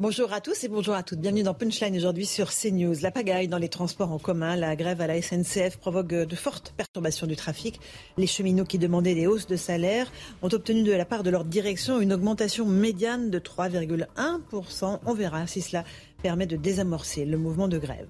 Bonjour à tous et bonjour à toutes. Bienvenue dans Punchline aujourd'hui sur CNews. La pagaille dans les transports en commun, la grève à la SNCF provoque de fortes perturbations du trafic. Les cheminots qui demandaient des hausses de salaire ont obtenu de la part de leur direction une augmentation médiane de 3,1%. On verra si cela permet de désamorcer le mouvement de grève.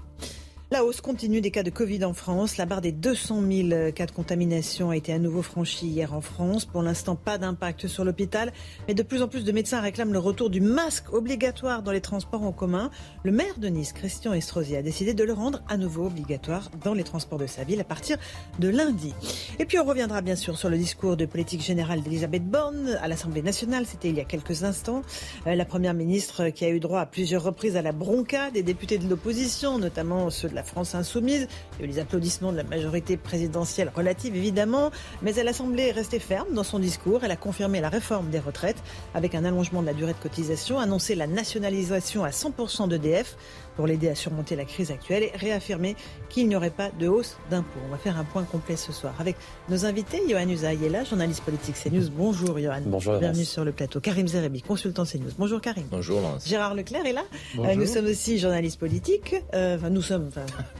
La hausse continue des cas de Covid en France. La barre des 200 000 cas de contamination a été à nouveau franchie hier en France. Pour l'instant, pas d'impact sur l'hôpital, mais de plus en plus de médecins réclament le retour du masque obligatoire dans les transports en commun. Le maire de Nice, Christian Estrosi, a décidé de le rendre à nouveau obligatoire dans les transports de sa ville à partir de lundi. Et puis on reviendra bien sûr sur le discours de politique générale d'Elisabeth Borne à l'Assemblée nationale. C'était il y a quelques instants. Euh, la première ministre qui a eu droit à plusieurs reprises à la bronca des députés de l'opposition, notamment ceux de la France insoumise. Il y a eu les applaudissements de la majorité présidentielle relative, évidemment. Mais elle a semblé rester ferme dans son discours. Elle a confirmé la réforme des retraites avec un allongement de la durée de cotisation, annoncé la nationalisation à 100% d'EDF pour l'aider à surmonter la crise actuelle et réaffirmer qu'il n'y aurait pas de hausse d'impôts. On va faire un point complet ce soir avec nos invités. Johan Uzaï journaliste politique CNews. Bonjour Johan. Bonjour. Bienvenue sur le plateau. Karim Zerebi, consultant CNews. Bonjour Karim. Bonjour Gérard Leclerc est là. Euh, nous sommes aussi journalistes politiques. Euh, enfin, nous sommes.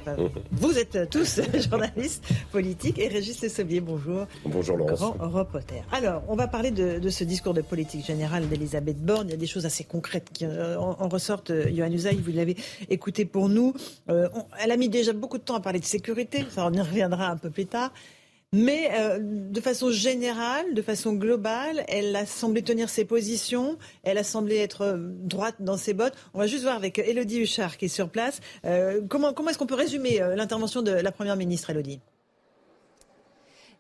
vous êtes tous journalistes politiques. Et Régis Le Sommier, bonjour. Bonjour Laurence. Grand reporter. Alors, on va parler de, ce discours de politique générale d'Elisabeth Borne. Il y a des choses assez concrètes qui euh, en, ressortent. Johan Uzaï, vous l'avez écoutez pour nous. Euh, elle a mis déjà beaucoup de temps à parler de sécurité, ça on y reviendra un peu plus tard. Mais euh, de façon générale, de façon globale, elle a semblé tenir ses positions, elle a semblé être euh, droite dans ses bottes. On va juste voir avec Elodie Huchard qui est sur place. comment comment est-ce qu'on peut résumer l'intervention de la Première ministre, Elodie?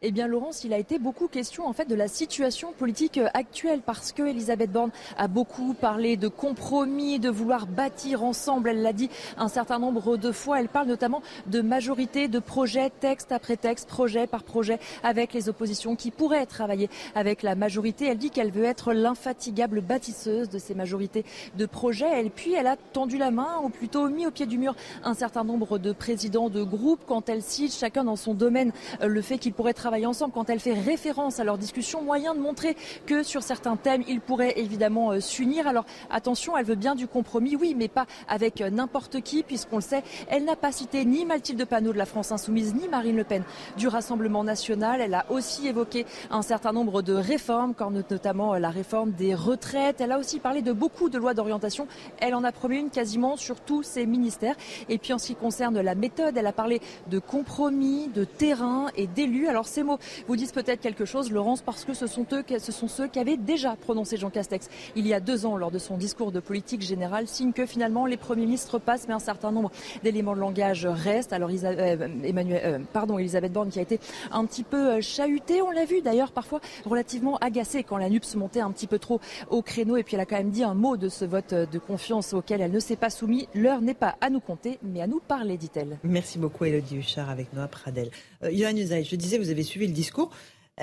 Eh bien, Laurence, il a été beaucoup question en fait de la situation politique euh, actuelle parce que Elisabeth Borne a beaucoup parlé de compromis, de vouloir bâtir ensemble. Elle l'a dit un certain nombre de fois. Elle parle notamment de majorité, de projet, texte après texte, projet par projet, avec les oppositions qui pourraient travailler avec la majorité. Elle dit qu'elle veut être l'infatigable bâtisseuse de ces majorités de projets. Et puis, elle a tendu la main, ou plutôt mis au pied du mur, un certain nombre de présidents de groupes quand elle cite chacun dans son domaine euh, le fait qu'il pourrait travailler ensemble, quand elle fait référence à leur discussion, moyen de montrer que sur certains thèmes, ils pourraient évidemment euh, s'unir. Alors attention, elle veut bien du compromis, oui, mais pas avec euh, n'importe qui, puisqu'on le sait, elle n'a pas cité ni Mathilde Panot de la France Insoumise, ni Marine Le Pen du Rassemblement National. Elle a aussi évoqué un certain nombre de réformes, notamment euh, la réforme des retraites. Elle a aussi parlé de beaucoup de lois d'orientation. Elle en a promis une quasiment sur tous ses ministères. Et puis en ce qui concerne la méthode, elle a parlé de compromis, de terrain et d'élus. Alors ces mots vous disent peut-être quelque chose, Laurence, parce que ce sont eux, ce sont ceux qui avaient déjà prononcé Jean Castex il y a deux ans lors de son discours de politique générale, signe que finalement les premiers ministres passent, mais un certain nombre d'éléments de langage restent. Alors euh, Emmanuel, euh, pardon, Elisabeth Borne qui a été un petit peu euh, chahutée, on l'a vu d'ailleurs parfois relativement agacée quand la NUPS montait un petit peu trop au créneau, et puis elle a quand même dit un mot de ce vote de confiance auquel elle ne s'est pas soumise. L'heure n'est pas à nous compter, mais à nous parler, dit-elle. Merci beaucoup Elodie Huchard avec Noah Pradel. Euh, je disais, vous avez suivi le discours.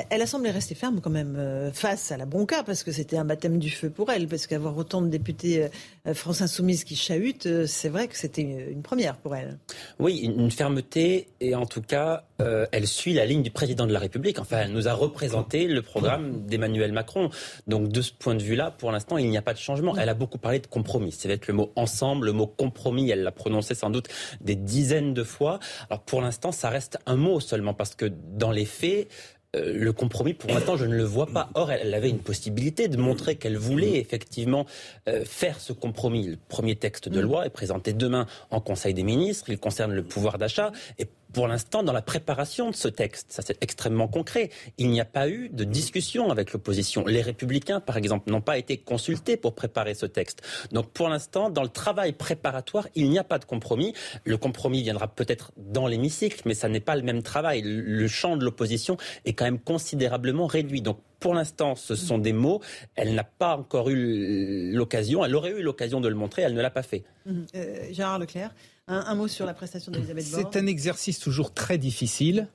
Elle a semblé rester ferme quand même euh, face à la bronca parce que c'était un baptême du feu pour elle parce qu'avoir autant de députés euh, France Insoumise qui chahutent, euh, c'est vrai que c'était une première pour elle. Oui, une fermeté et en tout cas, elle suit la ligne du président de la République. Enfin, elle nous a représenté le programme d'Emmanuel Macron. Donc de ce point de vue-là, pour l'instant, il n'y a pas de changement. Elle a beaucoup parlé de compromis. C'est avec le mot ensemble, le mot compromis. Elle l'a prononcé sans doute des dizaines de fois. Alors pour l'instant, ça reste un mot seulement parce que dans les faits, euh, le compromis, pour l'instant, je ne le vois pas. Or, elle avait une possibilité de montrer qu'elle voulait effectivement euh, faire ce compromis. Le premier texte de loi est présenté demain en Conseil des ministres. Il concerne le pouvoir d'achat. Et pour l'instant, dans la préparation de ce texte, ça c'est extrêmement concret, il n'y a pas eu de discussion avec l'opposition. Les républicains, par exemple, n'ont pas été consultés pour préparer ce texte. Donc pour l'instant, dans le travail préparatoire, il n'y a pas de compromis. Le compromis viendra peut-être dans l'hémicycle, mais ça n'est pas le même travail. Le champ de l'opposition est quand même considérablement réduit. Donc pour l'instant, ce sont des mots. Elle n'a pas encore eu l'occasion. Elle aurait eu l'occasion de le montrer. Elle ne l'a pas fait. Mhm. Euh, Gérard Leclerc, un, mot sur la prestation d'Elisabeth Borne. C'est un exercice toujours très difficile.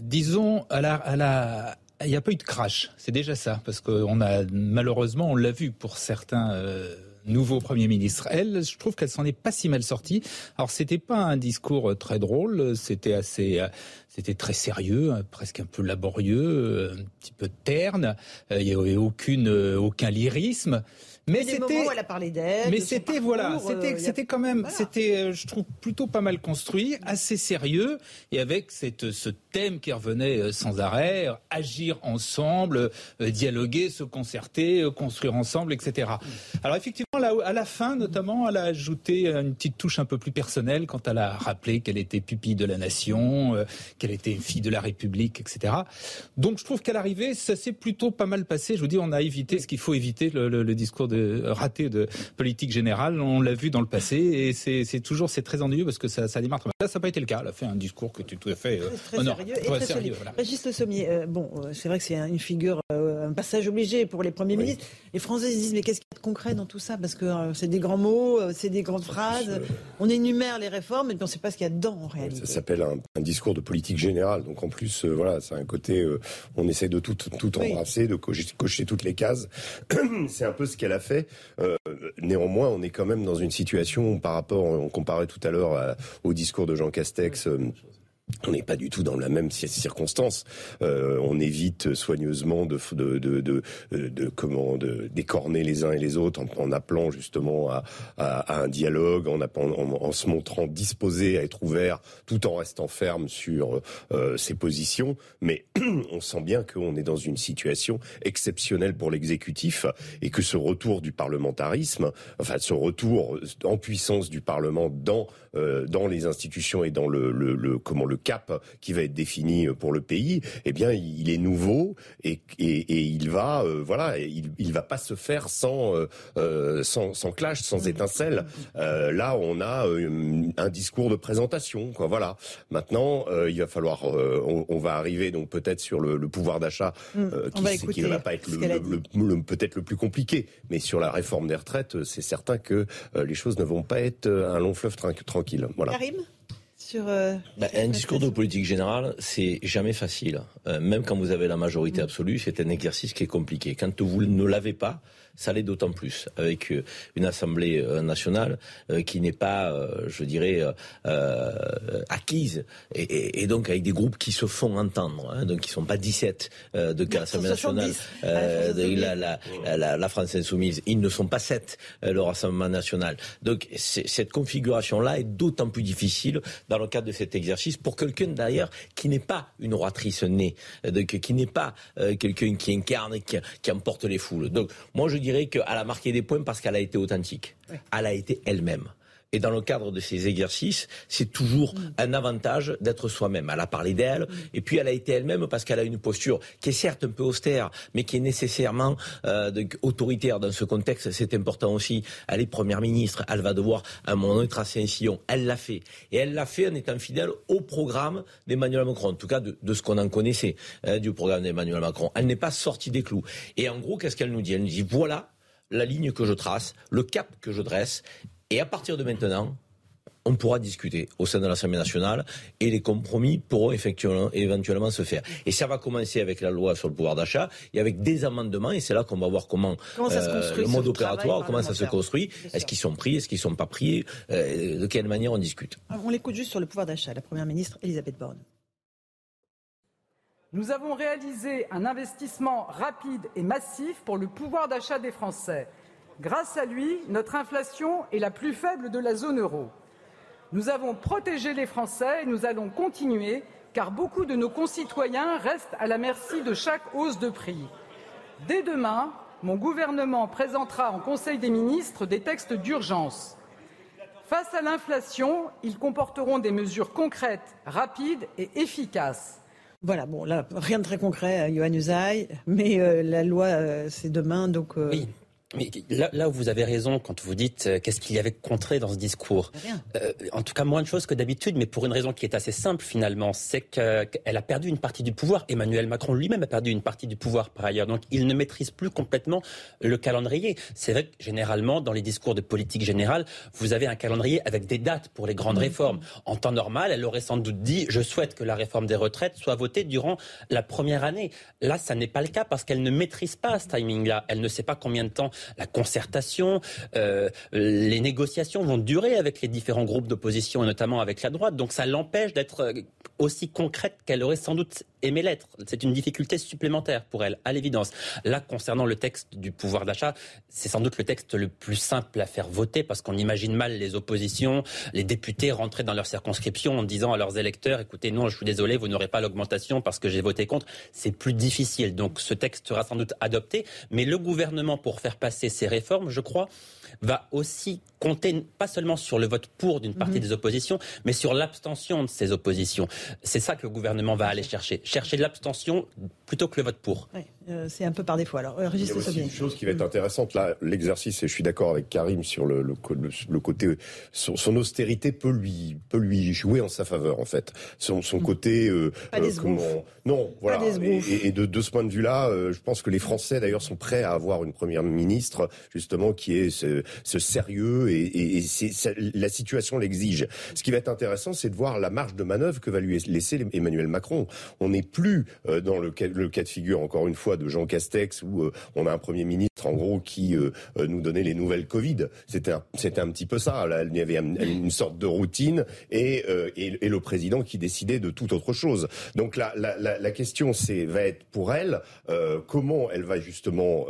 Disons, à la, il n'y a pas eu de crash. C'est déjà ça, parce qu'on a malheureusement, on l'a vu pour certains. Euh, nouveaux premiers ministres. Elle, je trouve qu'elle s'en est pas si mal sortie. Alors c'était pas un discours très drôle, c'était assez, euh, c'était très sérieux, hein, presque un peu laborieux, un petit peu terne. Il n'y avait aucune, aucun lyrisme. Mais c'était, elle a parlé d'elle. Mais c'était voilà, c'était euh, c'était quand même, c'était, euh, je trouve plutôt pas mal construit, assez sérieux, et avec cette ce thème qui revenait euh, sans arrêt, agir ensemble, dialoguer, se concerter, construire ensemble, etc. Alors effectivement, à la fin, notamment, elle a ajouté une petite touche un peu plus personnelle quand elle a rappelé qu'elle était pupille de la nation, qu'elle était une fille de la République, etc. Donc je trouve qu'à l'arrivée, ça s'est plutôt pas mal passé. Je vous dis, on a évité ce qu'il faut éviter, le, le discours de raté de politique générale. On l'a vu dans le passé et c'est toujours c'est très ennuyeux parce que ça, ça démarre. Là, ça n'a pas été le cas. Elle a fait un discours que tu tout à fait euh, très, sérieux, et très sérieux. Régis Le Sommier, euh, bon, euh, c'est vrai que c'est une figure, un passage obligé pour les premiers ministres. Les Français se disent mais qu'est-ce qu'il y a de concret dans tout ça Parce que c'est des grands mots, c'est des grandes phrases. On énumère les réformes, mais on ne sait pas ce qu'il y a dedans en réalité. Ça s'appelle un, discours de politique générale. Donc en plus, voilà, c'est un côté, on essaie de tout, tout embrasser, de cocher, cocher toutes les cases. c'est un peu ce qu'elle a fait. Euh, néanmoins, on est quand même dans une situation par rapport, on comparait tout à l'heure au discours de Jean Castex. Euh, on n'est pas du tout dans la même circonstance. Euh, on évite soigneusement de, de, de, de, de comment de décorner les uns et les autres en, appelant justement à, à, un dialogue, en, en, se montrant disposé à être ouvert, tout en restant ferme sur euh, ses positions. Mais on sent bien qu'on est dans une situation exceptionnelle pour l'exécutif et que ce retour du parlementarisme, enfin ce retour en puissance du Parlement dans euh, dans les institutions et dans le, le, le comment le cap qui va être défini pour le pays, eh bien, il est nouveau et, et, et il va, euh, voilà, il, il va pas se faire sans, euh, euh sans, sans clash, sans étincelle. Euh, là, on a un discours de présentation, quoi. Voilà. Maintenant, il va falloir, on, on, va arriver donc peut-être sur le, le pouvoir d'achat, mmh. qui, qui, ne va pas être le, peut-être le plus compliqué, mais sur la réforme des retraites, c'est certain que les choses ne vont pas être un long fleuve tranquille. Voilà. Karim sur, euh, bah, un discours de politique générale, c'est jamais facile. Euh, même quand vous avez la majorité absolue, c'est un exercice qui est compliqué. Quand vous ne l'avez pas, ça l'est d'autant plus avec euh, une Assemblée euh, nationale euh, qui n'est pas, je dirais, acquise et, donc avec des groupes qui se font entendre, hein, donc qui sont pas 17 de l'Assemblée nationale, la, France insoumise, ils ne sont pas 7 leur Assemblée nationale. Donc cette configuration-là est d'autant plus difficile dans le cadre de cet exercice pour quelqu'un d'ailleurs qui n'est pas une oratrice née, donc qui n'est pas quelqu'un qui incarne, qui, qui emporte les foules. Donc moi je dis dirais qu'elle a marqué des points parce qu'elle a été authentique. Elle a été elle-même. Et dans le cadre de ces exercices, c'est toujours mm. un avantage d'être soi-même. Elle a parlé d'elle, mm. et puis elle a été elle-même parce qu'elle a une posture qui est certes un peu austère, mais qui est nécessairement euh, autoritaire dans ce contexte. C'est important aussi. Elle est première ministre, elle va devoir à un moment donné tracer un sillon. Elle l'a fait, et elle l'a fait en étant fidèle au programme d'Emmanuel Macron, en tout cas de, ce qu'on en connaissait hein, du programme d'Emmanuel Macron. Elle n'est pas sortie des clous. Et en gros, qu'est-ce qu'elle nous dit? Elle nous dit voilà la ligne que je trace, le cap que je dresse, et à partir de maintenant, on pourra discuter au sein de l'Assemblée nationale et les compromis pourront effectivement, éventuellement se faire. Et ça va commencer avec la loi sur le pouvoir d'achat et avec des amendements et c'est là qu'on va voir comment, euh, le mode opératoire, comment ça se construit. Est-ce qu'ils sont pris, est-ce qu'ils ne sont pas pris, euh, de quelle manière on discute. On l'écoute juste sur le pouvoir d'achat, la Première ministre Elisabeth Borne. Nous avons réalisé un investissement rapide et massif pour le pouvoir d'achat des Français. Grâce à lui, notre inflation est la plus faible de la zone euro. Nous avons protégé les Français et nous allons continuer car beaucoup de nos concitoyens restent à la merci de chaque hausse de prix. Dès demain, mon gouvernement présentera en Conseil des ministres des textes d'urgence. Face à l'inflation, ils comporteront des mesures concrètes, rapides et efficaces. Voilà, bon, là, rien de très concret, Johan Usaï, mais euh, la loi, euh, c'est demain, donc... Euh, oui. Mais là, où vous avez raison quand vous dites euh, qu'est-ce qu'il y avait contré dans ce discours. Euh, en tout cas, moins de choses que d'habitude, mais pour une raison qui est assez simple finalement, c'est qu'elle a perdu une partie du pouvoir. Emmanuel Macron lui-même a perdu une partie du pouvoir par ailleurs. Donc il ne maîtrise plus complètement le calendrier. C'est vrai que généralement, dans les discours de politique générale, vous avez un calendrier avec des dates pour les grandes mmh. réformes. En temps normal, elle aurait sans doute dit je souhaite que la réforme des retraites soit votée durant la première année. Là, ça n'est pas le cas parce qu'elle ne maîtrise pas ce timing-là. Elle ne sait pas combien de temps la concertation, euh, les négociations vont durer avec les différents groupes d'opposition et notamment avec la droite. Donc ça l'empêche d'être euh, aussi concrète qu'elle aurait sans doute aimé l'être. C'est une difficulté supplémentaire pour elle, à l'évidence. Là, concernant le texte du pouvoir d'achat, c'est sans doute le texte le plus simple à faire voter parce qu'on imagine mal les oppositions, les députés rentrer dans leur circonscription en disant à leurs électeurs, écoutez, non, je suis désolé, vous n'aurez pas l'augmentation parce que j'ai voté contre. C'est plus difficile. Donc ce texte sera sans doute adopté, mais le gouvernement, pour faire passer ces réformes, je crois, va aussi compter pas seulement sur le vote pour d'une partie mhm. des oppositions, mais sur l'abstention de ces oppositions. C'est ça que le gouvernement va aller chercher. Chercher l'abstention plutôt que le vote pour. Euh, c'est un peu par défaut. Alors, euh, Il y a aussi une chose qui va être intéressante là, l'exercice, et je suis d'accord avec Karim sur le, le, le, côté, son, son, austérité peut lui, peut lui jouer en sa faveur en fait. Son, son mm. côté, euh, pas des comment, non, voilà. Et, et, de, de, ce point de vue-là, je pense que les Français d'ailleurs sont prêts à avoir une première ministre justement qui est ce, ce sérieux et, et la situation l'exige. Ce qui va être intéressant, c'est de voir la marge de manœuvre que va lui laisser Emmanuel Macron. On n'est plus dans le, le cas de figure encore une fois de Jean Castex où euh, on a un Premier ministre en gros qui euh, euh, nous donnait les nouvelles Covid. C'était un, un petit peu ça. Là, il y avait une sorte de routine et, et, et, le président qui décidait de toute autre chose. Donc la, la, la, la question c'est va être pour elle comment elle va justement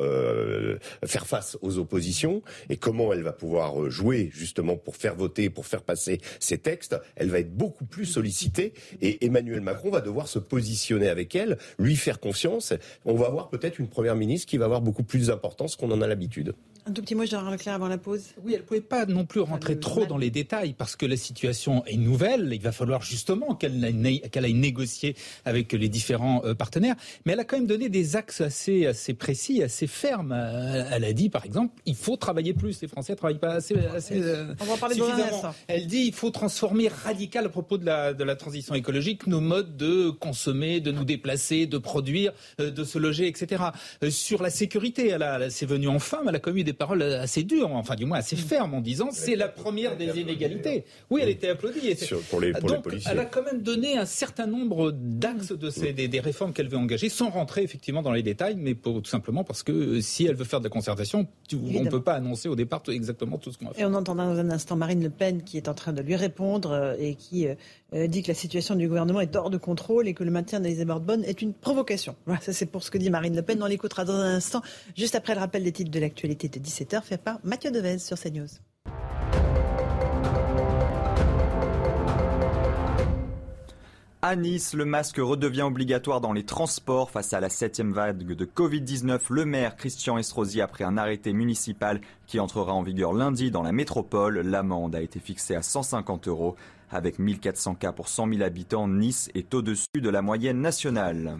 faire face aux oppositions et comment elle va pouvoir jouer justement pour faire voter, pour faire passer ces textes. Elle va être beaucoup plus sollicitée et Emmanuel Macron va devoir se positionner avec elle, lui faire confiance. On va voir peut-être une première ministre qui va avoir beaucoup plus d'importance qu'on en a l'habitude. Un tout petit mot, Gérard Leclerc, avant la pause. Oui, elle ne pouvait pas non plus rentrer trop dans les détails parce que la situation est nouvelle. Il va falloir justement qu'elle aille, négocier avec les différents euh, partenaires. Mais elle a quand même donné des axes assez, assez précis, assez fermes. Euh, elle a dit, par exemple, il faut travailler plus. Les Français ne travaillent pas assez, assez On va en parler suffisamment. Elle dit, il faut transformer radical à propos de la, de la transition écologique nos modes de consommer, de nous déplacer, de produire, euh, de se loger, etc. Sur la sécurité, elle, elle s'est venue en femme. Elle a commis des paroles assez dures, enfin du moins assez mm. fermes, en disant c'est la première des inégalités. Oui, elle était applaudie. pour les, Donc, policiers. Elle a quand même donné un certain nombre d'axes de ces, des, réformes qu'elle veut engager, sans rentrer effectivement dans les détails, mais tout simplement parce que euh, si elle veut faire de la concertation, on ne peut pas annoncer au départ exactement tout ce qu'on va faire. Et on entendra dans un instant Marine Le Pen qui est en train de lui répondre euh, et qui euh, dit que la situation du gouvernement est hors de contrôle et que le maintien d'Elisabeth Borne est une provocation. Voilà, ça c'est pour ce que dit Marine Le Pen. On l'écoutera dans un instant, juste après le rappel des titres de l'actualité de 17h, fait par Mathieu Devez sur CNews. À Nice, le masque redevient obligatoire dans les transports face à la septième vague de Covid-19. Le maire Christian Estrosi a pris un arrêté municipal qui entrera en vigueur lundi dans la métropole. L'amende a été fixée à 150 euros. Avec 1400 cas pour 100 000 habitants, Nice est au-dessus de la moyenne nationale.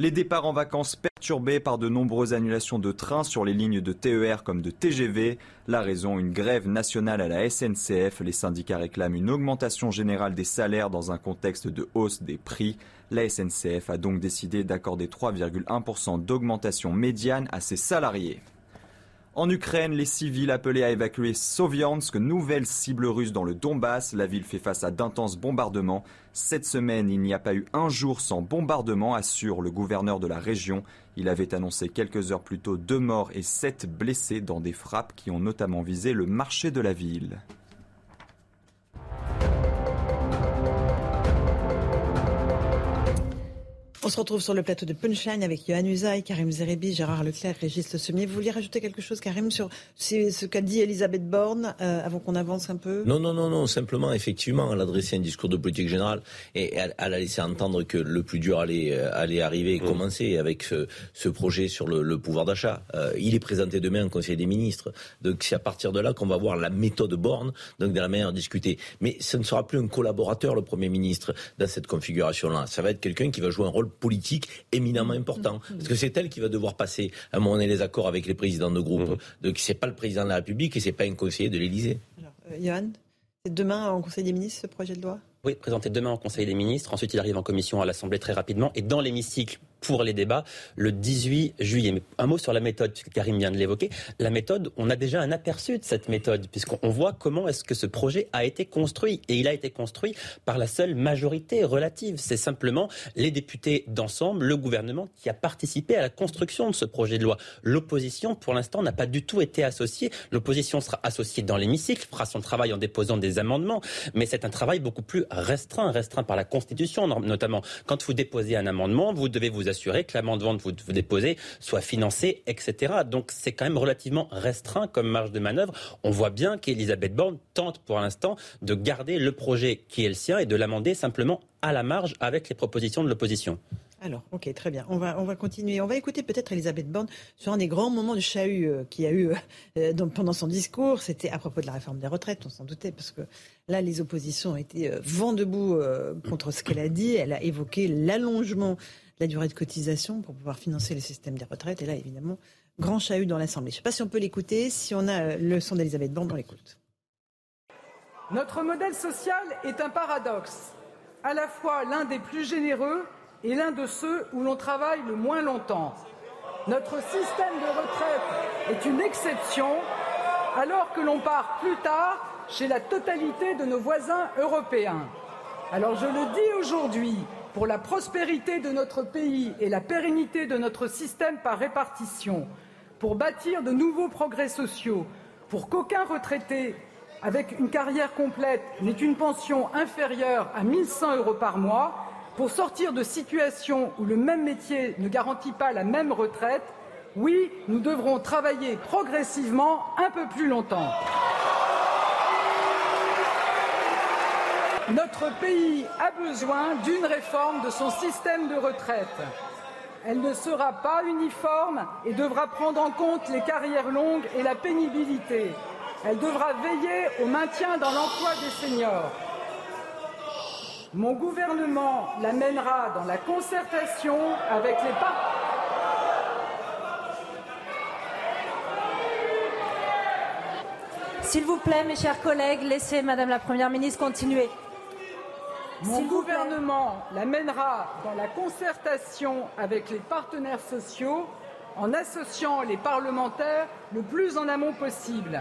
Les départs en vacances perturbés par de nombreuses annulations de trains sur les lignes de TER comme de TGV. La raison, une grève nationale à la SNCF. Les syndicats réclament une augmentation générale des salaires dans un contexte de hausse des prix. La SNCF a donc décidé d'accorder 3,1% d'augmentation médiane à ses salariés. En Ukraine, les civils appelés à évacuer Soviansk, nouvelle cible russe dans le Donbass. La ville fait face à d'intenses bombardements. Cette semaine, il n'y a pas eu un jour sans bombardement, assure le gouverneur de la région. Il avait annoncé quelques heures plus tôt deux morts et sept blessés dans des frappes qui ont notamment visé le marché de la ville. On se retrouve sur le plateau de Punchline avec Yohann Usaï, Karim Zerebi, Gérard Leclerc, Régis Le Sommier. Vous vouliez rajouter quelque chose, Karim, sur ce qu'a dit Elisabeth Borne euh, avant qu'on avance un peu? Non, non, non, non. Simplement, effectivement, elle a adressé un discours de politique générale et elle, a laissé entendre que le plus dur allait, euh, allait arriver et mmh. commencer avec ce, projet sur le, pouvoir d'achat. Euh, il est présenté demain au Conseil des ministres. Donc c'est à partir de là qu'on va voir la méthode Borne, donc de la manière de discuter. Mais ce ne sera plus un collaborateur, le Premier ministre, dans cette configuration-là. Ça va être quelqu'un qui va jouer un rôle politique éminemment important. Mm, mm, mm. Parce que c'est elle qui va devoir passer à un moment donné les accords avec les présidents de groupe. Donc c'est pas le président de la République et c'est pas un conseiller de l'Élysée. Euh, c'est demain au Conseil des ministres ce projet de loi? Oui, présenté demain au Conseil des ministres. Ensuite, il arrive en commission à l'Assemblée très rapidement. Et dans l'hémicycle, pour les débats le 18 juillet. Un mot sur la méthode, puisque Karim vient de l'évoquer. La méthode, on a déjà un aperçu de cette méthode, puisqu'on voit comment est-ce que ce projet a été construit. Et il a été construit par la seule majorité relative. C'est simplement les députés d'ensemble, le gouvernement, qui a participé à la construction de ce projet de loi. L'opposition, pour l'instant, n'a pas du tout été associée. L'opposition sera associée dans l'hémicycle, fera son travail en déposant des amendements, mais c'est un travail beaucoup plus restreint, restreint par la Constitution, notamment. Quand vous déposez un amendement, vous devez vous assurer que l'amendement que vous déposez soit financé, etc. Donc c'est quand même relativement restreint comme marge de manœuvre. On voit bien qu'Elisabeth Borne tente pour l'instant de garder le projet qui est le sien et de l'amender simplement à la marge avec les propositions de l'opposition. Alors, ok, très bien. On va, on va continuer. On va écouter peut-être Elisabeth Borne sur un des grands moments de chahut euh, qu'il y a eu euh, pendant son discours. C'était à propos de la réforme des retraites, on s'en doutait, parce que là, les oppositions ont été euh, vent debout contre ce qu'elle a dit. Elle a évoqué l'allongement la durée de cotisation pour pouvoir financer le système des retraites. Et là, évidemment, grand chahut dans l'Assemblée. Je ne sais pas si on peut l'écouter. Si on a euh, le son d'Elisabeth Borne, on l'écoute. Notre modèle social est un paradoxe, à la fois l'un des plus généreux et l'un de ceux où l'on travaille le moins longtemps. Notre système de retraite est une exception, alors que l'on part plus tard chez la totalité de nos voisins européens. Alors je le dis aujourd'hui, pour la prospérité de notre pays et la pérennité de notre système par répartition, pour bâtir de nouveaux progrès sociaux, pour qu'aucun retraité avec une carrière complète n'ait une pension inférieure à 1100 euros par mois, pour sortir de situations où le même métier ne garantit pas la même retraite, oui, nous devrons travailler progressivement un peu plus longtemps. Notre pays a besoin d'une réforme de son système de retraite. Elle ne sera pas uniforme et devra prendre en compte les carrières longues et la pénibilité. Elle devra veiller au maintien dans l'emploi des seniors. Mon gouvernement la mènera dans la concertation avec les partenaires. S'il vous plaît, mes chers collègues, laissez Madame la Première ministre continuer. Mon gouvernement l'amènera dans la concertation avec les partenaires sociaux en associant les parlementaires le plus en amont possible.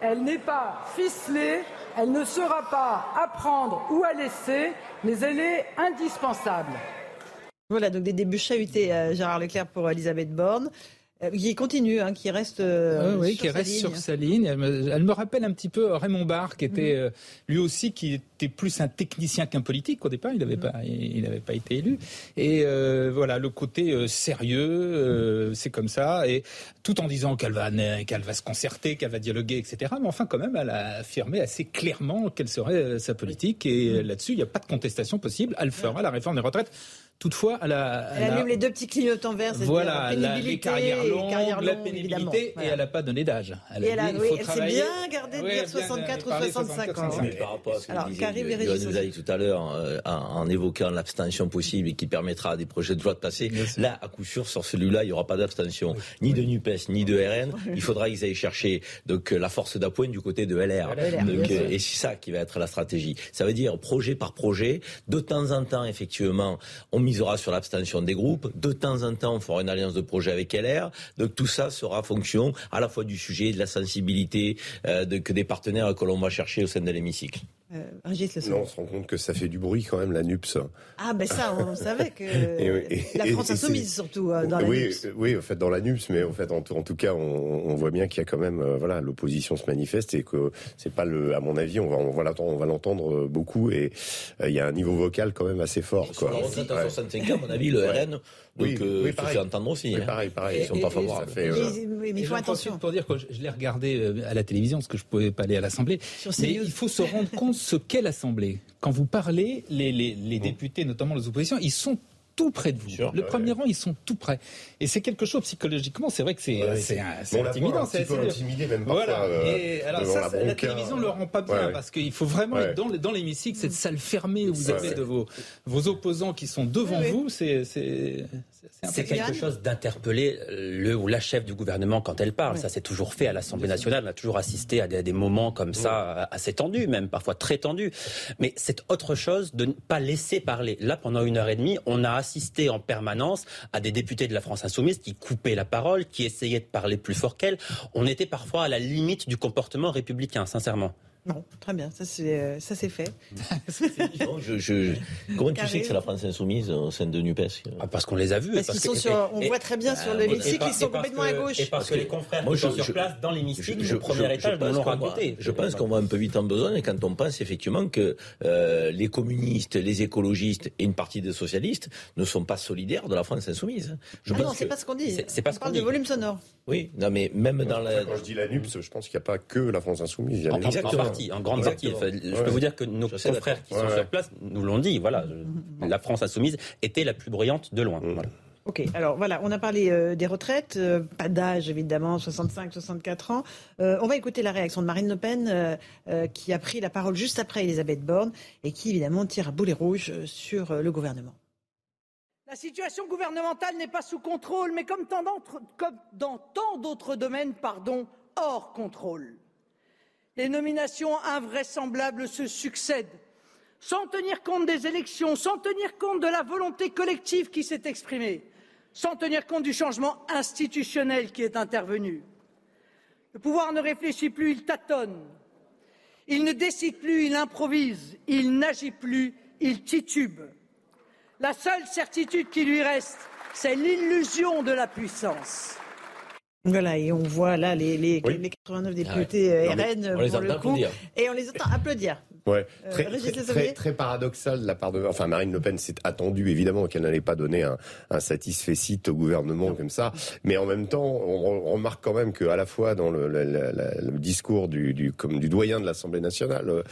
Elle n'est pas ficelée, elle ne sera pas à prendre ou à laisser, mais elle est indispensable. Voilà, donc des débuts chahutés, euh, Gérard Leclerc pour Elisabeth Borne. Euh, qui continue, hein, qui reste, euh, oui, qui reste sur sa ligne. Elle me, rappelle un petit peu Raymond Barre, qui était mhm. euh, lui aussi qui était plus un technicien qu'un politique au départ. Il n'avait mhm. pas, il n'avait pas été élu. Et voilà, le côté sérieux, c'est comme ça. Et tout en disant qu'elle va, qu'elle va se concerter, qu'elle va dialoguer, etc. Mais enfin, quand même, elle a affirmé assez clairement quelle serait sa politique. Et là-dessus, il n'y a pas de contestation possible. Elle fera la réforme des retraites. Toutefois, elle a. Elle, allume les deux petits clignotants verts. Voilà, la, les carrières longues, la pénibilité, et elle n'a pas donné d'âge. Elle, elle, s'est bien gardée de dire 64 ou 65 ans. Mais par rapport à ce Alors, que nous a dit tout à l'heure, euh, en, évoquant l'abstention possible et qui permettra à des projets de loi de passer, là, à coup sûr, sur celui-là, il n'y aura pas d'abstention, ni de NUPES, ni de RN. Il faudra qu'ils aillent chercher donc, la force d'appoint du côté de LR. Euh, et c'est ça qui va être la stratégie. Ça veut dire projet par projet, de temps en temps, effectivement, on misera sur l'abstention des groupes. De temps en temps, on fera une alliance de projet avec LR. Donc tout ça sera fonction à la fois du sujet, de la sensibilité euh, que des partenaires que l'on va chercher au sein de l'hémicycle. Euh, non, on se rend compte que ça fait du bruit quand même la NUPS. Ah ben ça, on savait que la France insoumise surtout euh, dans la oui, NUPS. Oui, en fait dans la NUPS, mais en fait en, tout cas on, voit bien qu'il y a quand même euh, voilà l'opposition se manifeste et que c'est pas le, à mon avis, on va on va l'entendre, on va l'entendre beaucoup et il y a un niveau vocal quand même assez fort. Quoi. Sur la retraite à 65 ans, à mon avis, le RN donc, oui, se fait entendre aussi. Hein. pareil, pareil. Ils sont pas favorables. mais, il faut attention. Pour dire que je, l'ai regardé à la télévision, parce que je pouvais pas aller à l'Assemblée. Mais il faut se rendre compte ce qu'est l'Assemblée quand vous parlez, les, les députés, notamment les oppositions, ils sont tout près de vous. le premier rang, ils sont tout près. Et c'est quelque chose psychologiquement, c'est vrai que c'est intimidant. C'est un peu intimidé même parfois. Voilà. Euh, et alors ça, la, télévision ne le rend pas bien parce qu'il faut vraiment être dans, dans l'hémicycle, cette salle fermée où vous avez de vos, vos opposants qui sont devant vous. C'est c'est quelque chose d'interpeller le ou la chef du gouvernement quand elle parle. Ça s'est toujours fait à l'Assemblée nationale. On a toujours assisté à des, moments comme ça, assez tendus, même parfois très tendus. Mais c'est autre chose de ne pas laisser parler. Là, pendant une heure et demie, on a assisté en permanence à des députés de la France insoumise qui coupaient la parole, qui essayaient de parler plus fort qu'elle. On était parfois à la limite du comportement républicain, sincèrement. Non, très bien, ça c'est euh, ça c'est fait. je, Comment tu sais que c'est la France insoumise au sein de Nupes? Ah, Parce qu'on les a vus. Parce, qu'ils sont sur, on voit très bien sur l'hémicycle, ils sont complètement à gauche. Et parce, que, les confrères qui sont sur place dans l'hémicycle, le premier étage, nous l'ont raconté. Je pense qu'on va un peu vite en besoin et quand on pense effectivement que euh, les communistes, les écologistes et une partie des socialistes ne sont pas solidaires de la France insoumise. Je ah non, c'est pas ce qu'on dit. C'est pas ce qu'on dit. de volume sonore. Oui, non mais même dans la. Quand je dis la NUPS, je pense qu'il n'y a pas que la France insoumise. Exactement en grande partie. je peux vous dire que nos confrères qui sont sur place nous l'ont dit. Voilà, la France insoumise était la plus bruyante de loin. Voilà. Ok, alors voilà, on a parlé euh, des retraites, euh, pas d'âge évidemment, 65, 64 ans. Euh, on va écouter la réaction de Marine Le Pen qui a pris la parole juste après Elisabeth Borne et qui évidemment tire à boulet rouge sur le gouvernement. La situation gouvernementale n'est pas sous contrôle, mais comme, dans tant d'autres domaines, hors contrôle. Les nominations invraisemblables se succèdent, sans tenir compte des élections, sans tenir compte de la volonté collective qui s'est exprimée, sans tenir compte du changement institutionnel qui est intervenu. Le pouvoir ne réfléchit plus, il tâtonne. Il ne décide plus, il improvise. Il n'agit plus, il titube. La seule certitude qui lui reste, c'est l'illusion de la puissance. Voilà, et on voit là les, les, 89 députés ah RN euh, pour le coup, et on les entend applaudir. Ouais. Euh, très, très, paradoxal de la part de. Enfin, Marine Le Pen s'est attendu évidemment qu'elle n'allait pas donner un, un au gouvernement comme ça, mais en même temps, on, remarque quand même qu'à la fois dans le, le, discours du, du, comme du doyen de l'Assemblée nationale, euh,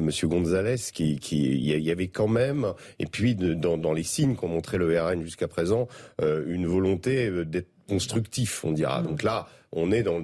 Monsieur González, qui, qui, il y avait quand même, et puis dans, dans les signes qu'ont montré le RN jusqu'à présent, une volonté d'être constructif, on dira. Donc là, on est dans,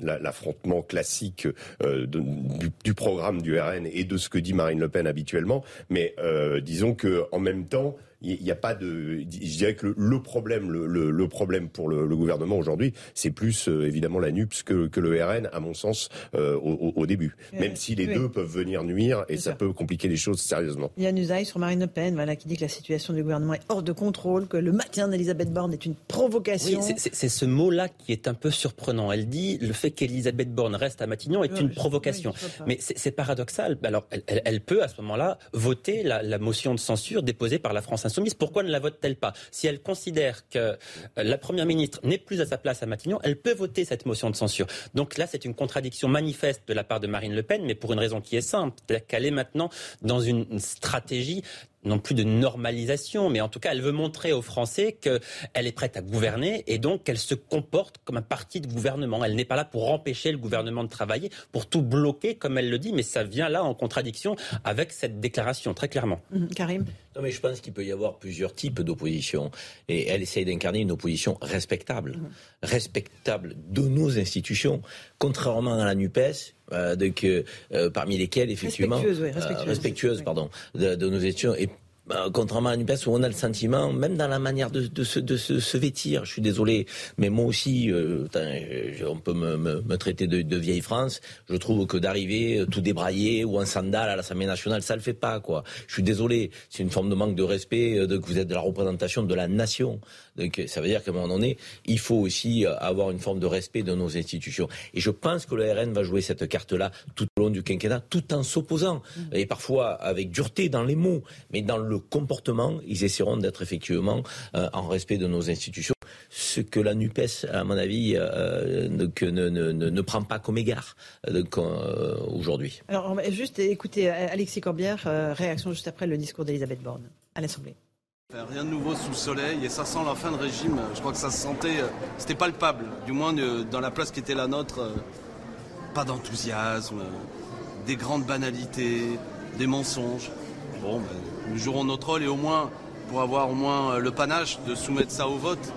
l'affrontement classique euh, du, programme du RN et de ce que dit Marine Le Pen habituellement. Mais euh, disons que en même temps, il n'y a pas de. Je dirais que le, problème, le, problème pour le, gouvernement aujourd'hui, c'est plus euh, évidemment la NUPS que, que, le RN, à mon sens, euh, au, début. Même si les deux peuvent venir nuire et ça peut compliquer les choses sérieusement. Il y a une usaille sur Marine Le Pen, voilà, qui dit que la situation du gouvernement est hors de contrôle, que le maintien d'Elisabeth Borne est une provocation. Oui, c'est ce mot-là qui est un peu surprenant. Elle dit le fait qu'Elisabeth Borne reste à Matignon est une provocation. Mais c'est paradoxal. Alors, elle, elle, peut à ce moment-là voter la, la motion de censure déposée par la France Insoumise. Pourquoi ne la vote-t-elle pas? Si elle considère que euh, la Première ministre n'est plus à sa place à Matignon, elle peut voter cette motion de censure. Donc là, c'est une contradiction manifeste de la part de Marine Le Pen, mais pour une raison qui est simple, c'est qu'elle est maintenant dans une stratégie non plus de normalisation, mais en tout cas, elle veut montrer aux Français qu'elle est prête à gouverner et donc qu'elle se comporte comme un parti de gouvernement. Elle n'est pas là pour empêcher le gouvernement de travailler, pour tout bloquer, comme elle le dit, mais ça vient là en contradiction avec cette déclaration, très clairement. Mmh, Karim Non, mais je pense qu'il peut y avoir plusieurs types d'opposition. Et elle essaye d'incarner une opposition respectable, mmh. respectable de nos institutions, contrairement à la NUPES, euh, euh, parmi lesquels effectivement respectueuse, euh, pardon de, de nos études et contrairement à la NUPES où on a le sentiment, même dans la manière de, de, se, de se, vêtir, je suis désolé, mais moi aussi, euh, on peut me, me, me traiter de, vieille France, je trouve que d'arriver tout débraillé ou en sandales à l'Assemblée nationale, ça le fait pas, quoi. Je suis désolé, c'est une forme de manque de respect, de, que vous êtes de la représentation de la nation. Donc ça veut dire qu'à un moment donné, il faut aussi avoir une forme de respect de nos institutions. Et je pense que le RN va jouer cette carte-là tout au long du quinquennat, tout en s'opposant, mmh. et parfois avec dureté dans les mots, mais dans le comportement, ils essaieront d'être effectivement en respect de nos institutions ce que la NUPES, à mon avis, euh, ne, ne, ne, prend pas comme égard euh, euh, aujourd'hui. Alors, on va juste écouter Alexis Corbière, réaction juste après le discours d'Elisabeth Borne à l'Assemblée. Rien de nouveau sous le soleil et ça sent la fin de régime. Je crois que ça se sentait, c'était palpable, du moins dans la place qui était la nôtre. Pas d'enthousiasme, des grandes banalités, des mensonges. Bon, ben, nous jouerons notre rôle et au moins, pour avoir au moins le panache de soumettre ça au vote,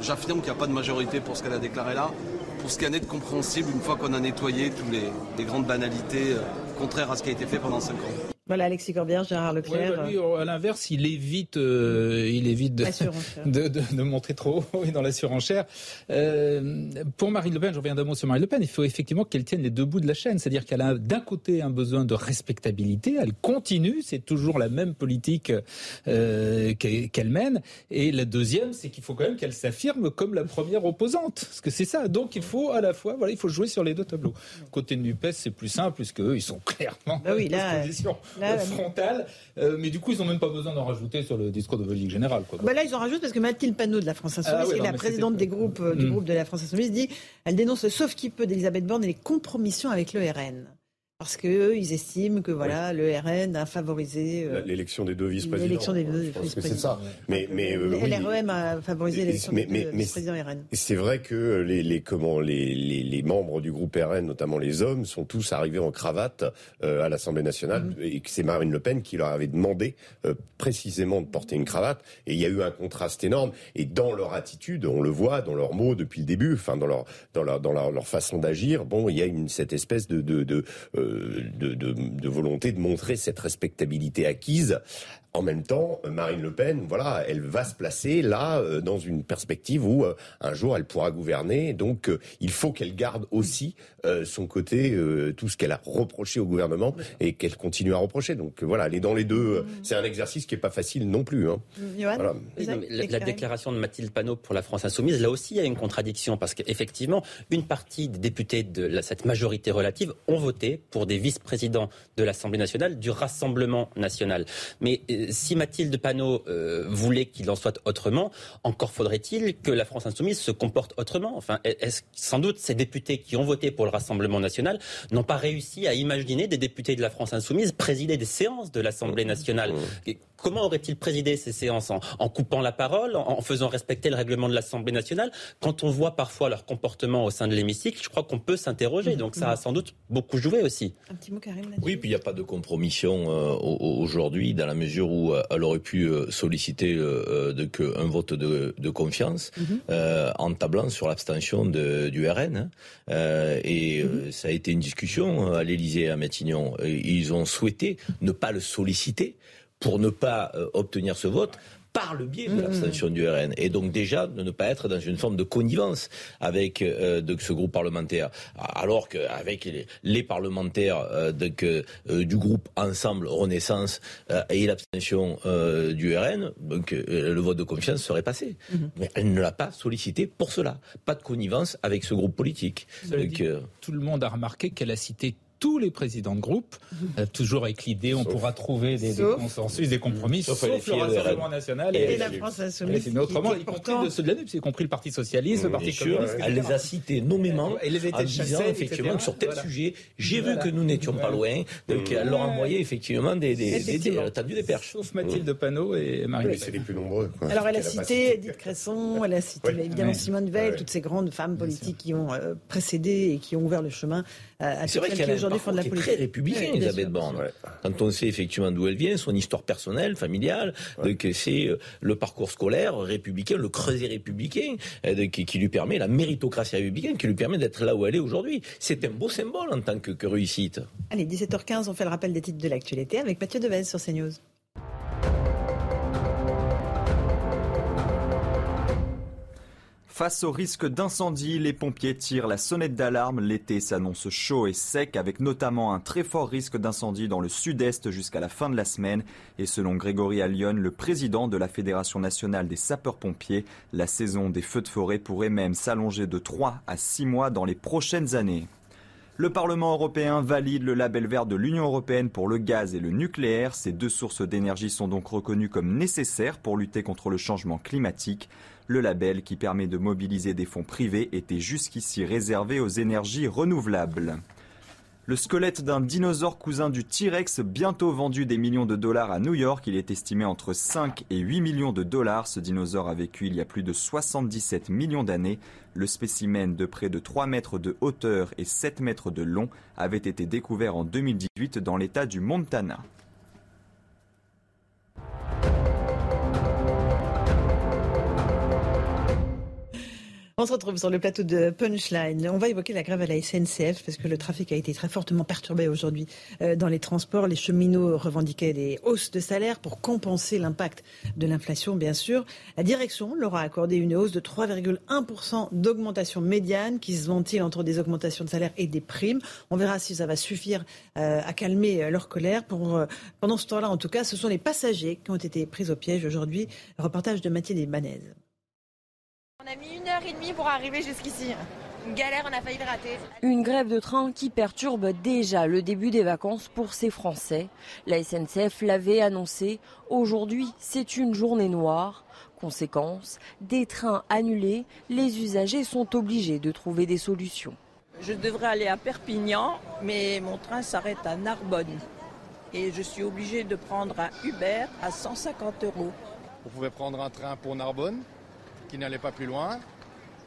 J'affirme qu'il n'y a pas de majorité pour ce qu'elle a déclaré là. Pour ce qui est de compréhensible, une fois qu'on a nettoyé toutes les, grandes banalités euh, contraires à ce qui a été fait pendant cinq ans. Voilà, Alexis Corbière, Gérard Leclerc. Bah, euh, à l'inverse, il évite, euh, il évite de, de, trop haut dans la surenchère. Euh, pour Marine Le Pen, je reviens d'un mot sur Marine Le Pen, il faut effectivement qu'elle tienne les deux bouts de la chaîne. C'est-à-dire qu'elle a d'un côté un besoin de respectabilité, elle continue, c'est toujours la même politique euh, qu'elle mène. Et la deuxième, c'est qu'il faut quand même qu'elle s'affirme comme la première opposante. Parce que c'est ça. Donc il faut à la fois, voilà, il faut jouer sur les deux tableaux. Côté de NUPES, c'est plus simple, puisque eux, ils sont clairement bah oui, là, Là, frontale. Euh, mais du coup, ils n'ont même pas besoin d'en rajouter sur le discours de politique générale. Quoi. Bah là, ils en rajoutent parce que Mathilde Panot de la France ah Insoumise, qui est la présidente des groupes, euh, du hmm. groupe de la France Insoumise, dit elle dénonce le sauf qui peut d'Elisabeth Borne et les compromissions avec le RN parce qu'eux, ils estiment que voilà, le RN a favorisé euh, l'élection des deux vice-présidents. L'élection des deux vice-présidents. C'est ça. Mais, mais euh, LREM a favorisé l'élection des deux vice-présidents RN. C'est vrai que les, les comment les, les, les, membres du groupe RN, notamment les hommes, sont tous arrivés en cravate euh, à l'Assemblée nationale mhm. et que c'est Marine Le Pen qui leur avait demandé euh, précisément de porter une cravate. Et il y a eu un contraste énorme. Et dans leur attitude, on le voit, dans leurs mots depuis le début, enfin dans leur dans leur dans leur, leur façon d'agir, bon, il y a une cette espèce de de, de de, volonté de montrer cette respectabilité acquise en même temps, Marine Le Pen, voilà, elle va se placer là euh, dans une perspective où euh, un jour elle pourra gouverner. Donc euh, il faut qu'elle garde aussi son côté, tout ce qu'elle a reproché au gouvernement et qu'elle continue à reprocher. Donc voilà, elle est dans les deux. C'est un exercice qui est pas facile non plus. Hein. Voilà. la, déclaration de Mathilde Panot pour la France Insoumise, là aussi il y a une contradiction parce qu'effectivement, une partie des députés de cette majorité relative ont voté pour des vice-présidents de l'Assemblée nationale du Rassemblement national. Mais si Mathilde Panot euh, voulait qu'il en soit autrement, encore faudrait-il que la France insoumise se comporte autrement. Enfin, est-ce sans doute ces députés qui ont voté pour le Rassemblement national n'ont pas réussi à imaginer des députés de la France insoumise présider des séances de l'Assemblée nationale Comment aurait-il présidé ces séances en, coupant la parole, en, faisant respecter le règlement de l'Assemblée nationale Quand on voit parfois leur comportement au sein de l'hémicycle, je crois qu'on peut s'interroger. Donc ça a sans doute beaucoup joué aussi. Un petit mot, Karim. Oui, puis il n'y a pas de compromission euh, aujourd'hui dans la mesure où euh, elle aurait pu euh, solliciter de, un vote de, confiance mhm. en tablant sur l'abstention du RN. Hein. et ça a été une discussion à l'Élysée à Matignon. Ils ont souhaité ne pas le solliciter pour ne pas euh, obtenir ce vote par le biais de mmh. l'abstention du RN. Et donc déjà de ne pas être dans une forme de connivence avec euh, de ce groupe parlementaire. Alors qu'avec les, les, parlementaires euh, du groupe Ensemble Renaissance et l'abstention du RN, donc le vote de confiance serait passé. Mmh. Mais elle ne l'a pas sollicité pour cela. Pas de connivence avec ce groupe politique. tout le monde a remarqué qu'elle a cité tous les présidents de groupe, euh, toujours avec l'idée on pourra trouver des, consensus, des compromis, sauf, le Rassemblement national et, la France Insoumise. Mais autrement, y compris de ceux de la NUP, y compris le Parti Socialiste, le Parti Communiste. Elle les a cités nommément et les en disant effectivement que sur tel sujet, j'ai vu que nous n'étions pas loin, donc elle leur a envoyé effectivement des, des, des, des perches. Sauf Mathilde Panot et Marie Le C'est les plus nombreux. Alors elle a cité Edith Cresson, elle a cité évidemment Simone Veil, toutes ces grandes femmes politiques qui ont euh, précédé et qui ont ouvert le chemin à C'est vrai qu'elle aujourd'hui font de la politique. très républicain, Elisabeth Borne. Quand on sait effectivement d'où elle vient, son histoire personnelle, familiale, que c'est euh, le parcours scolaire républicain, le creuset républicain, euh, qui lui permet la méritocratie républicaine, qui lui permet d'être là où elle est aujourd'hui. C'est un beau symbole en tant que, que réussite. Allez, 17h15, on fait le rappel des titres de l'actualité avec Mathieu Devez sur CNews. Face au risque d'incendie, les pompiers tirent la sonnette d'alarme. L'été s'annonce chaud et sec avec notamment un très fort risque d'incendie dans le sud-est jusqu'à la fin de la semaine. Et selon Grégory Allion, le président de la Fédération nationale des sapeurs-pompiers, la saison des feux de forêt pourrait même s'allonger de 3 à 6 mois dans les prochaines années. Le Parlement européen valide le label vert de l'Union européenne pour le gaz et le nucléaire. Ces deux sources d'énergie sont donc reconnues comme nécessaires pour lutter contre le changement climatique. Le label qui permet de mobiliser des fonds privés était jusqu'ici réservé aux énergies renouvelables. Le squelette d'un dinosaure cousin du T-Rex, bientôt vendu des millions de dollars à New York. Il est estimé entre 5 et 8 millions de dollars. Ce dinosaure a vécu il y a plus de 77 millions d'années. Le spécimen de près de 3 mètres de hauteur et 7 mètres de long avait été découvert en 2018 dans l'état du Montana. On se retrouve sur le plateau de Punchline. On va évoquer la grève à la SNCF parce que le trafic a été très fortement perturbé aujourd'hui euh, dans les transports. Les cheminots revendiquaient des hausses de salaire pour compenser l'impact de l'inflation, bien sûr. La direction leur a accordé une hausse de 3,1% d'augmentation médiane qui se ventile entre des augmentations de salaire et des primes. On verra si ça va suffire euh, à calmer euh, leur colère. Pour, pendant ce temps-là, en tout cas, ce sont les passagers qui ont été pris au piège aujourd'hui. Reportage de Mathieu Desbanaises. On a mis une heure et demie pour arriver jusqu'ici. Une galère, on a failli le rater. Une grève de train qui perturbe déjà le début des vacances pour ces Français. La SNCF l'avait annoncé. Aujourd'hui, c'est une journée noire. Conséquence, des trains annulés, les usagers sont obligés de trouver des solutions. Je devrais aller à Perpignan, mais mon train s'arrête à Narbonne. Et je suis obligé de prendre un Uber à 150 euros. Vous pouvez prendre un train pour Narbonne qui n'allait pas plus loin,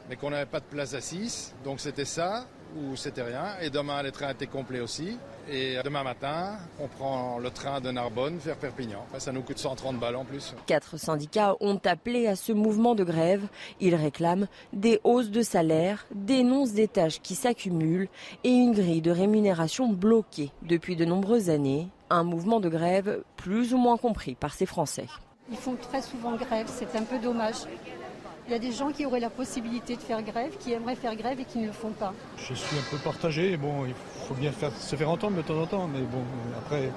mais qu'on n'avait pas de place assise. Donc c'était ça ou c'était rien. Et demain, les trains étaient complets aussi. Et demain matin, on prend le train de Narbonne vers Perpignan. Ça nous coûte 130 balles en plus. Quatre syndicats ont appelé à ce mouvement de grève. Ils réclament des hausses de salaire, dénoncent des tâches qui s'accumulent et une grille de rémunération bloquée depuis de nombreuses années. Un mouvement de grève plus ou moins compris par ces Français. Ils font très souvent grève, c'est un peu dommage. Il y a des gens qui auraient la possibilité de faire grève, qui aimeraient faire grève et qui ne le font pas. Je suis un peu partagé. Bon, il faut bien faire, se faire entendre de temps en temps, mais bon, après,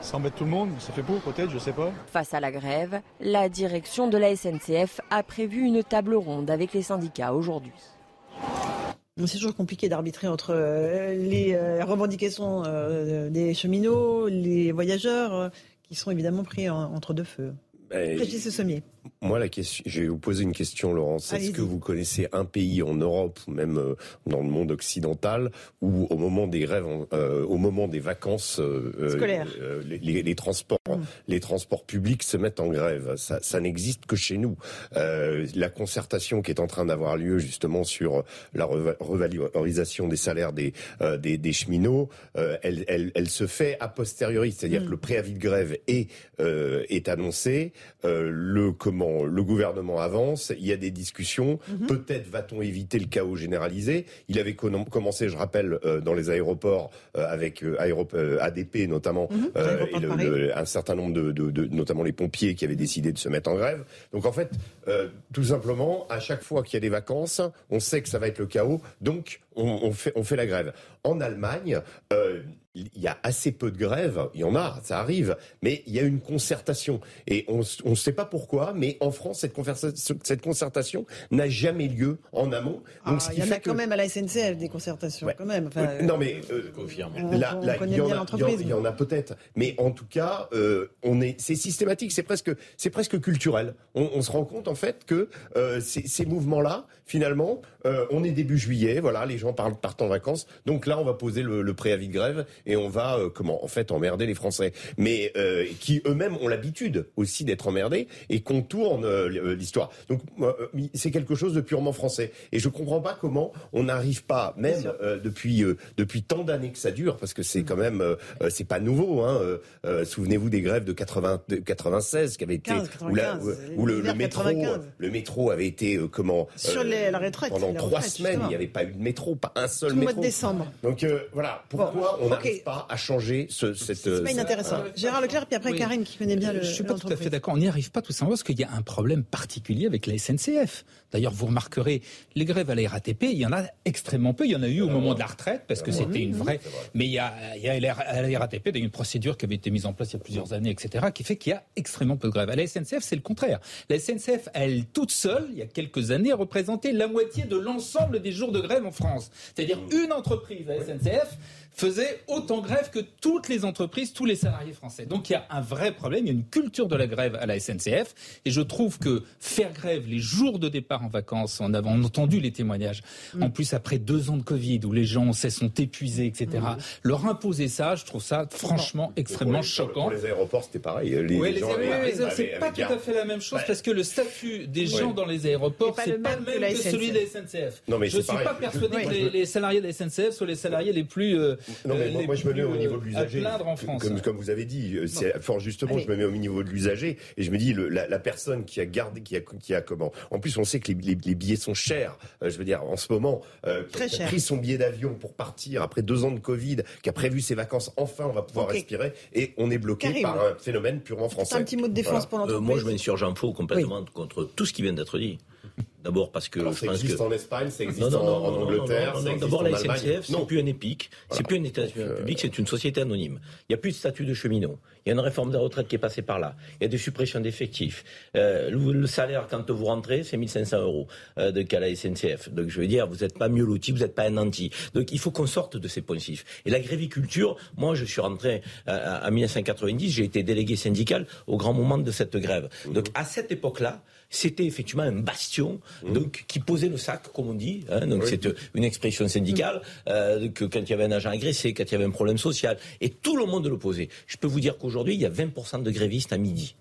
ça embête tout le monde, ça fait pour peut-être, je sais pas. Face à la grève, la direction de la SNCF a prévu une table ronde avec les syndicats aujourd'hui. C'est toujours compliqué d'arbitrer entre euh, les euh, revendications euh, des cheminots, les voyageurs, qui sont évidemment pris entre deux feux. Ben, Régis Sommier. Moi, la question, je vais vous poser une question, Laurence. Est-ce que vous connaissez un pays en Europe ou même euh, dans le monde occidental où, au moment des grèves, euh, au moment des vacances euh, scolaires, les, transports, mmh. les transports publics se mettent en grève Ça, ça n'existe que chez nous. la concertation qui est en train d'avoir lieu justement sur la revalorisation des salaires des des, des, cheminots, elle, elle, elle, se fait a posteriori, c'est-à-dire mmh. que le préavis de grève est est annoncé. le comment le gouvernement avance, il y a des discussions, mhm. peut-être va-t-on éviter le chaos généralisé. Il avait commencé, je rappelle, euh, dans les aéroports euh, avec euh, ADP notamment, mhm. et un certain nombre de, notamment les pompiers qui avaient décidé de se mettre en grève. Donc en fait, tout simplement, à chaque fois qu'il y a des vacances, on sait que ça va être le chaos, donc on, fait, on fait la grève. En Allemagne, il y a assez peu de grèves, il y en a, ça arrive, mais il y a une concertation. Et on ne sait pas pourquoi, mais en France, cette, cette concertation n'a jamais lieu en amont. Ah, il y en a quand même à la SNCF des concertations, quand même. non, mais euh, là, il, y en a, il y en a peut-être, mais en tout cas, euh, on est, c'est systématique, c'est presque, c'est presque culturel. On, se rend compte en fait que euh, ces, mouvements-là, finalement, on est début juillet, voilà, les gens partent, partent en vacances, donc là, on va poser le, le préavis de grève et on va euh, comment en fait emmerder les Français, mais euh, qui eux-mêmes ont l'habitude aussi d'être emmerdés et contournent euh, l'histoire. Donc c'est quelque chose de purement français et je comprends pas comment on n'arrive pas même depuis depuis tant d'années que ça dure parce que c'est quand même c'est pas nouveau. Hein, Souvenez-vous des grèves de 80, 96 qui avaient été où, le, métro le métro avait été comment sur la retraite pendant trois semaines il n'y avait pas eu de métro, pas un seul Tout métro. mois de décembre. Donc voilà pourquoi on a n'arrive pas à changer ce, cette. C'est pas inintéressant. Gérard Leclerc, puis après Karine qui connaît bien le. Je suis pas tout à fait d'accord. On n'y arrive pas tout simplement parce qu'il y a un problème particulier avec la SNCF. D'ailleurs, vous remarquerez, les grèves à la RATP, il y en a extrêmement peu. Il y en a eu au moment de la retraite parce que c'était une vraie. Mais il y a, il y a à la RATP une procédure qui avait été mise en place il y a plusieurs années, etc., qui fait qu'il y a extrêmement peu de grèves. À la SNCF, c'est le contraire. La SNCF, elle toute seule, il y a quelques années, a représenté la moitié de l'ensemble des jours de grève en France. C'est-à-dire une entreprise, la SNCF, faisait autant grève que toutes les entreprises, tous les salariés français. Donc il y a un vrai problème, il y a une culture de la grève à la SNCF, et je trouve que faire grève les jours de départ en vacances, en avons entendu les témoignages, mm. en plus après deux ans de Covid où les gens on sait, sont épuisés, etc., mm. leur imposer ça, je trouve ça franchement extrêmement choquant. Pour les aéroports, c'était pareil. Les, oui, les, aéroports, c'est pas tout à fait la même chose parce que le statut des gens dans les aéroports, c'est pas, le même que, celui de la SNCF. Non, mais je ne suis pas persuadé que les, salariés de la SNCF soient les salariés les plus euh, non, mais moi, je me mets au niveau de l'usager. Comme, comme, vous avez dit, euh, c'est fort justement, je me mets au niveau de l'usager et je me dis, le, la, la, personne qui a gardé, qui a, qui a comment En plus, on sait que les, les, billets sont chers. Euh, je veux dire, en ce moment, euh, Très qui a pris son billet d'avion pour partir après deux ans de Covid, qui a prévu ses vacances, enfin, on va pouvoir respirer et on est bloqué par un phénomène purement français. Un petit mot de défense pour l'entreprise. moi, je m'insurge en faux complètement contre tout ce qui vient d'être dit. D'abord parce que Alors, je ça existe en Espagne, ça existe en, Angleterre. D'abord la SNCF, c'est plus un EPIC, c'est plus un établissement public, c'est une société anonyme. Il n'y a plus de statut de cheminot. Il y a une réforme de la retraite qui est passée par là. Il y a des suppressions d'effectifs. Euh, le, salaire quand vous rentrez, c'est 1500 euros euh, de cas la SNCF. Donc je veux dire, vous n'êtes pas mieux loti, vous n'êtes pas un anti. Donc il faut qu'on sorte de ces poncifs. Et la gréviculture, moi je suis rentré euh, en 1990, j'ai été délégué syndical au grand moment de cette grève. Donc à cette époque-là, c'était effectivement un bastion mmh. donc qui posait le sac, comme on dit. Hein, donc c'est une expression syndicale euh, que quand il y avait un agent agressé, quand il y avait un problème social, et tout le monde l'opposait. Je peux vous dire qu'aujourd'hui il y a 20% de grévistes à midi.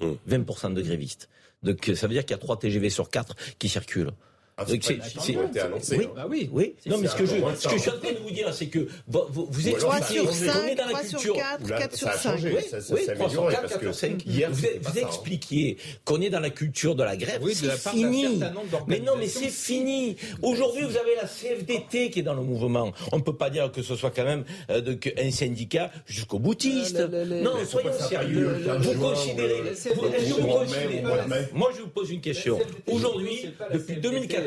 20% mmh. de grévistes. Donc ça veut dire qu'il y a 3 TGV sur 4 qui circulent. Ah, c'est été annoncé. Oui, bah oui, oui. Non, mais ce que, je, ce que je suis en train de vous dire, c'est que vous, vous expliquez, on est dans la culture. 4 sur 5. Oui, 3 sur 4, 4 sur 5. Vous, vous expliquiez qu'on est dans la culture de la grève. c'est fini. Mais non, mais c'est fini. Aujourd'hui, vous avez la CFDT qui est dans le mouvement. On ne peut pas dire que ce soit quand même euh, un syndicat jusqu'au boutiste. Non, soyons sérieux. Vous considérez. Moi, je vous pose une question. Aujourd'hui, depuis 2014,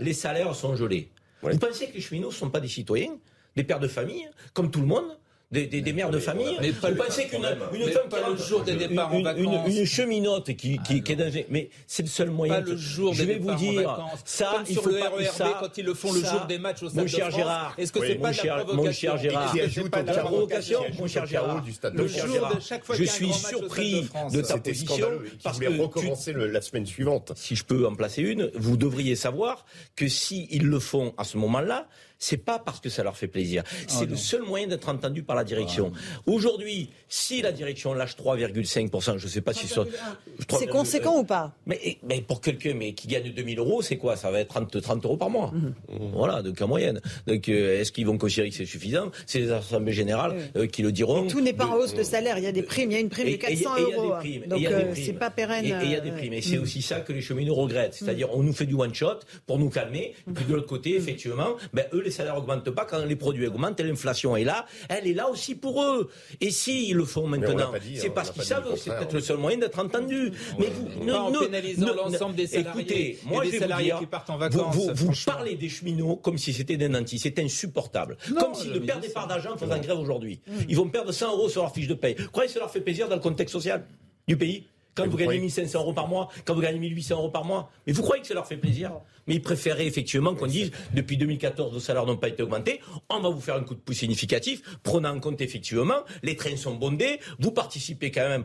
les salaires sont gelés. Vous pensez que les cheminots ne sont pas des citoyens, des pères de famille, comme tout le monde des, des, des mères de famille. Mais vous pensez qu'une une femme pas le jour des départs une, en vacances. Une, cheminote qui, qui, qui est dans mais c'est le seul moyen. Pas le jour je vais vous dire ça. Il sur faut le RERB ça, quand ils le font le jour des matchs au Stade mon cher Gérard. Est-ce que c'est pas de la Mon cher Gérard. Pas de la provocation. Mon cher Gérard. Le jour de chaque fois Je suis surpris de ta position parce que recommencer la semaine suivante. Si je peux en placer une, vous devriez savoir que si ils le font à ce moment-là c'est pas parce que ça leur fait plaisir. Ah, c'est le seul moyen d'être entendu par la direction. Ah, Aujourd'hui, si la direction lâche 3,5%, je ne sais pas si c'est conséquent ou pas? Mais, mais, pour quelqu'un mais qui gagne 2000 euros, c'est quoi? Ça va être 30, 30 euros par mois. Mhm. Voilà, donc en moyenne. Donc euh, est-ce qu'ils vont considérer que c'est suffisant? C'est les assemblées générales euh, qui le diront. tout n'est pas en hausse de salaire. Il y a des primes. Il y a une prime de 400 euros. Donc euh, c'est pas pérenne. Et il y a des primes. Et c'est aussi ça que les cheminots regrettent. C'est-à-dire, on nous fait du one shot pour nous calmer. Puis de l'autre côté, effectivement, ben, eux, les salaires augmentent pas quand les produits augmentent et l'inflation est là. Elle est là aussi pour eux. Et s'ils le font maintenant, c'est parce qu'ils savent que c'est peut-être le seul moyen d'être entendu. Mais vous, ne, en pénalisant l'ensemble des salariés, écoutez, moi, des salariés qui partent en vacances. Vous, vous, parlez des cheminots comme si c'était des nantis. C'est insupportable. comme s'ils ne perdaient pas d'argent en faisant grève aujourd'hui. Ils vont perdre 100 euros sur leur fiche de paye. Vous croyez que ça leur fait plaisir dans le contexte social du pays? Quand vous, gagnez 1500 euros par mois, quand vous gagnez 1800 euros par mois. Mais vous croyez que ça leur fait plaisir? Mais ils préféraient effectivement qu'on dise depuis 2014 vos salaires n'ont pas été augmentés, on va vous faire un coup de pouce significatif, prenant en compte effectivement les trains sont bondés, vous participez quand même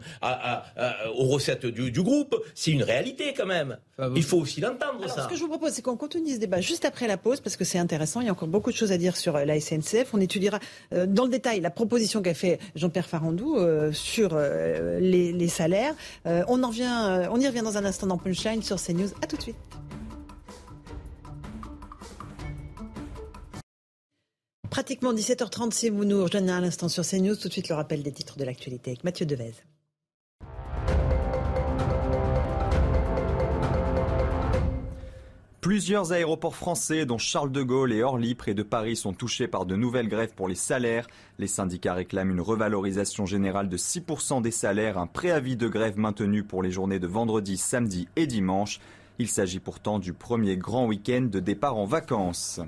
aux recettes du, groupe, c'est une réalité quand même. Il faut aussi l'entendre ça. Ce que je vous propose, c'est qu'on continue ce débat juste après la pause parce que c'est intéressant. Il y a encore beaucoup de choses à dire sur euh, la SNCF. On étudiera euh, dans le détail la proposition qu'a fait Jean-Pierre Farandou euh, sur les, salaires. on, en revient, on y revient dans un instant dans Punchline sur CNews. À tout de suite. Pratiquement 17h30 si vous nous rejoignez à l'instant sur CNews. Tout de suite le rappel des titres de l'actualité avec Mathieu Devez. Plusieurs aéroports français, dont Charles de Gaulle et Orly, près de Paris, sont touchés par de nouvelles grèves pour les salaires. Les syndicats réclament une revalorisation générale de 6% des salaires, un préavis de grève maintenu pour les journées de vendredi, samedi et dimanche. Il s'agit pourtant du premier grand week-end de départ en vacances.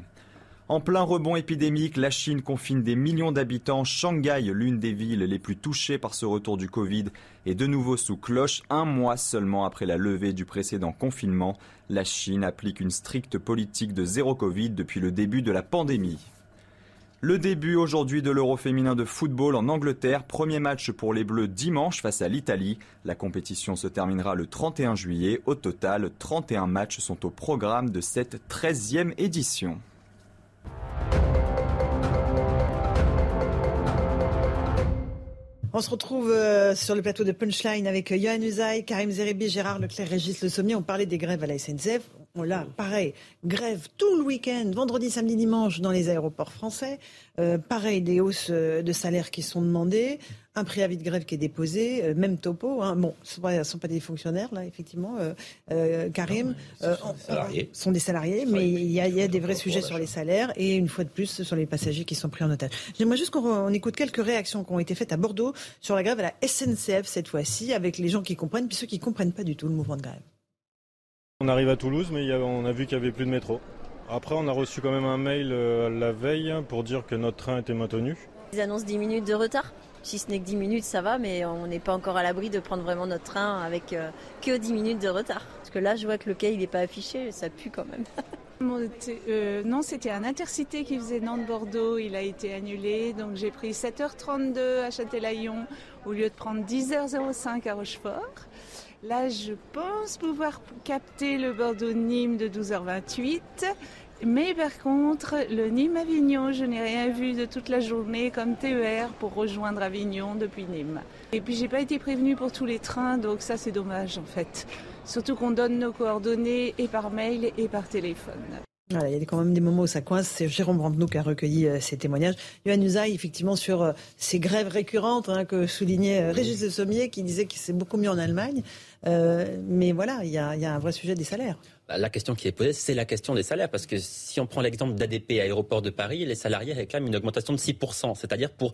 En plein rebond épidémique, la Chine confine des millions d'habitants. Shanghai, l'une des villes les plus touchées par ce retour du Covid, est de nouveau sous cloche un mois seulement après la levée du précédent confinement. La Chine applique une stricte politique de zéro Covid depuis le début de la pandémie. Le début aujourd'hui de l'Euro féminin de football en Angleterre. Premier match pour les Bleus dimanche face à l'Italie. La compétition se terminera le 31 juillet. Au total, 31 matchs sont au programme de cette 13e édition. On se retrouve euh, sur le plateau de Punchline avec euh, Johan Usaï, Karim Zeribi, Gérard Leclerc, Régis Le Sommier. On parlait des grèves à la SNCF. L'a, pareil, grève tout le week-end, vendredi, samedi, dimanche dans les aéroports français. Euh, pareil, des hausses de salaire qui sont demandées un préavis de grève qui est déposé, euh, même topo. Hein. Bon, ce ne sont pas des fonctionnaires, là, effectivement. Euh, euh, Karim, sont, des salariés, mais il y, a, des vrais sujets sur les salaires et une fois de plus sur les passagers qui sont pris en otage. J'aimerais juste qu'on écoute quelques réactions qui ont été faites à Bordeaux sur la grève à la SNCF cette fois-ci, avec les gens qui comprennent, puis ceux qui ne comprennent pas du tout le mouvement de grève. On arrive à Toulouse, mais on a vu qu'il n'y avait plus de métro. Après, on a reçu quand même un mail la veille pour dire que notre train était maintenu. Ils annoncent 10 minutes de retard si ce n'est que 10 minutes, ça va, mais on n'est pas encore à l'abri de prendre vraiment notre train avec euh, que 10 minutes de retard. Parce que là, je vois que le quai, il n'est pas affiché, ça pue quand même. Euh, non, c'était un intercité qui faisait Nantes-Bordeaux, il a été annulé, donc j'ai pris 7h32 à Châtelaillon au lieu de prendre 10h05 à Rochefort. Là, je pense pouvoir capter le Bordeaux-Nîmes de 12h28 mais par contre, le Nîmes-Avignon, je n'ai rien vu de toute la journée comme TER pour rejoindre Avignon depuis Nîmes. Et puis j'ai pas été prévenue pour tous les trains, donc ça c'est dommage en fait. Surtout qu'on donne nos coordonnées et par mail et par téléphone. Il y a quand même des moments où ça coince. C'est Jérôme Rampenou qui a recueilli euh, ces témoignages. Yohann Usaï, effectivement, sur euh, ces grèves récurrentes hein, que soulignait euh, Régis Le Sommier, qui disait que c'est beaucoup mieux en Allemagne. mais voilà, il y, a, un vrai sujet des salaires. Bah, la question qui est posée, c'est la question des salaires. Parce que si on prend l'exemple d'ADP, Aéroport de Paris, les salariés réclament une augmentation de 6%, c'est-à-dire pour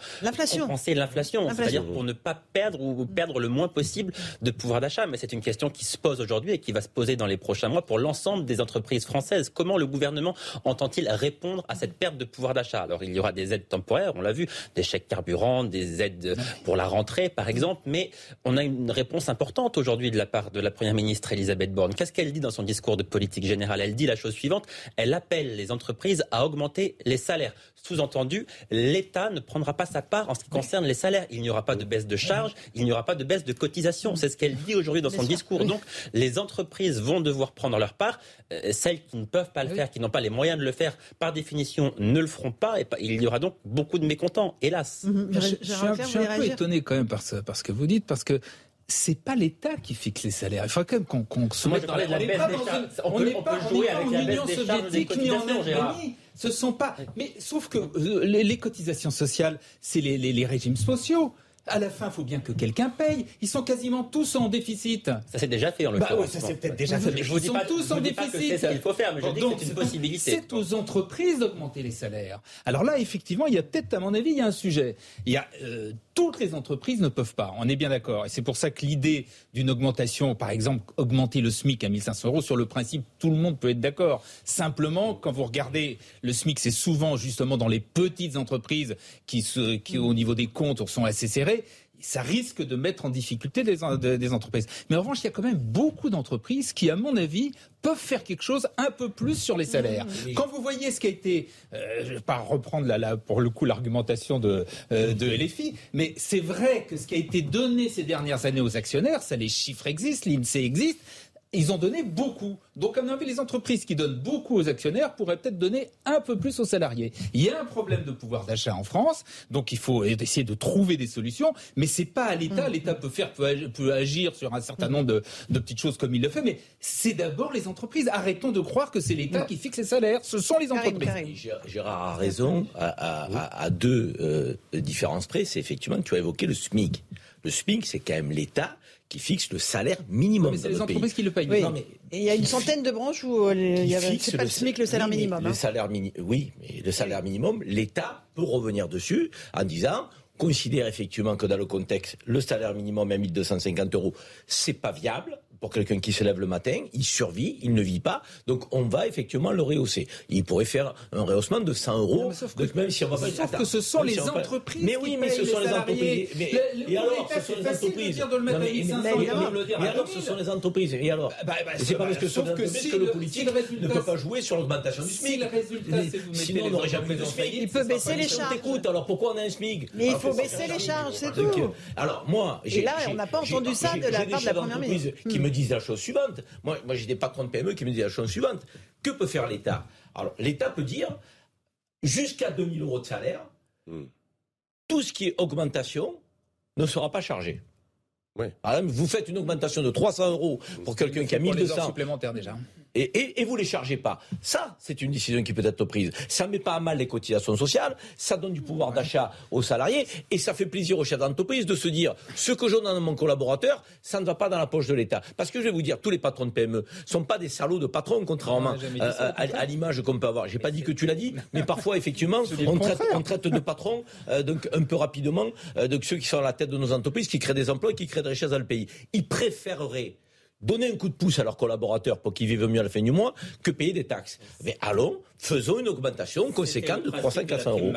compenser l'inflation, c'est-à-dire pour ne pas perdre ou perdre le moins possible de pouvoir d'achat. Mais c'est une question qui se pose aujourd'hui et qui va se poser dans les prochains mois pour l'ensemble des entreprises françaises. Comment le gouvernement entend-il répondre à cette perte de pouvoir d'achat? Alors il y aura des aides temporaires, on l'a vu, des chèques carburants, des aides pour la rentrée par exemple, mais on a une réponse importante aujourd'hui de la part de la Première ministre Elisabeth Borne. Qu'est-ce qu'elle dit dans son discours de politique générale. Elle dit la chose suivante, elle appelle les entreprises à augmenter les salaires. Sous-entendu, l'État ne prendra pas sa part en ce qui concerne les salaires. Il n'y aura pas de baisse de charges, il n'y aura pas de baisse de cotisation. C'est ce qu'elle dit aujourd'hui dans son discours. Donc, les entreprises vont devoir prendre leur part. Euh, celles qui ne peuvent pas le faire, qui n'ont pas les moyens de le faire, par définition, ne le feront pas. Et il y aura donc beaucoup de mécontents, hélas. Mhm. Je, suis un, peu étonné quand même par ce, par ce que vous dites, parce que c'est pas l'État qui fixe les salaires. Il faut quand même qu'on se mette dans la... On n'est pas, jouer avec la Union soviétique ni en Allemagne. Ce sont pas. Mais sauf que euh, les, cotisations sociales, c'est les, les régimes sociaux. À la fin, il faut bien que quelqu'un paye. Ils sont quasiment tous en déficit. Ça s'est déjà fait en le bah oui, ça s'est peut-être déjà fait. Mais je vous ils sont tous en déficit. C'est ce qu'il faut faire, mais je dis que c'est une possibilité. C'est aux entreprises d'augmenter les salaires. Alors là, effectivement, il y a peut-être, à mon avis, il y a un sujet. Il y a euh, toutes les entreprises ne peuvent pas. On est bien d'accord. Et c'est pour ça que l'idée d'une augmentation, par exemple, augmenter le SMIC à 1500 euros, sur le principe, tout le monde peut être d'accord. Simplement, quand vous regardez le SMIC, c'est souvent justement dans les petites entreprises qui, au niveau des comptes, sont assez serrés ça risque de mettre en difficulté des, entreprises. Mais en revanche, il y a quand même beaucoup d'entreprises qui, à mon avis, peuvent faire quelque chose un peu plus sur les salaires. Quand vous voyez ce qui a été, euh, je ne vais pas reprendre pour le coup l'argumentation de, euh, de LFI, mais c'est vrai que ce qui a été donné ces dernières années aux actionnaires, ça les chiffres existent, l'INSEE existe, ils ont donné beaucoup. Donc, à mon avis, les entreprises qui donnent beaucoup aux actionnaires pourraient peut-être donner un peu plus aux salariés. Il y a un problème de pouvoir d'achat en France, donc il faut essayer de trouver des solutions, mais c'est pas à l'État. Mmh. L'État peut faire, peut agir sur un certain nombre de, petites choses comme il le fait, mais c'est d'abord les entreprises. Arrêtons de croire que c'est l'État qui fixe les salaires. Ce sont les entreprises. Gérard a raison à, deux euh, différences près. C'est effectivement que tu as évoqué le SMIC. Le SMIC, c'est quand même l'État qui fixe le salaire minimum. Mais c'est dans les le entreprises pays. qui le payent. Oui. Non, mais Et il y a une centaine de branches où euh, il y avait- fixe c'est pas le SMIC le salaire oui, mais minimum. Le hein. salaire mini- oui, mais le salaire minimum, l'État peut revenir dessus en disant considère effectivement que dans le contexte, le salaire minimum à 1250 euros, c'est pas viable pour quelqu'un qui se lève le matin, il survit, il ne vit pas, donc on va effectivement le rehausser. Il pourrait faire un rehaussement de 100 euros, mais sauf donc même si on va pas Sauf que ce sont si les va pas- entreprises Mais oui, mais ce sont les entreprises. Mais, Le- le- et alors, ce sont les entreprises. dire de le mettre Non, à mais- 1500, mais- évidemment, mais- de le dire mais à alors, ce 2000. sont les entreprises. Et alors Bah, bah, C'est pas parce que ce sont que entreprises si que le politique si ne peut pas jouer sur l'augmentation du Si SMIC. le résultat, c'est que vous mettez Sinon, on n'aurait jamais entreprises de SMIC. Il peut baisser les charges. Écoute, alors pourquoi on a un SMIC? Mais il faut que baisser les charges, c'est tout. Alors moi, j'ai- là, on n'a pas entendu ça de la part de la Première ministre. Qui me disent la chose suivante. Moi, moi j'ai des patrons de PME qui me disent la chose suivante. Que peut faire l'État? Alors l'État peut dire jusqu'à 2000 euros de salaire, Hmm. tout ce qui est augmentation ne sera pas chargé. Vous faites une augmentation de 300 euros pour quelqu'un qui a Pour les heures 1200 supplémentaires déjà. Et, et, et vous les chargez pas. Ça, c'est une décision qui peut être prise. Ça met pas à mal les cotisations sociales, ça donne du pouvoir d'achat aux salariés, et ça fait plaisir aux chefs d'entreprise de se dire ce que je donne à mon collaborateur, ça ne va pas dans la poche de l'État. Parce que je vais vous dire, tous les patrons de PME sont pas des salauds de patrons, contrairement à, à l'image qu'on peut avoir. J'ai pas dit que tu l'as dit, mais parfois effectivement, on traite, on traite de patrons, euh, donc un peu rapidement, euh, donc ceux qui sont à la tête de nos entreprises, qui créent des emplois, et qui créent des richesses dans le pays. Ils préféreraient donner un coup de pouce à leurs collaborateurs pour qu'ils vivent mieux à la fin du mois que payer des taxes. Mais allons, faisons une augmentation conséquente de 300 400 euros.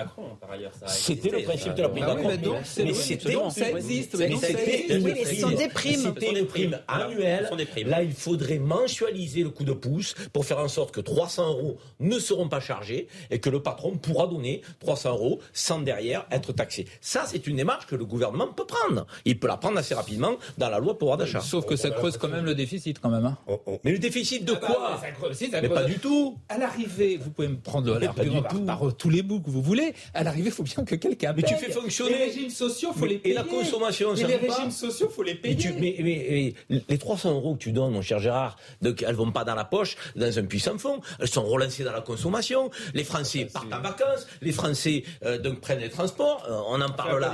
C'était le principe de la prime Ah oui, Macron. mais c'était donc, ça existe, mais c'était une prime. des primes. C'était une prime annuelle. Là, il faudrait mensualiser le coup de pouce pour faire en sorte que 300 euros ne seront pas chargés et que le patron pourra donner 300 euros sans derrière être taxé. Ça, c'est une démarche que le gouvernement peut prendre. Il peut la prendre assez rapidement dans la loi pouvoir d'achat. Sauf que ça creuse quand même le déficit quand même. hein. On- on- Mais le déficit de Ah bah, quoi ça creuse- si, ça Mais pas du tout. À l'arrivée, vous pouvez me prendre l'argument par, par tous les bouts que vous voulez. À l'arrivée, il faut bien que quelqu'un Mais tu fais fonctionner- Les régimes sociaux, faut Mais- les et payer. la consommation, Et ça les va pas régimes sociaux, faut les Mais, payer. tu- mais- mais- mais les 300 euros que tu donnes, mon cher Gérard, donc elles vont pas dans la poche, dans un puissant fond. Elles sont relancées dans la consommation. Les Français partent en vacances. Les Français euh, donc prennent les transports. Euh, on en parle là.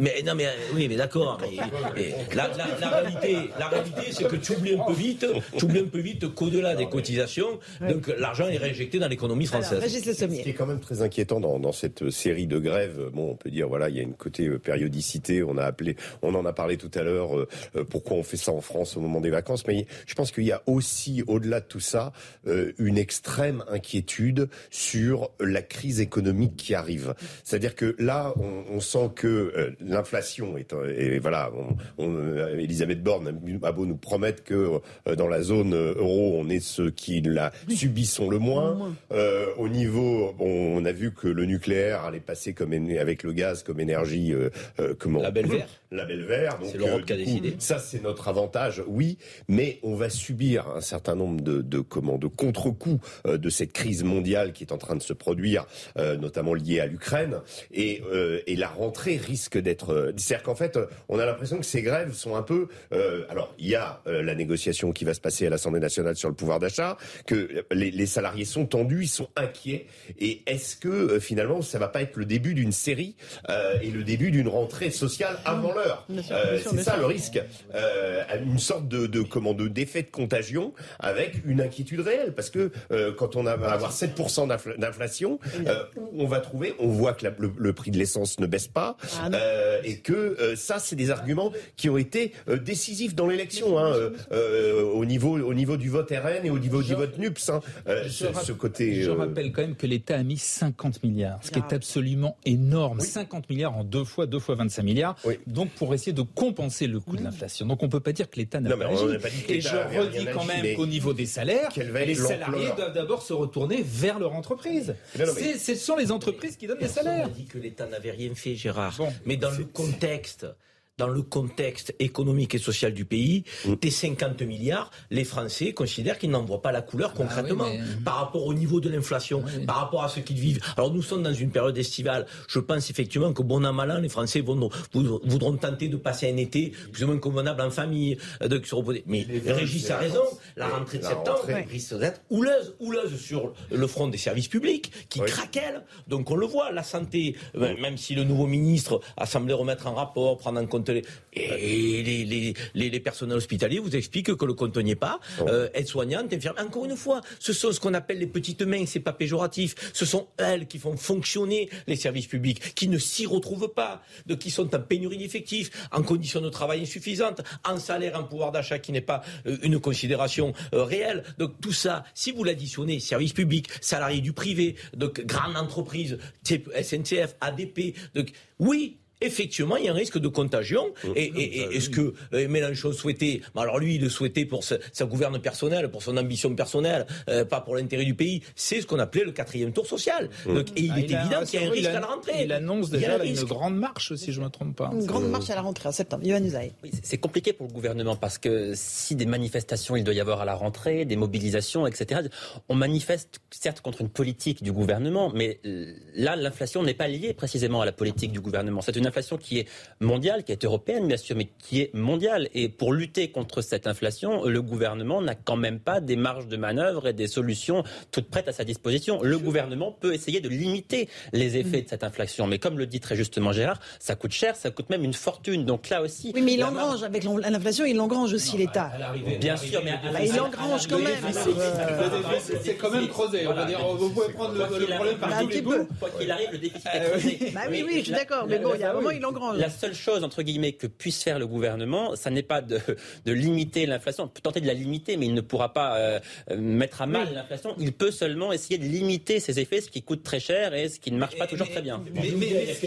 Mais non, mais euh, oui, mais d'accord. la, la- la réalité, la réalité, c'est que tu oublies un peu vite, tu oublies un peu vite qu'au-delà des cotisations, donc l'argent est réinjecté dans l'économie Alors, française. Régis Le Ce qui est quand même très inquiétant dans, dans cette série de grèves, bon, on peut dire voilà, il y a une côté euh, périodicité. On a appelé, on en a parlé tout à l'heure. euh, euh, pourquoi on fait ça en France au moment des vacances Mais je pense qu'il y a aussi, au-delà de tout ça, euh, une extrême inquiétude sur la crise économique qui arrive. C'est-à-dire que là, on, on sent que euh, l'inflation est, euh, et voilà, on, on, euh, Elisabeth Borne a beau nous promettre que euh, dans la zone euh, euro, on est ceux qui la subissent le moins. Euh, au niveau, bon, on a vu que le nucléaire allait passer comme avec le gaz comme énergie, euh, euh, comment. Label vert. C'est l'Europe euh, qui a coup, décidé. Ça, c'est notre avantage, oui, mais on va subir un certain nombre de, de comment, de contre-coups euh, de cette crise mondiale qui est en train de se produire, euh, notamment liée à l'Ukraine, et, euh, et la rentrée risque d'être. C'est-à-dire qu'en fait, on a l'impression que ces grèves sont un peu. alors, il y a la négociation qui va se passer à l'Assemblée nationale sur le pouvoir d'achat, que les, les salariés sont tendus, ils sont inquiets, et est-ce que finalement, ça va pas être le début d'une série et le début d'une rentrée sociale avant l'heure? Euh, C'est ça sûr. le risque, euh, une sorte de, de comment de d'effet de contagion avec une inquiétude réelle, parce que euh, quand on va avoir 7% d'infl- d'inflation, on va trouver, on voit que la- le, le prix de l'essence ne baisse pas, Ah et que ça, c'est des arguments qui ont été décisifs dans l'élection, hein, au niveau au niveau du vote RN et au niveau du vote NUPS, hein, ce, rapp- ce côté. Je rappelle quand même que l'État a mis 50 milliards, ce qui Ah. est absolument énorme. 50 milliards en deux fois, deux fois 25 milliards. Oui. Donc pour essayer de compenser le coût de l'inflation. Donc on peut pas dire que l'État n'a Non, pas on pas dit que Et je redis quand même qu'au niveau des salaires, les salariés doivent d'abord se retourner vers leur entreprise. Non, non, mais- C'est- Ce sont les entreprises qui donnent les salaires. n'a dit que l'État n'avait rien fait, Gérard. Bon. Mais dans le contexte, dans le contexte économique et social du pays, Mm. des 50 milliards, les Français considèrent qu'ils n'en voient pas la couleur concrètement Ah oui, mais- par rapport au niveau de l'inflation, Oui. par rapport à ce qu'ils vivent. Alors nous sommes dans une période estivale. Je pense effectivement que bon an mal an, les Français vont, voudront tenter de passer un été plus ou moins convenable en famille, euh, de se reposer. Mais Régis a raison. La rentrée de la septembre rentrée. risque d'être houleuse, houleuse sur le front des services publics qui Oui. craquellent. Donc on le voit, la santé, euh, même si le nouveau ministre a semblé remettre un rapport, prendre en compte Et les, les, les, les personnels hospitaliers vous expliquent que le est pas. Oh. Euh, aides-soignantes, infirmières. Encore une fois, ce sont ce qu'on appelle les petites mains, c'est pas péjoratif. Ce sont elles qui font fonctionner les services publics, qui ne s'y retrouvent pas, de, qui sont en pénurie d'effectifs, en conditions de travail insuffisantes, en salaire, en pouvoir d'achat qui n'est pas euh, une considération euh, réelle. Donc tout ça, si vous l'additionnez, services publics, salariés du privé, donc grandes entreprises, type SNCF, ADP, donc oui, effectivement, il y a un risque de contagion. Et, et- et- est-ce que euh, Mélenchon souhaitait, mais alors lui, il le souhaitait pour sa, sa gouverne personnelle, pour son ambition personnelle, euh, pas pour l'intérêt du pays, c'est ce qu'on appelait le quatrième tour social. Donc, et il Ah, est évident qu'il y a un risque il à la rentrée. Il annonce Il y a déjà là, une grande marche, si je ne me trompe pas. Une grande marche à la rentrée en septembre. Oui, c'est- compliqué pour le gouvernement parce que si des manifestations il doit y avoir à la rentrée, des mobilisations, etc. On manifeste certes contre une politique du gouvernement, mais euh, là l'inflation n'est pas liée précisément à la politique du gouvernement. C'est une inflation qui est mondiale, qui est européenne bien sûr, mais qui est mondiale. Et pour lutter contre cette inflation, le gouvernement n'a quand même pas des marges de manœuvre et des solutions toutes prêtes à sa disposition. Le gouvernement peut essayer de limiter les effets de cette inflation, mais comme le dit très justement Gérard, ça coûte cher, ça coûte même une fortune. Donc là aussi, Oui, mais il engrange avec l'inflation, il engrange aussi l'État. Bien sûr, mais Bah, il engrange quand même. C'est quand même creusé. On va dire, vous pouvez prendre le, le problème par tous les bouts. Quoi qu'il arrive, le déficit est creusé. Bah oui, oui, je suis d'accord, mais bon, il y a un la- moment, il engrange. La seule chose, entre guillemets, que puisse faire le gouvernement, ça n'est pas de, de limiter l'inflation. On peut tenter de la limiter, mais il ne pourra pas euh, mettre à mal l'inflation. Il peut seulement essayer de limiter ses effets, ce qui coûte très cher et ce qui ne marche pas toujours très bien. Mais, mais- ce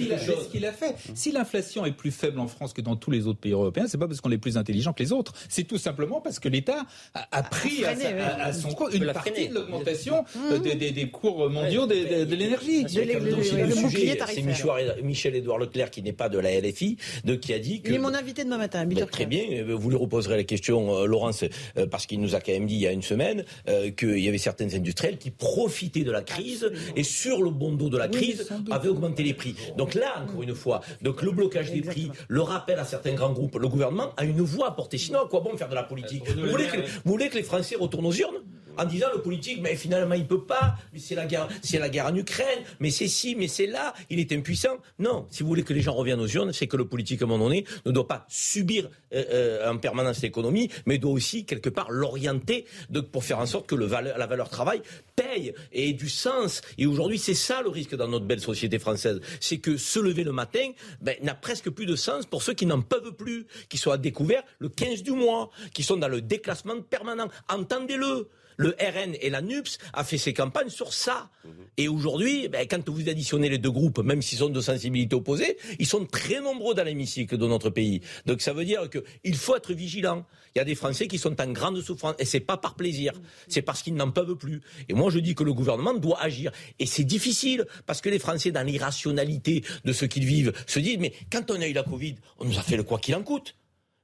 qu'il a, fait, si l'inflation est plus faible en France que dans tous les autres pays européens, c'est pas parce qu'on est plus intelligent que les autres. C'est tout simplement parce que l'État a, a pris à, son compte une la partie freiner. de l'augmentation euh, des, des- des cours mondiaux de, de- de l'énergie. Le- sujet, c'est Michel-Édouard Leclerc, qui n'est pas de la LFI, de, qui a dit que... Il est mon invité demain matin, à 8h30. Ben, très bien, euh, vous lui reposerez la question, euh, Laurence, euh, parce qu'il nous a quand même dit il y a une semaine euh, qu'il y avait certains industriels qui profitaient de la crise et sur le bon dos de la crise avaient augmenté les prix. Donc là, encore une fois, donc le blocage des prix, le rappel à certains grands groupes, le gouvernement a une voix à porter. Sinon, à quoi bon faire de la politique? Vous voulez, que, vous voulez que les Français retournent aux urnes? En disant le politique, mais finalement il peut pas, mais c'est la guerre, c'est la guerre en Ukraine, mais c'est ci, mais c'est là, il est impuissant. Non, si vous voulez que les gens reviennent aux urnes, c'est que le politique à un moment donné ne doit pas subir euh, euh, en permanence l'économie, mais doit aussi quelque part l'orienter pour faire en sorte que le valeur- la valeur travail paye et ait du sens. Et aujourd'hui, c'est ça le risque dans notre belle société française, c'est que se lever le matin ben, n'a presque plus de sens pour ceux qui n'en peuvent plus, qui sont à découvert le 15 du mois, qui sont dans le déclassement permanent. Entendez-le. Le RN et la NUPS a fait ses campagnes sur ça. Et aujourd'hui, ben, quand vous additionnez les deux groupes, même s'ils sont de sensibilités opposées, ils sont très nombreux dans l'hémicycle de notre pays. Donc ça veut dire qu'il faut être vigilant. Il y a des Français qui sont en grande souffrance. Et c'est pas par plaisir. C'est parce qu'ils n'en peuvent plus. Et moi, je dis que le gouvernement doit agir. Et c'est difficile, parce que les Français, dans l'irrationalité de ce qu'ils vivent, se disent, mais quand on a eu la Covid, on nous a fait le quoi qu'il en coûte.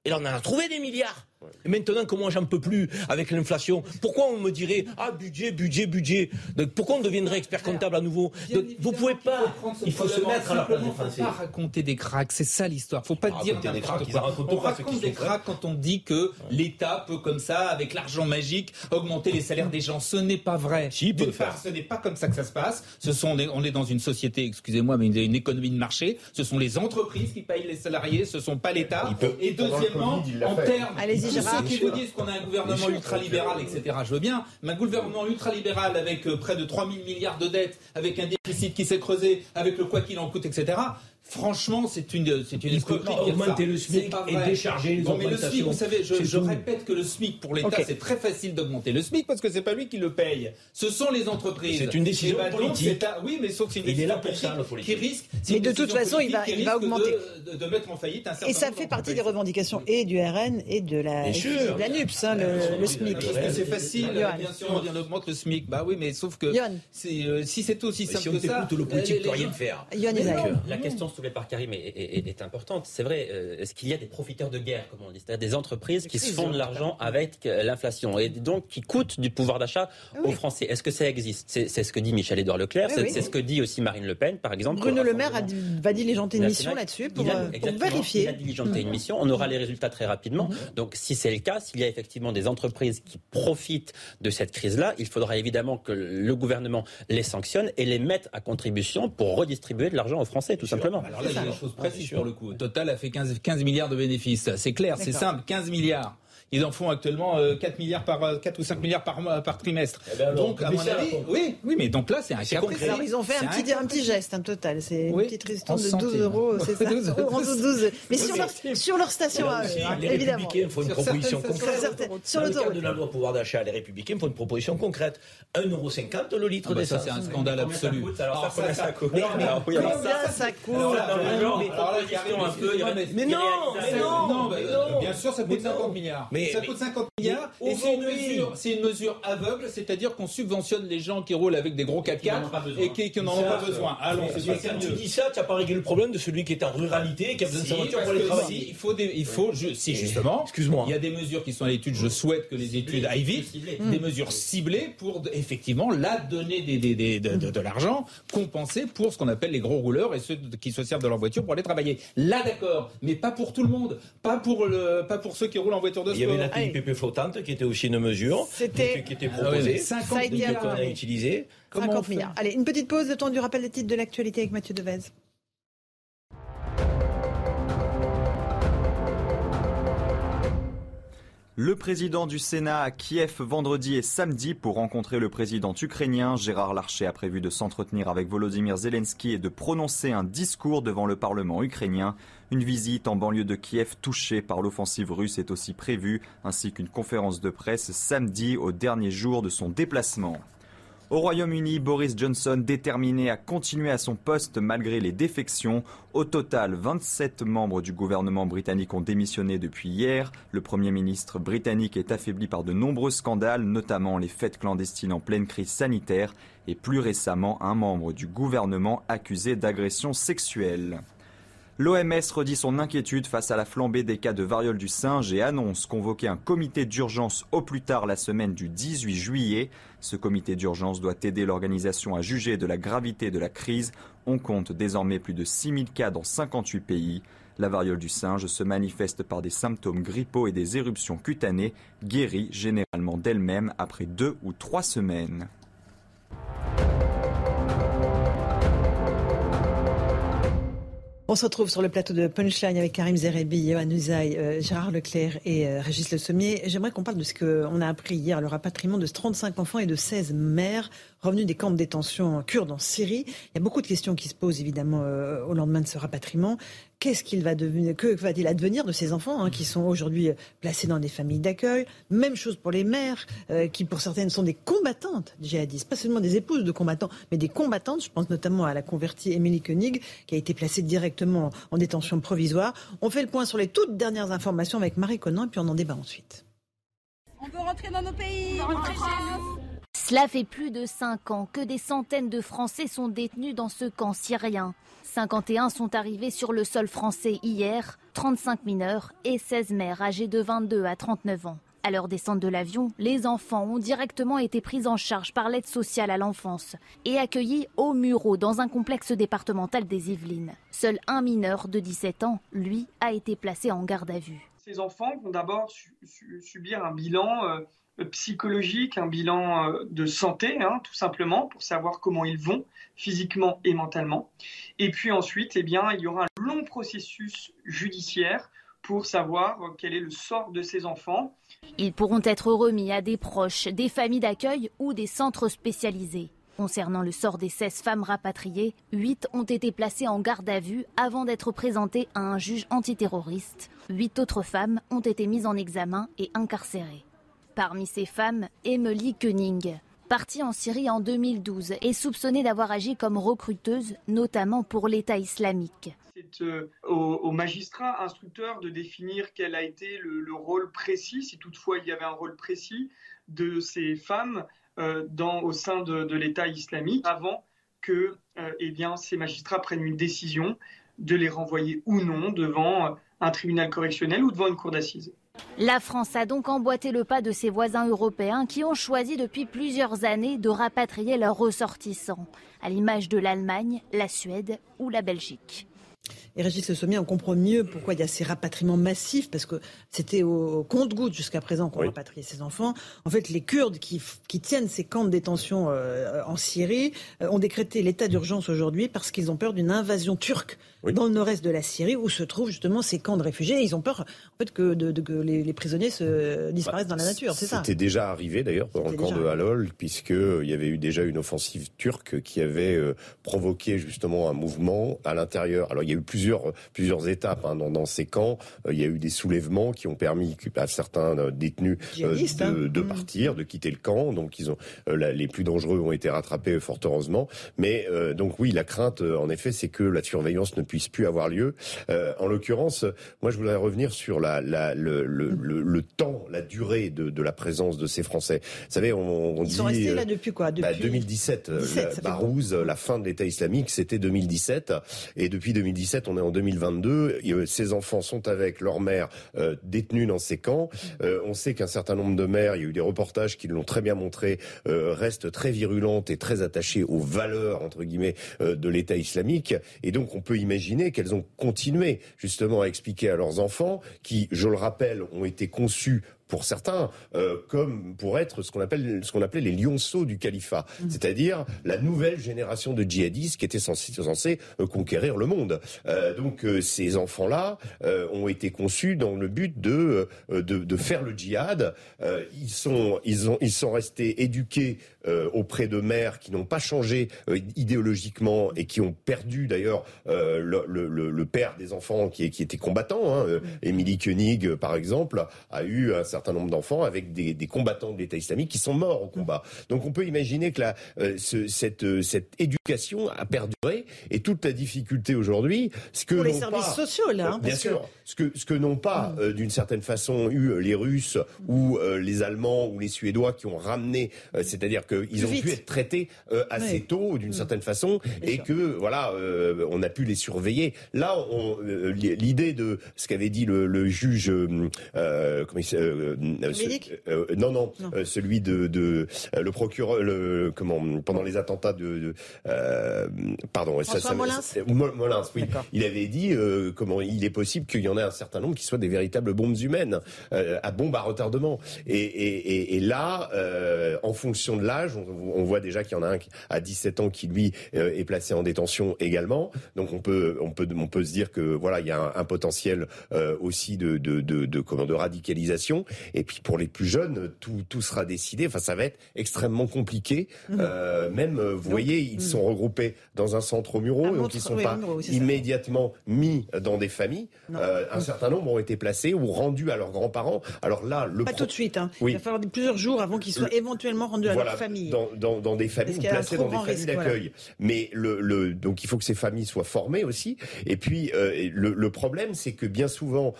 Et là, on en a trouvé des milliards. Et maintenant que moi, j'en peux plus avec l'inflation, pourquoi on me dirait, ah, budget, budget, budget? Donc, Pourquoi on deviendrait expert comptable à nouveau? Donc, Vous pouvez pas. Il faut se mettre à la place des Français. Faut pas raconter des cracks, c'est ça l'histoire. Faut pas Ah, dire raconter des cracks, On raconte des cracks quand on dit que l'État peut comme ça, avec l'argent magique, augmenter les salaires des gens. Ce n'est pas vrai. Il D'une part, ce n'est pas comme ça que ça se passe. Ce sont on est dans une société, excusez-moi, mais une, économie de marché. Ce sont les entreprises qui payent les salariés, ce sont pas l'État. Il peut- Et deuxièmement, il en termes, Allez-y, tous Gérard. ceux qui vous disent qu'on a un gouvernement ultralibéral, etc. Je veux bien, mais un gouvernement ultralibéral avec euh, près de 3 000 milliards de dettes, avec un déficit qui s'est creusé, avec le quoi qu'il en coûte, etc. Franchement, c'est une, c'est une escroquerie augmenter le SMIC et décharger les Bon, mais le SMIC, vous savez, je, répète que le SMIC pour l'État, Ok. c'est très facile d'augmenter le SMIC parce que c'est pas lui qui le paye. Ce sont les entreprises. C'est une décision bah, donc, politique. c'est un- Oui, mais sauf que c'est une Il est décision là pour ça, le politique qui risque. c'est Mais une de toute décision façon, il va- politique qui il va risque augmenter. De, mettre en faillite un certain Et ça fait partie des revendications et du RN et de la, et de la NUPS, hein, le, le SMIC. Parce que c'est facile, bien sûr, on dit on augmente le SMIC. Bah oui, mais sauf que euh, si c'est aussi simple que ça, le politique peut rien faire. Donc, la question soulevée par Karim est, est- est importante. C'est vrai, euh, est-ce qu'il y a des profiteurs de guerre, comme on dit C'est-à-dire des entreprises qui se font de l'argent avec euh, l'inflation et donc qui coûtent du pouvoir d'achat aux Français. Est-ce que ça existe? C'est, ce que dit Michel-Édouard Leclerc, Oui, c'est, oui. ce que dit aussi Marine Le Pen, par exemple. Bruno Le Maire a, dit- va diligenter une mission là-dessus pour, euh, pour vérifier. Il a diligenté une mission. On aura les résultats très rapidement. Mhm. Donc, si c'est le cas, s'il y a effectivement des entreprises qui profitent de cette crise-là, il faudra évidemment que le gouvernement les sanctionne et les mette à contribution pour redistribuer de l'argent aux Français, tout simplement. Alors là, il y a des choses précises pour le coup. Total a fait 15, 15 milliards de bénéfices. C'est clair, c'est simple, 15 milliards. Ils en font actuellement 4 euh, milliards par 4 euh, ou 5 milliards par par trimestre. Eh ben donc à mon avis, oui, oui, mais donc là c'est un cas concret. Ils ont fait un petit, un petit geste, un total. C'est une petite ristourne de 12 euros, c'est ça 12, 12, Mais sur leur, sur leur station, les Républicains font une proposition concrète. Sur le cadre de la loi pouvoir d'achat, les Républicains font une proposition concrète. 1,50€ le litre d'essence. Ça c'est un scandale absolu. Alors combien ça coûte Combien ça coûte Mais non, mais non, bien sûr ça coûte 50 milliards ça coûte 50 milliards. Et c'est une, mesure, c'est une mesure aveugle, c'est-à-dire qu'on subventionne les gens qui roulent avec des gros 4x4 et qui, n'en ont pas besoin. Allons, Quand tu dis ça, tu n'as pas réglé le problème de celui qui est en ruralité et qui a besoin de sa voiture pour aller travailler. Si, il faut, il faut si justement, excuse-moi, il y a des mesures qui sont à l'étude. Je souhaite que les études aillent vite, des mesures ciblées pour effectivement là donner des, des, de, de l'argent compensé pour ce qu'on appelle les gros rouleurs et ceux qui se servent de leur voiture pour aller travailler. Là, d'accord, mais pas pour tout le monde, pas pour le, pas pour ceux qui roulent en voiture de sport la TIPP flottante qui était aussi une mesure qui était proposée, ah 50 milliards qu'on a utilisé. 50 milliards. Allez, une petite pause, le temps du rappel des titres de l'actualité avec Mathieu Devez. Le président du Sénat à Kiev vendredi et samedi pour rencontrer le président ukrainien. Gérard Larcher a prévu de s'entretenir avec Volodymyr Zelensky et de prononcer un discours devant le Parlement ukrainien. Une visite en banlieue de Kiev touchée par l'offensive russe est aussi prévue, ainsi qu'une conférence de presse samedi au dernier jour de son déplacement. Au Royaume-Uni, Boris Johnson déterminé à continuer à son poste malgré les défections. Au total, 27 membres du gouvernement britannique ont démissionné depuis hier. Le Premier ministre britannique est affaibli par de nombreux scandales, notamment les fêtes clandestines en pleine crise sanitaire et plus récemment un membre du gouvernement accusé d'agression sexuelle. L'OMS redit son inquiétude face à la flambée des cas de variole du singe et annonce convoquer un comité d'urgence au plus tard la semaine du 18 juillet. Ce comité d'urgence doit aider l'organisation à juger de la gravité de la crise. On compte désormais plus de 6000 cas dans 58 pays. La variole du singe se manifeste par des symptômes grippaux et des éruptions cutanées, guéries généralement d'elles-mêmes après deux ou trois semaines. On se retrouve sur le plateau de Punchline avec Karim Zerebi, Yohann Uzaï, euh, Gérard Leclerc et euh, Régis Le Sommier. J'aimerais qu'on parle de ce qu'on a appris hier, le rapatriement de 35 enfants et de 16 mères revenus des camps de détention kurdes en Syrie. Il y a beaucoup de questions qui se posent évidemment euh, au lendemain de ce rapatriement. Qu'est-ce qu'il va devenir Que va-t-il advenir de ces enfants hein, qui sont aujourd'hui euh, placés dans des familles d'accueil? Même chose pour les mères, euh, qui pour certaines sont des combattantes djihadistes, pas seulement des épouses de combattants, mais des combattantes. Je pense notamment à la convertie Émilie Koenig, qui a été placée directement en détention provisoire. On fait le point sur les toutes dernières informations avec Marie Conan, et puis on en débat ensuite. On veut rentrer dans nos pays. Cela fait plus de cinq ans que des centaines de Français sont détenus dans ce camp syrien. 51 sont arrivés sur le sol français hier, 35 mineurs et 16 mères âgées de 22 à 39 ans. À leur descente de l'avion, les enfants ont directement été pris en charge par l'aide sociale à l'enfance et accueillis au Muro dans un complexe départemental des Yvelines. Seul un mineur de 17 ans, lui, a été placé en garde à vue. Ces enfants vont d'abord subir un bilan euh, psychologique, un bilan euh, de santé, hein, tout simplement, pour savoir comment ils vont physiquement et mentalement. Et puis ensuite, eh bien, il y aura un long processus judiciaire pour savoir quel est le sort de ces enfants. Ils pourront être remis à des proches, des familles d'accueil ou des centres spécialisés. Concernant le sort des 16 femmes rapatriées, 8 ont été placées en garde à vue avant d'être présentées à un juge antiterroriste. 8 autres femmes ont été mises en examen et incarcérées. Parmi ces femmes, Emily Koenig, partie en Syrie en 2012 et soupçonnée d'avoir agi comme recruteuse, notamment pour l'État islamique. C'est euh, au, magistrat instructeur de définir quel a été le, rôle précis, si toutefois il y avait un rôle précis, de ces femmes euh, au sein de, l'État islamique, avant que euh, eh ces magistrats prennent une décision de les renvoyer ou non devant un tribunal correctionnel ou devant une cour d'assises. La France a donc emboîté le pas de ses voisins européens qui ont choisi depuis plusieurs années de rapatrier leurs ressortissants, à l'image de l'Allemagne, la Suède ou la Belgique. Et Régis Le Sommier, on comprend mieux pourquoi il y a ces rapatriements massifs, parce que c'était au compte-goutte jusqu'à présent qu'on rapatriait ces enfants. En fait, les Kurdes qui, qui tiennent ces camps de détention euh, en Syrie euh, ont décrété l'état d'urgence aujourd'hui parce qu'ils ont peur d'une invasion turque dans le nord-est de la Syrie, où se trouvent justement ces camps de réfugiés. ils ont peur en fait, que, de, que les, prisonniers se disparaissent dans la nature, c'est ça C'était déjà arrivé d'ailleurs dans le camp de Halol, puisqu'il euh, y avait eu déjà une offensive turque qui avait provoqué justement un mouvement à l'intérieur. Alors il y a eu plusieurs plusieurs, étapes hein, dans, dans, ces camps. Euh, il y a eu des soulèvements qui ont permis à certains euh, détenus euh, de, hein. de, mmh. partir, de quitter le camp. Donc ils ont les plus dangereux ont été rattrapés fort heureusement. Mais donc oui, la crainte en effet, c'est que la surveillance ne puisse plus avoir lieu. en l'occurrence, moi je voudrais revenir sur la, la le, le, mmh. le, le, temps, la durée de, de, la présence de ces Français. Vous savez, on, on ils dit, sont restés là depuis quoi? bah, depuis 2017. 17, la, Barouz, la fin de l'État islamique, c'était 2017, et depuis 2017, on est en 2022. Ces enfants sont avec leur mère euh, détenus dans ces camps. Euh, on sait qu'un certain nombre de mères, il y a eu des reportages qui l'ont très bien montré, euh, restent très virulentes et très attachées aux valeurs entre guillemets de l'État islamique. Et donc on peut imaginer qu'elles ont continué justement à expliquer à leurs enfants, qui, je le rappelle, ont été conçus pour certains, euh, comme pour être ce qu'on appelle ce qu'on appelait les lionceaux du califat, mmh. c'est-à-dire la nouvelle génération de djihadistes qui étaient censés, censés euh, conquérir le monde. Euh, donc ces enfants-là ont été conçus dans le but de de, de faire le djihad. ils sont ils ont ils sont restés éduqués auprès de mères qui n'ont pas changé idéologiquement et qui ont perdu d'ailleurs le, le, le, père des enfants qui, qui était combattant. Hein. Mmh. Émilie Koenig, par exemple, a eu un certain certain nombre d'enfants avec des, des, combattants de l'État islamique qui sont morts au combat. Donc on peut imaginer que la, euh, ce, cette, euh, cette éducation a perduré et toute la difficulté aujourd'hui, ce que pour les services sociaux là, hein, bien sûr, ce que ce que n'ont pas mm. euh, d'une certaine façon eu les Russes ou les Allemands ou les Suédois qui ont ramené, c'est-à-dire qu'ils ont pu être traités assez tôt d'une mm. certaine façon et que voilà, on a pu les surveiller. Là, l'idée de ce qu'avait dit le, le juge, comment il, euh, euh, non, non, euh, celui de, de le procureur, le comment pendant les attentats de, pardon, François ça, Molins. Molins, oui, il avait dit comment il est possible qu'il y en ait un certain nombre qui soient des véritables bombes humaines à bombes à retardement. Et, et, et, là, en fonction de l'âge, on, voit déjà qu'il y en a un à 17 ans qui lui est placé en détention également. Donc on peut on peut on peut se dire que voilà il y a un, potentiel aussi de de, de, de, comment, de radicalisation. Et puis pour les plus jeunes, tout, tout sera décidé. Enfin, ça va être extrêmement compliqué. Mhm. Euh, même, euh, vous voyez, ils mhm. sont regroupés dans un centre Muro, donc ils sont pas immédiatement mis dans des familles. Euh, un certain nombre ont été placés ou rendus à leurs grands-parents. Alors là, le pas tout de suite. Hein. Il va falloir plusieurs jours avant qu'ils soient éventuellement rendus à leur famille. Dans, dans, dans des familles placés dans des familles d'accueil. Mais le, le, donc il faut que ces familles soient formées aussi. Et puis euh, le, le, problème, c'est que bien souvent,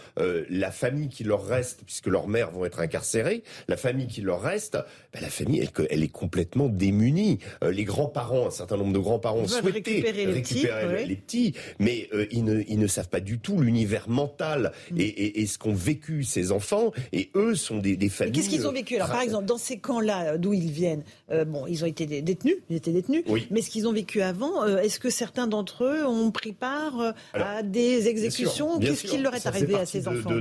la famille qui leur reste, puisque leur mère vont être incarcérés, la famille qui leur reste, ben, la famille, elle, elle, est complètement démunie. Euh, les grands-parents, un certain nombre de grands-parents souhaitaient récupérer, les, petits, mais euh, ils, ne, ils ne savent pas du tout l'univers mental mm. et, et, ce qu'ont vécu ces enfants, et eux sont des, des familles... Qu'est-ce qu'ils ont vécu Alors, par exemple, dans ces camps-là, d'où ils viennent, euh, bon, ils ont été détenus, ils étaient détenus, mais ce qu'ils ont vécu avant, est-ce que certains d'entre eux ont pris part à des exécutions Qu'est-ce qui leur est arrivé à ces enfants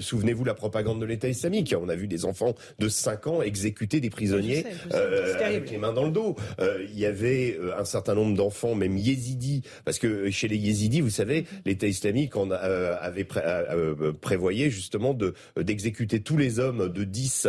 Souvenez-vous la propagande de l'État islamique. On a vu des enfants de 5 ans exécuter des prisonniers euh, avec les mains dans le dos. Euh, il y avait euh, un certain nombre d'enfants, même yézidis, parce que chez les yézidis, vous savez, mm-hmm. l'État islamique en avait pré prévoyait justement de d'exécuter tous les hommes de 10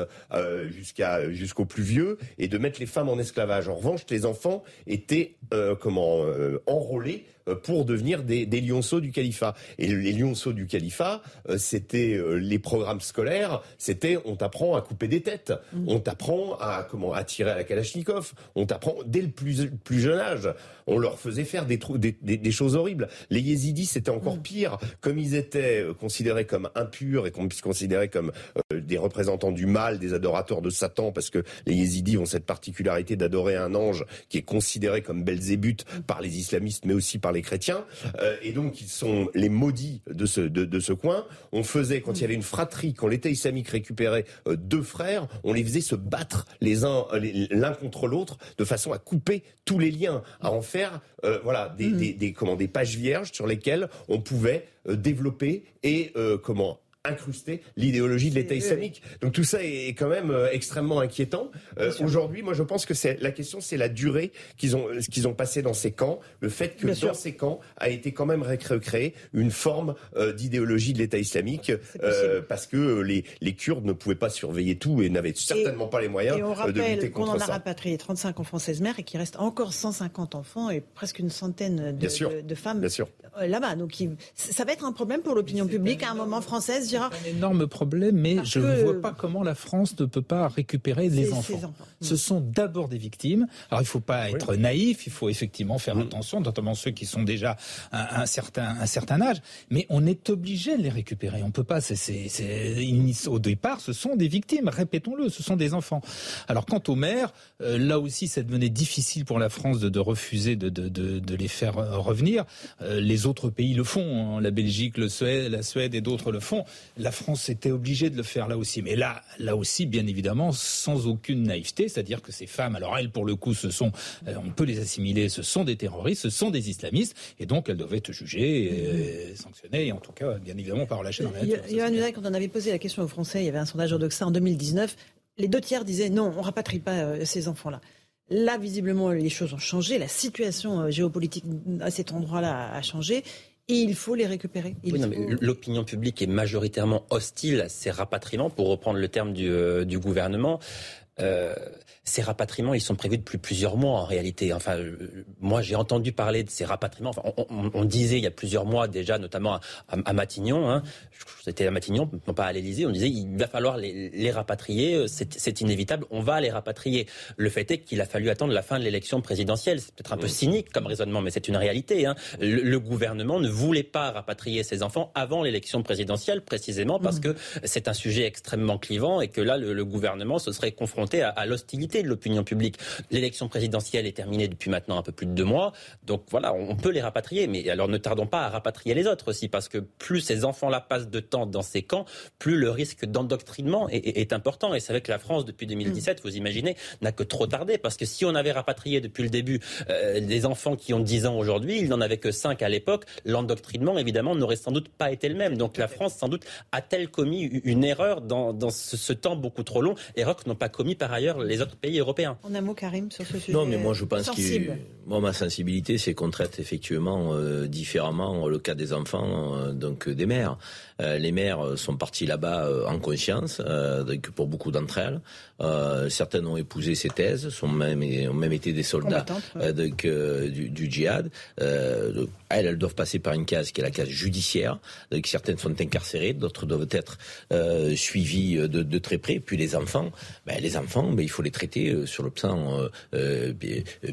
jusqu'à jusqu'au plus vieux et de mettre les femmes en esclavage. En revanche, les enfants étaient comment enrôlés pour devenir des, des lionceaux du califat. Et les lionceaux du califat, euh, c'était euh, les programmes scolaires, c'était on t'apprend à couper des têtes, mm. on t'apprend à comment à tirer à la kalachnikov, on t'apprend dès le plus, plus jeune âge. On leur faisait faire des, des, des, choses horribles. Les yézidis, c'était encore mm. pire. Comme ils étaient considérés comme impurs et qu'on puisse considérer comme des représentants du mal, des adorateurs de Satan, parce que les yézidis ont cette particularité d'adorer un ange qui est considéré comme Belzébuth par les islamistes, mais aussi par les chrétiens. et donc, ils sont les maudits de ce, de, de ce coin. On faisait, quand il y avait une fratrie, quand l'État islamique récupérait deux frères, on les faisait se battre les uns l'un contre l'autre de façon à couper tous les liens, à en faire euh, voilà des, des, des, comment, des pages vierges sur lesquelles on pouvait euh, développer et euh, comment incruster l'idéologie de l'État islamique. Donc tout ça est quand même euh, extrêmement inquiétant. Euh, Aujourd'hui, moi je pense que c'est la question, c'est la durée qu'ils ont qu'ils ont passé dans ces camps, le fait que dans ces camps a été quand même recréé une forme euh, d'idéologie de l'État islamique euh, parce que les les Kurdes ne pouvaient pas surveiller tout et n'avaient certainement pas les moyens et on rappelle de lutter contre qu'on en a ça. rapatrié 35 enfants 16 mères et qu'il reste encore 150 enfants et presque une centaine de, Bien sûr. de, de femmes Bien là-bas. Donc il- ça va être un problème pour l'opinion publique à un moment française dira un énorme problème, mais Parce je ne vois pas comment la France ne peut pas récupérer les enfants. enfants. Ce sont d'abord des victimes. Alors il ne faut pas être naïf, il faut effectivement faire attention, notamment ceux qui sont déjà à un certain, un certain âge. Mais on est obligé de les récupérer. On peut pas. c'est c'est- c'est- ils- au départ, ce sont des victimes. Répétons-le, ce sont des enfants. Alors quant aux mères, euh, là aussi, ça devenait difficile pour la France de, de refuser de, de, de, de les faire euh, revenir. Euh, les autres pays le font. hein. La Belgique, le Suède, la Suède et d'autres le font. La France était obligée de le faire là aussi. Mais là, là aussi, bien évidemment, sans aucune naïveté, c'est-à-dire que ces femmes, alors elles, pour le coup, ce sont, euh, on peut les assimiler, ce sont des terroristes, ce sont des islamistes, et donc elles doivent être jugées, et sanctionnées, et en tout cas, bien évidemment, pas relâchées dans la nature. Yo- Johan Usaï, quand on avait posé la question aux Français, il y avait un sondage Odoxa en 2019, les deux tiers disaient non, on rapatrie pas euh, ces enfants-là. Là, visiblement, les choses ont changé, la situation euh, géopolitique à cet endroit-là a changé, et il faut les récupérer. Oui, non, faut- mais l'opinion publique est majoritairement hostile à ces rapatriements, pour reprendre le terme du, euh, du gouvernement. Euh, ces rapatriements, ils sont prévus depuis plusieurs mois en réalité. Enfin, euh, moi, j'ai entendu parler de ces rapatriements. Enfin, on, on- on disait il y a plusieurs mois déjà, notamment à, à- à Matignon. Hein, c'était à Matignon, non pas à l'Élysée. On disait il va falloir les, les rapatrier. C'est c'est inévitable. On va les rapatrier. Le fait est qu'il a fallu attendre la fin de l'élection présidentielle. C'est peut-être un peu cynique comme raisonnement, mais c'est une réalité. Hein. Le, le gouvernement ne voulait pas rapatrier ses enfants avant l'élection présidentielle, précisément parce que c'est un sujet extrêmement clivant et que là, le, le gouvernement se serait confronté à, l'hostilité de l'opinion publique. L'élection présidentielle est terminée depuis maintenant un peu plus de deux mois, donc voilà, on, peut les rapatrier, mais alors ne tardons pas à rapatrier les autres aussi, parce que plus ces enfants-là passent de temps dans ces camps, plus le risque d'endoctrinement est, important. Et c'est vrai que la France, depuis 2017, vous imaginez, n'a que trop tardé, parce que si on avait rapatrié depuis le début euh, des enfants qui ont 10 ans aujourd'hui, il n'en avait que 5 à l'époque, l'endoctrinement, évidemment, n'aurait sans doute pas été le même. Donc la France, sans doute, a-t-elle commis une erreur dans, dans ce, ce temps beaucoup trop long, erreur que n'ont pas commis par ailleurs les autres pays européens En un mot, Karim, sur ce sujet Non, mais moi je pense que moi ma sensibilité c'est qu'on traite effectivement euh, différemment le cas des enfants euh, donc euh, des mères. Euh, les mères sont parties là-bas euh, en conscience, euh, donc pour beaucoup d'entre elles. Euh, certaines ont épousé ces thèses, sont même ont même été des soldats euh, donc, euh, du, du djihad. Euh, elles, elles doivent passer par une case qui est la case judiciaire. Donc, certaines sont incarcérées, d'autres doivent être euh, suivies de, de très près. Puis les enfants, ben, les enfants, ben, il faut les traiter euh, sur le plan euh, euh,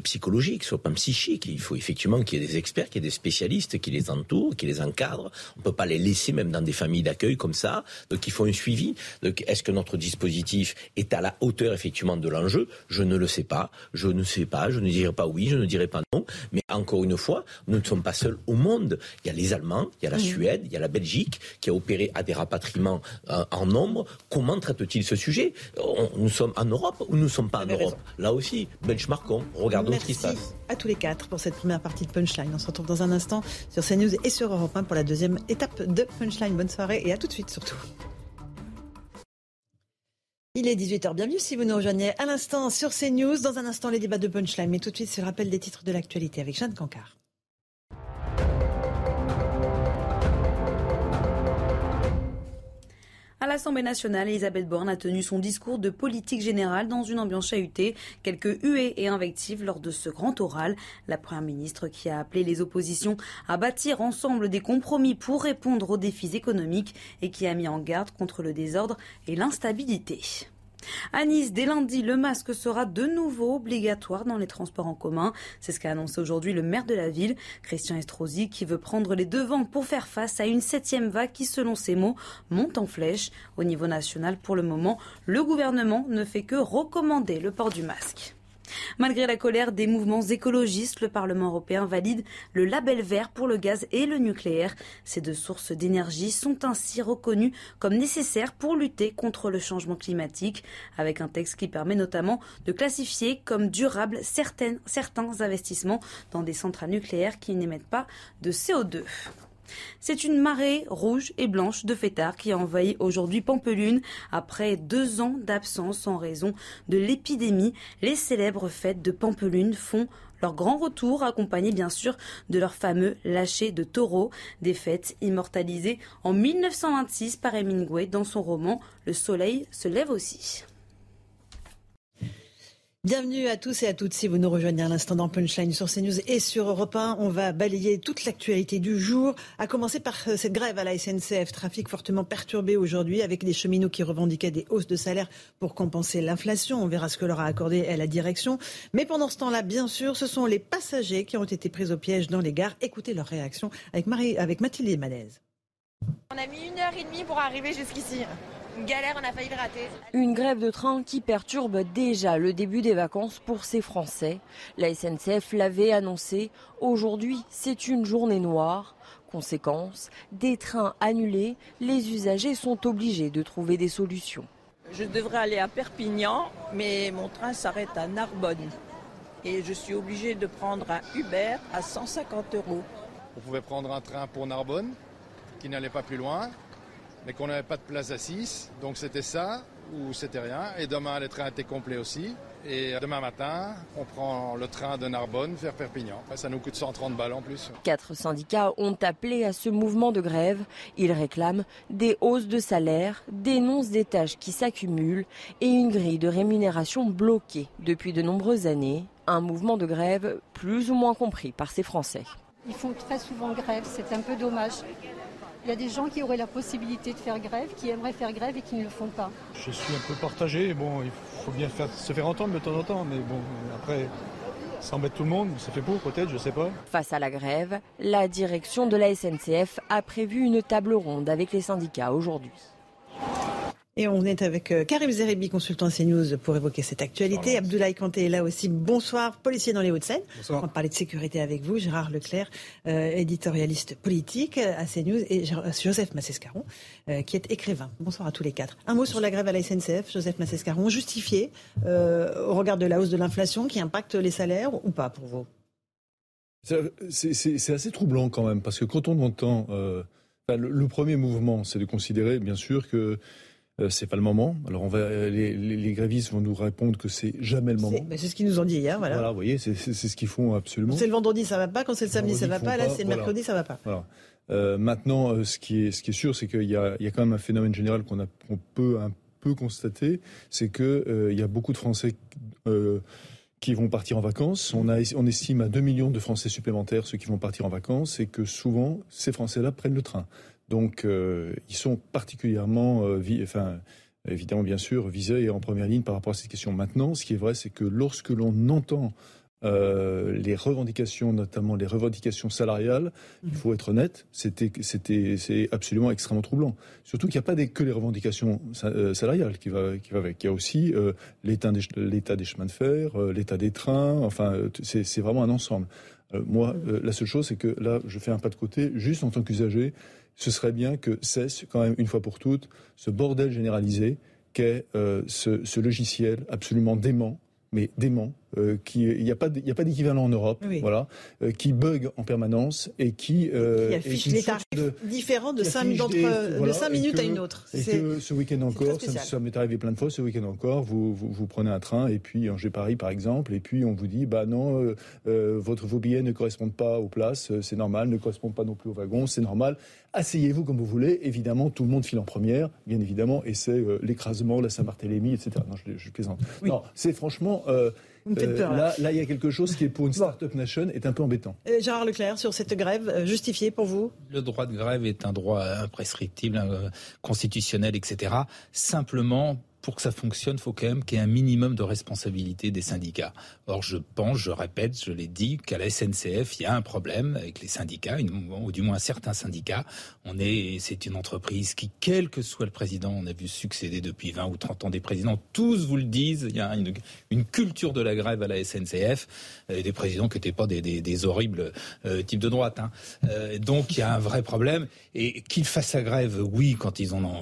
psychologique, sur le plan psychique. Il faut effectivement qu'il y ait des experts, qu'il y ait des spécialistes qui les entourent, qui les encadrent. On peut pas les laisser même dans des familles d'accueil comme ça. Donc il faut un suivi. Donc est-ce que notre dispositif est à la hauteur effectivement de l'enjeu? Je ne le sais pas. Je ne sais pas. Je ne dirai pas oui. Je ne dirai pas non. Mais encore une fois, nous ne sommes pas seuls au monde. Il y a les Allemands, il y a la. Suède, il y a la Belgique qui a opéré à des rapatriements en nombre. Comment traite-t-il ce sujet? On- Nous sommes en Europe ou nous ne sommes pas en Europe Là aussi, benchmarkons, regardons ce qui se Merci passe. à tous les quatre pour cette première partie de Punchline. On se retrouve dans un instant sur CNews et sur Europe 1 pour la deuxième étape de Punchline. Bonne soirée et à tout de suite surtout. Il est 18h, bienvenue si vous nous rejoignez à l'instant sur CNews. Dans un instant, les débats de Punchline. Mais tout de suite, c'est le rappel des titres de l'actualité avec Jeanne Cancard. À l'Assemblée nationale, Elisabeth Borne a tenu son discours de politique générale dans une ambiance chahutée, quelques huées et invectives lors de ce grand oral. La Première ministre qui a appelé les oppositions à bâtir ensemble des compromis pour répondre aux défis économiques et qui a mis en garde contre le désordre et l'instabilité. À Nice, dès lundi, le masque sera de nouveau obligatoire dans les transports en commun. C'est ce qu'a annoncé aujourd'hui le maire de la ville, Christian Estrosi, qui veut prendre les devants pour faire face à une septième vague qui, selon ses mots, monte en flèche. Au niveau national, pour le moment, le gouvernement ne fait que recommander le port du masque. Malgré la colère des mouvements écologistes, le Parlement européen valide le label vert pour le gaz et le nucléaire. Ces deux sources d'énergie sont ainsi reconnues comme nécessaires pour lutter contre le changement climatique, avec un texte qui permet notamment de classifier comme durables certains investissements dans des centrales nucléaires qui n'émettent pas de CO2. C'est une marée rouge et blanche de fêtards qui a envahi aujourd'hui Pampelune après deux ans d'absence en raison de l'épidémie. Les célèbres fêtes de Pampelune font leur grand retour, accompagné bien sûr de leur fameux lâcher de taureau, des fêtes immortalisées en 1926 par Hemingway dans son roman Le soleil se lève aussi. Bienvenue à tous et à toutes si vous nous rejoignez à l'instant dans Punchline sur CNews et sur Europe 1. On va balayer toute l'actualité du jour, à commencer par euh, cette grève à la SNCF. Trafic fortement perturbé aujourd'hui avec des cheminots qui revendiquaient des hausses de salaire pour compenser l'inflation. On verra ce que leur a accordé la direction. Mais pendant ce temps-là, bien sûr, ce sont les passagers qui ont été pris au piège dans les gares. Écoutez leur réaction avec, Marie, avec Mathilde Manez. On a mis une heure et demie pour arriver jusqu'ici. Une galère, on a failli le rater. Une grève de train qui perturbe déjà le début des vacances pour ces Français. La SNCF l'avait annoncé. Aujourd'hui, c'est une journée noire. Conséquence, des trains annulés, les usagers sont obligés de trouver des solutions. Je devrais aller à Perpignan, mais mon train s'arrête à Narbonne. Et je suis obligé de prendre un Uber à 150 euros. On pouvait prendre un train pour Narbonne, qui n'allait pas plus loin mais qu'on n'avait pas de place assise. Donc c'était ça ou c'était rien. Et demain, les trains étaient complets aussi. Et demain matin, on prend le train de Narbonne vers Perpignan. Ça nous coûte 130 balles en plus. Quatre syndicats ont appelé à ce mouvement de grève. Ils réclament des hausses de salaire, dénoncent des tâches qui s'accumulent et une grille de rémunération bloquée depuis de nombreuses années. Un mouvement de grève plus ou moins compris par ces Français. Ils font très souvent grève, c'est un peu dommage. Il y a des gens qui auraient la possibilité de faire grève, qui aimeraient faire grève et qui ne le font pas. Je suis un peu partagé. Bon, il faut bien faire, se faire entendre de temps en temps, mais bon, après, ça embête tout le monde. Ça fait pour peut-être, je ne sais pas. Face à la grève, la direction de la SNCF a prévu une table ronde avec les syndicats aujourd'hui. Et on est avec euh, Karim Zeribi, consultant CNews, pour évoquer cette actualité. Abdoulaye Kanté est là aussi. Bonsoir, policier dans les Hauts-de-Seine. On va parler de sécurité avec vous. Gérard Leclerc, euh, éditorialiste politique à CNews, et Joseph Massescaron, euh, qui est écrivain. Bonsoir à tous les quatre. Un mot sur la grève à la SNCF, Joseph Massescaron. Justifié au regard de la hausse de l'inflation qui impacte les salaires ou pas pour vous? C'est assez troublant quand même, parce que quand on entend... le premier mouvement, c'est de considérer, bien sûr, que euh, c'est pas le moment. Alors on va, les, grévistes vont nous répondre que c'est jamais le moment. C'est ce qu'ils nous ont dit hier, voilà. Voilà, vous voyez, c'est ce qu'ils font absolument. C'est le vendredi, ça va pas. Quand c'est le samedi, ça va pas. Là, c'est le mercredi, ça va pas. Voilà. Euh, maintenant, euh, ce qui est, ce qui est sûr, c'est qu'il y a, il y a quand même un phénomène général qu'on qu'on peut un peu constater, c'est que il y a beaucoup de Français qui vont partir en vacances. On, a, on estime à 2 millions de Français supplémentaires ceux qui vont partir en vacances et que souvent, ces Français-là prennent le train. Donc, euh, ils sont particulièrement, euh, enfin, évidemment, bien sûr, visés et en première ligne par rapport à cette question. Maintenant, ce qui est vrai, c'est que lorsque l'on entend euh, les revendications, notamment les revendications salariales, il faut être honnête, c'était, c'était, c'est absolument extrêmement troublant. Surtout qu'il n'y a pas que les revendications salariales qui va, qui va avec. Il y a aussi l'état, des, l'état des chemins de fer, l'état des trains. Enfin, c'est, c'est vraiment un ensemble. Moi, la seule chose, c'est que là, je fais un pas de côté, juste en tant qu'usager. Ce serait bien que cesse quand même une fois pour toutes ce bordel généralisé qu'est euh, ce, logiciel absolument dément, mais dément, euh, qui il n'y a pas a pas d'équivalent en Europe, voilà, euh, qui bug en permanence et qui, qui affiche les tarifs différents de 5 minutes à une autre. Et que ce week-end encore, ça, m'est arrivé plein de fois, ce week-end encore, vous, vous, prenez un train et puis en Paris par exemple, et puis on vous dit bah non, votre vos billets ne correspondent pas aux places, c'est normal, ne correspondent pas non plus aux wagons, c'est normal asseyez-vous comme vous voulez. Évidemment, tout le monde file en première, bien évidemment, et c'est euh, l'écrasement, la Saint-Barthélemy, etc. Non, je, plaisante. Non, c'est franchement. Euh, euh, là, là, il y a quelque chose qui est pour une start-up nation est un peu embêtant. Gérard Leclerc, sur cette grève, justifiée pour vous? Le droit de grève est un droit imprescriptible, constitutionnel, etc. Simplement, pour que ça fonctionne, il faut quand même qu'il y ait un minimum de responsabilité des syndicats. Or, je pense, je répète, je l'ai dit, qu'à la SNCF, il y a un problème avec les syndicats, ou du moins certains syndicats. On est, c'est une entreprise qui, quel que soit le président, on a vu succéder depuis 20 ou 30 ans des présidents, tous vous le disent, il y a une, culture de la grève à la SNCF, euh, des présidents qui n'étaient pas des, horribles euh, types de droite. Hein. Euh, donc, il y a un vrai problème. Et qu'ils fassent la grève, oui, quand,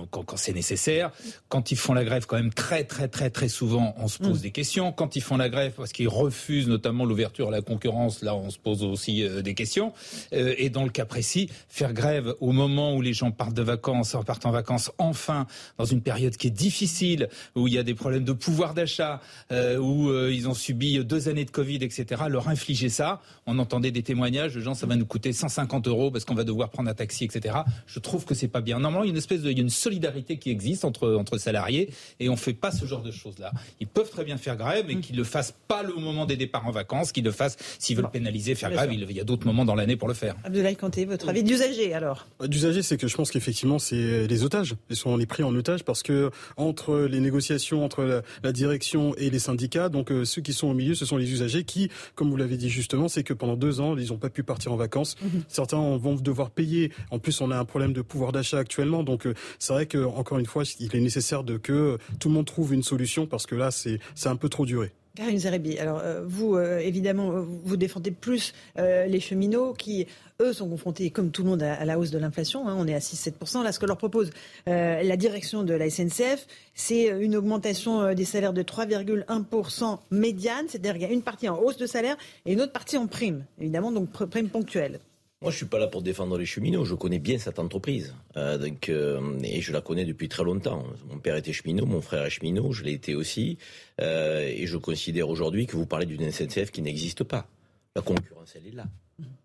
quand c'est nécessaire. Quand ils font la grève, quand même très très très très souvent, on se pose mm. des questions. Quand ils font la grève parce qu'ils refusent notamment l'ouverture à la concurrence, là on se pose aussi euh, des questions. Euh, et dans le cas précis, faire grève au moment où les gens partent de vacances, partent en vacances enfin dans une période qui est difficile, où il y a des problèmes de pouvoir d'achat, euh, où ils ont subi deux années de Covid, etc. Leur infliger ça, on entendait des témoignages de gens, ça va nous coûter 150 euros parce qu'on va devoir prendre un taxi, etc. Je trouve que c'est pas bien. Normalement, il y a une espèce de, il y a une solidarité qui existe entre entre salariés et on fait pas ce genre de choses-là. Ils peuvent très bien faire grève, mais mm. qu'ils le fassent pas au moment des départs en vacances, qu'ils le fassent s'ils veulent pénaliser, faire grève. Il y a d'autres moments dans l'année pour le faire. Abdoulaye Kanté, votre avis d'usager alors? Bah, D'usager, c'est que je pense qu'effectivement, c'est les otages. Ils sont les pris en otage parce que entre les négociations entre la, direction et les syndicats, donc euh, ceux qui sont au milieu, ce sont les usagers qui, comme vous l'avez dit justement, c'est que pendant deux ans, ils n'ont pas pu partir en vacances. Mhm. Certains vont devoir payer. En plus, on a un problème de pouvoir d'achat actuellement, donc euh, c'est vrai que encore une fois, il est nécessaire de que tout le monde trouve une solution parce que là, c'est un peu trop duré. Karine Zerebi, alors euh, vous, euh, évidemment, euh, vous défendez plus les cheminots qui, eux, sont confrontés, comme tout le monde, à, la hausse de l'inflation. Hein, on est à 6-7%. Là, ce que leur propose la direction de la SNCF, c'est une augmentation des salaires de 3,1% médiane. C'est-à-dire qu'il y a une partie en hausse de salaire et une autre partie en prime, évidemment, donc prime ponctuelle. Moi, je suis pas là pour défendre les cheminots. Je connais bien cette entreprise, euh, euh, et je la connais depuis très longtemps. Mon père était cheminot, mon frère est cheminot, je l'ai été aussi, euh, et je considère aujourd'hui que vous parlez d'une SNCF qui n'existe pas. La concurrence, elle est là.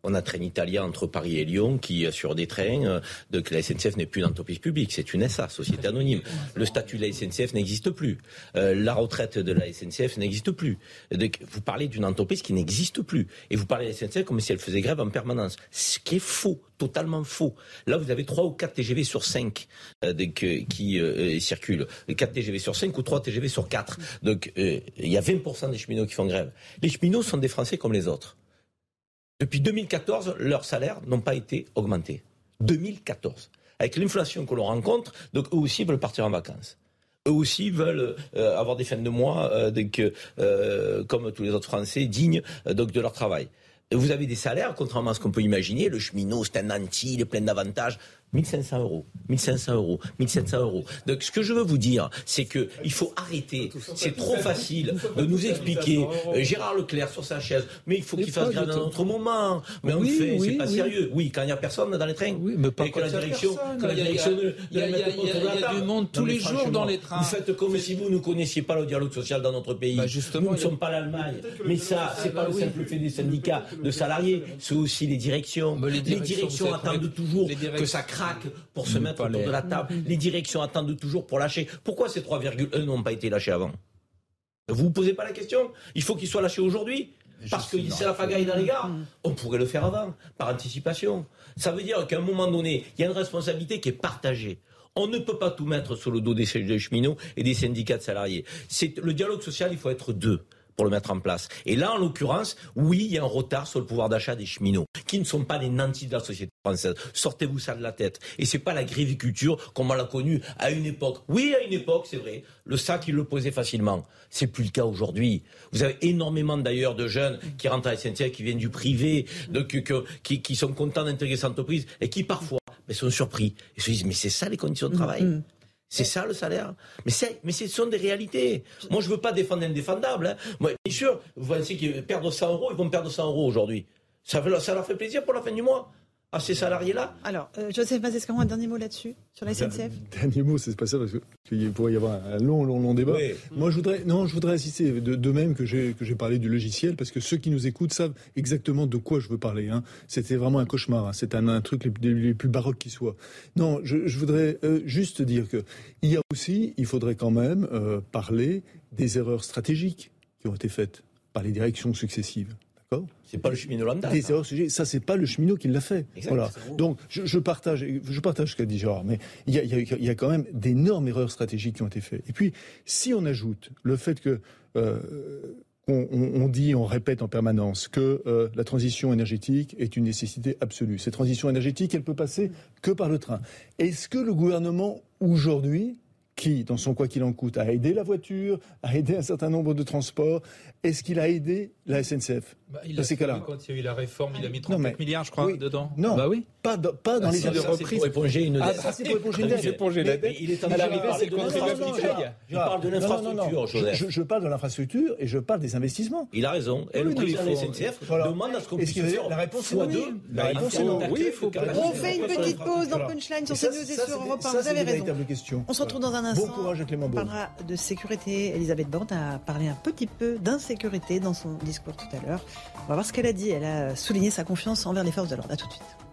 On a Trenitalia entre Paris et Lyon qui sur des trains. Euh, donc la SNCF n'est plus une entreprise publique, c'est une SA, société anonyme. Le statut de la SNCF n'existe plus. Euh, la retraite de la SNCF n'existe plus. Donc vous parlez d'une entreprise qui n'existe plus. Et vous parlez de la SNCF comme si elle faisait grève en permanence. Ce qui est faux, totalement faux. Là, vous avez 3 ou 4 TGV sur 5 euh, qui circulent. 4 TGV sur 5 ou 3 TGV sur 4. Donc il y a 20% des cheminots qui font grève. Les cheminots sont des Français comme les autres. Depuis 2014, leurs salaires n'ont pas été augmentés. 2014. Avec l'inflation que l'on rencontre, donc eux aussi veulent partir en vacances. Eux aussi veulent euh, avoir des fins de mois, euh, euh, comme tous les autres Français, dignes donc, de leur travail. Vous avez des salaires, contrairement à ce qu'on peut imaginer, le cheminot, c'est un anti, il est plein d'avantages. 1500 euros, 1500 euros, 1700 euros. Donc ce que je veux vous dire, c'est que il faut arrêter. C'est trop facile de nous expliquer euh, Gérard Leclerc sur sa chaise, mais il faut qu'il fasse grève dans un autre moment. Mais on le fait, c'est pas sérieux. Oui, quand il n'y a personne dans les trains. Oui, mais pas que la direction. la direction il y a, du monde tous les jours dans les trains. Vous faites comme si vous ne connaissiez pas le dialogue social dans notre pays. Bah, justement, nous ne sommes pas l'Allemagne. Mais ça, c'est pas le simple fait des syndicats de salariés, c'est aussi les directions. Les directions attendent toujours que ça craque pour se mettre autour de la table. Les directions attendent toujours pour lâcher. Pourquoi ces 3,1 n'ont pas été lâchés avant? Vous vous posez pas la question Il faut qu'ils soient lâchés aujourd'hui parce que c'est la pagaille dans les gares. On pourrait le faire avant, par anticipation. Ça veut dire qu'à un moment donné, il y a une responsabilité qui est partagée. On ne peut pas tout mettre sur le dos des cheminots et des syndicats de salariés. C'est le dialogue social, il faut être deux pour le mettre en place. Et là, en l'occurrence, oui, il y a un retard sur le pouvoir d'achat des cheminots, qui ne sont pas les nantis de la société française. Sortez-vous ça de la tête. Et c'est pas la gréviculture comme on l'a connue à une époque. Oui, à une époque, c'est vrai. Le sac, il le posait facilement. C'est plus le cas aujourd'hui. Vous avez énormément d'ailleurs de jeunes qui rentrent à SNCF, qui viennent du privé, qui, sont contents d'intégrer cette entreprise et qui parfois mais sont surpris. Ils se disent, mais c'est ça les conditions de travail. Mm, mm. C'est ça le salaire. Mais, mais ce sont des réalités. Moi, je ne veux pas défendre l'indéfendable. Hein. Bien sûr, vous pensez qu'ils perdent 100 euros, ils vont perdre 100 euros aujourd'hui. Ça, ça leur fait plaisir pour la fin du mois à ces salariés-là Alors, euh, Joseph Mazescaron, un dernier mot là-dessus, sur la SNCF Dernier mot, c'est pas ça, parce qu'il pourrait y avoir un long, long, long débat. Moi, je voudrais, non, je voudrais insister, de, même que j'ai, parlé du logiciel, parce que ceux qui nous écoutent savent exactement de quoi je veux parler. Hein. C'était vraiment un cauchemar, hein. c'est un, un, truc les, plus baroques qui soit. Non, je, je voudrais euh, juste dire que il y a aussi, il faudrait quand même euh, parler des erreurs stratégiques qui ont été faites par les directions successives. C'est pas le cheminot lambda. Des erreurs sujet, ça c'est pas le cheminot qui l'a fait. voilà. Donc je, je, partage, je partage ce qu'a dit Gérard, mais il y, a, il y a, quand même d'énormes erreurs stratégiques qui ont été faites. Et puis si on ajoute le fait que euh, on, on, dit, on répète en permanence que euh, la transition énergétique est une nécessité absolue. Cette transition énergétique, elle peut passer que par le train. Est-ce que le gouvernement aujourd'hui qui, dans son quoi qu'il en coûte, a aidé la voiture, a aidé un certain nombre de transports. Est-ce qu'il a aidé la SNCF bah, il a Quand il y a eu la réforme, il a mis 34 milliards, je crois, dedans. Non, bah oui. pas, pas dans ah, les aides de reprise. pour éponger une dette. Ah, ça, c'est pour éponger une dette. il est en train de de contribuable qui paye. Il parle de l'infrastructure, Joseph. Je parle de l'infrastructure et je parle des investissements. Il a raison. Et le président de la SNCF demande à ce qu'on puisse faire la réponse est oui. La réponse est non. Oui, il faut On fait une petite pause dans Punchline sur CNews et sur Europe 1. Vous avez raison. On se retrouve dans un instant. Bon courage à Clément On parlera de sécurité. Elisabeth Borne a parlé un petit peu d'insécurité dans son discours tout à l'heure. On va voir ce qu'elle a dit. Elle a souligné sa confiance envers les forces de l'ordre. A tout de suite.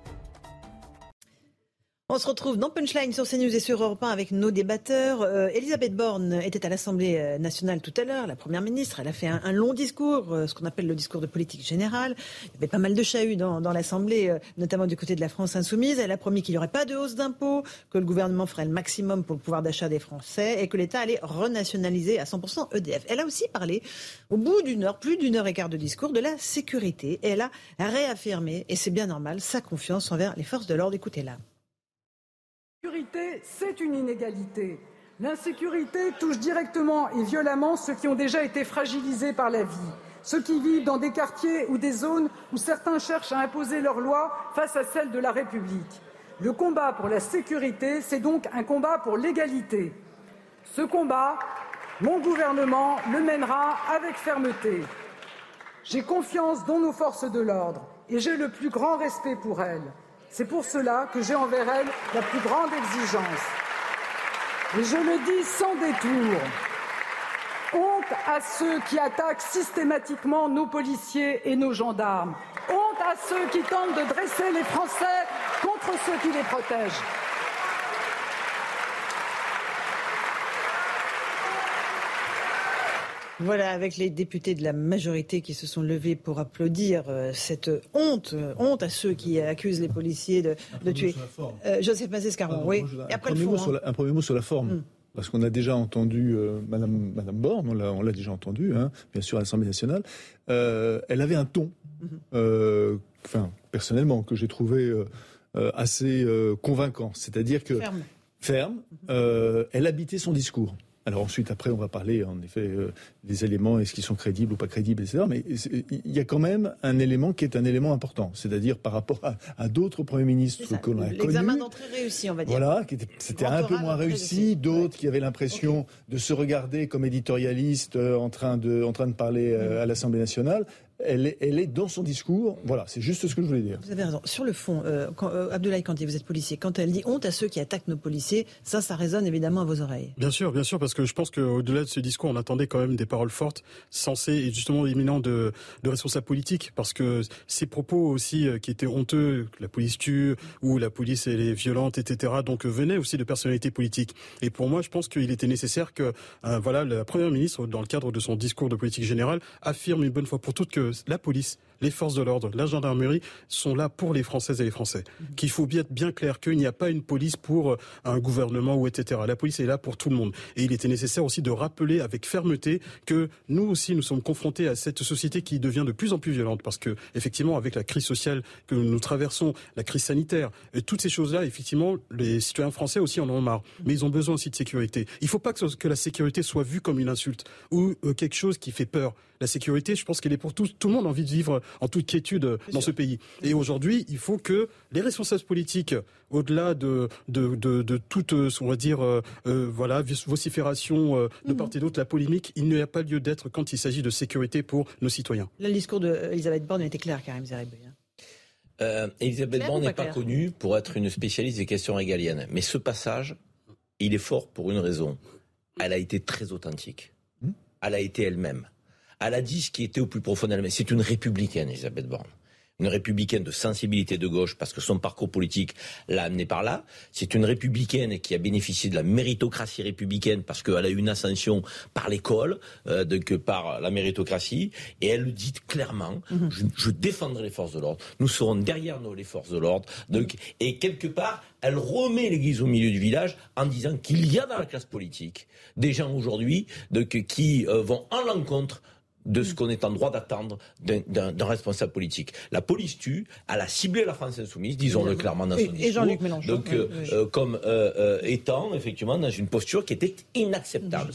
On se retrouve dans Punchline sur CNews et sur Europe 1 avec nos débatteurs. Euh, Elisabeth Borne était à l'Assemblée euh, nationale tout à l'heure, la Première ministre. Elle a fait un, long discours, euh, ce qu'on appelle le discours de politique générale. Il y avait pas mal de chahuts dans, l'Assemblée, notamment du côté de la France insoumise. Elle a promis qu'il n'y aurait pas de hausse d'impôts, que le gouvernement ferait le maximum pour le pouvoir d'achat des Français et que l'État allait renationaliser à 100% EDF. Elle a aussi parlé, au bout d'une heure, plus d'une heure et quart de discours, de la sécurité. Et elle a réaffirmé, et c'est bien normal, sa confiance envers les forces de l'ordre. Écoutez-la. L'insécurité, c'est une inégalité. L'insécurité touche directement et violemment ceux qui ont déjà été fragilisés par la vie, ceux qui vivent dans des quartiers ou des zones où certains cherchent à imposer leurs lois face à celles de la République. Le combat pour la sécurité, c'est donc un combat pour l'égalité. Ce combat, mon gouvernement le mènera avec fermeté. J'ai confiance dans nos forces de l'ordre et j'ai le plus grand respect pour elles. C'est pour cela que j'ai envers elle la plus grande exigence. Et je le dis sans détour. Honte à ceux qui attaquent systématiquement nos policiers et nos gendarmes. Honte à ceux qui tentent de dresser les Français contre ceux qui les protègent. Voilà, avec les députés de la majorité qui se sont levés pour applaudir euh, cette honte, euh, honte à ceux qui accusent les policiers de, de tuer. Euh, Joseph Mazescaron, oui. Et après un, premier hein. un, premier mot sur la forme. Hmm. Parce qu'on a déjà entendu Madame, Madame Borne, on l'a déjà entendu, hein, bien sûr, à l'Assemblée nationale. elle avait un ton, hmm. enfin, personnellement, que j'ai trouvé assez convaincant. C'est-à-dire que. Ferme. Ferme. elle habitait son discours. Alors ensuite, après, on va parler en effet euh, des éléments, est-ce qu'ils sont crédibles ou pas crédibles, etc. Mais il y a quand même un élément qui est un élément important, c'est-à-dire par rapport à, d'autres premiers ministres qu'on a connus. L'examen d'entrée réussi, on va dire. Voilà, c'était un peu moins réussi. D'autres qui avaient l'impression de se regarder comme éditorialistes euh, en train de, en train de parler euh, mm. à l'Assemblée nationale elle est, elle est, dans son discours. Voilà, c'est juste ce que je voulais dire. Vous avez raison. Sur le fond, euh, quand, euh, Abdoulaye Kanté, vous êtes policier, quand elle dit honte à ceux qui attaquent nos policiers, ça, ça résonne évidemment à vos oreilles. Bien sûr, bien sûr, parce que je pense qu'au-delà de ce discours, on attendait quand même des paroles fortes, sensées et justement éminents de, de responsables politiques, parce que ces propos aussi euh, qui étaient honteux, que la police tue ou la police elle est violente, etc. Donc venaient aussi de personnalités politiques. Et pour moi, je pense qu'il était nécessaire que, voilà, la première ministre, dans le cadre de son discours de politique générale, affirme une bonne fois pour toutes que la police, les forces de l'ordre, la gendarmerie sont là pour les Françaises et les Français. Mhm. Qu'il faut bien être bien clair qu'il n'y a pas une police pour euh, un gouvernement ou etc. La police est là pour tout le monde. Et il était nécessaire aussi de rappeler avec fermeté que nous aussi nous sommes confrontés à cette société qui devient de plus en plus violente parce que effectivement avec la crise sociale que nous traversons, la crise sanitaire, et toutes ces choses-là, effectivement, les citoyens français aussi en ont marre. Mais ils ont besoin aussi de sécurité. Il ne faut pas que, la sécurité soit vue comme une insulte ou euh, quelque chose qui fait peur. La sécurité, je pense qu'elle est pour tous. Tout le monde a envie de vivre en toute quiétude dans ce pays. Et aujourd'hui, il faut que les responsables politiques, au-delà de, de, de, toute, on va dire, euh, euh, voilà, vocifération euh, de mhm. part et d'autre, la polémique, il n'y a pas lieu d'être quand il s'agit de sécurité pour nos citoyens. le discours d'Elisabeth Borne était clair, Karim Zeribé. Euh, Elisabeth Borne n'est pas, connue pour être une spécialiste des questions régaliennes. Mais ce passage, il est fort pour une raison. Elle a été très authentique. Hmm. Elle a été elle-même. Elle a dit ce qui était au plus profond d'elle-même. C'est une républicaine, Elisabeth Borne. une républicaine de sensibilité de gauche parce que son parcours politique l'a amené par là. C'est une républicaine qui a bénéficié de la méritocratie républicaine parce qu'elle a eu une ascension par l'école, euh, que par la méritocratie. Et elle le dit clairement, mhm. je, défendrai les forces de l'ordre. Nous serons derrière nous les forces de l'ordre. Et quelque part, elle remet l'église au milieu du village en disant qu'il y a dans la classe politique des gens aujourd'hui qui euh, vont en l'encontre de ce mm. qu'on est en droit d'attendre d'un responsable politique. La police tue, elle a ciblé la France insoumise, disons-le clairement dans son discours. Et Jean-Luc Mélenchon. Donc, euh, euh, comme euh, étant effectivement dans une posture qui était inacceptable.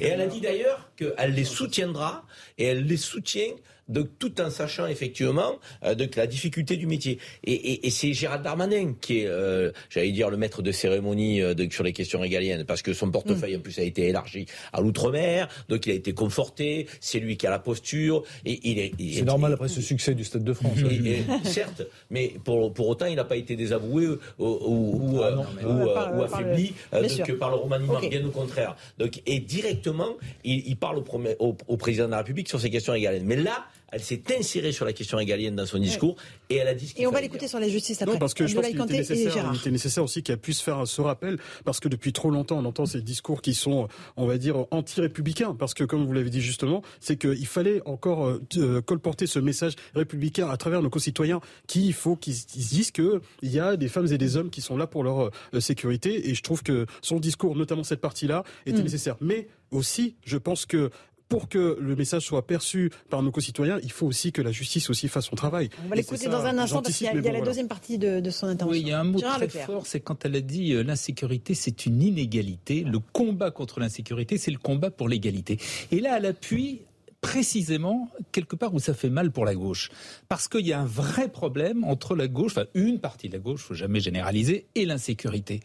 et elle a dit d'ailleurs qu'elle les soutiendra et elle les soutient de, tout en sachant effectivement euh, de, la difficulté du métier. Et, c'est Gérald Darmanin qui est, euh, j'allais dire, le maître de cérémonie euh, sur les questions régaliennes, parce que son portefeuille mm. en plus a été élargi à l'outre-mer, donc il a été conforté, c'est lui qui a la posture. Et il est, c'est normal après ce succès du Stade de France. Hein. certes, mais pour, pour autant, il n'a pas été désavoué ou, ou, ah ou, affaibli que par le remaniement, bien au contraire. Donc, et directement, il, parle au, au, au président de la République sur ces questions régaliennes. Mais là, elle s'est insérée sur la question régalienne dans son discours et elle a dit ce Et on va l'écouter sur la justice après. Non, parce que je pense qu'il était, nécessaire, il était nécessaire aussi qu'elle puisse faire ce rappel, parce que depuis trop longtemps, on entend ces discours qui sont, on va dire, anti-républicains. Parce que, comme vous l'avez dit justement, c'est qu'il fallait encore euh, colporter ce message républicain à travers nos concitoyens qui, faut qu'ils disent qu'il y a des femmes et des hommes qui sont là pour leur euh, sécurité. Et je trouve que son discours, notamment cette partie-là, était mm. nécessaire. Mais aussi, je pense que pour que le message soit perçu par nos concitoyens, il faut aussi que la justice aussi fasse son travail. On va l'écouter dans un instant parce qu'il y a, la deuxième partie de, son intervention. Oui, il y a un mot très fort, c'est quand elle a dit euh, l'insécurité, c'est une inégalité. Le combat contre l'insécurité, c'est le combat pour l'égalité. Et là, elle appuie précisément quelque part où ça fait mal pour la gauche. Parce qu'il y a un vrai problème entre la gauche, enfin une partie de la gauche, faut jamais généraliser, et l'insécurité.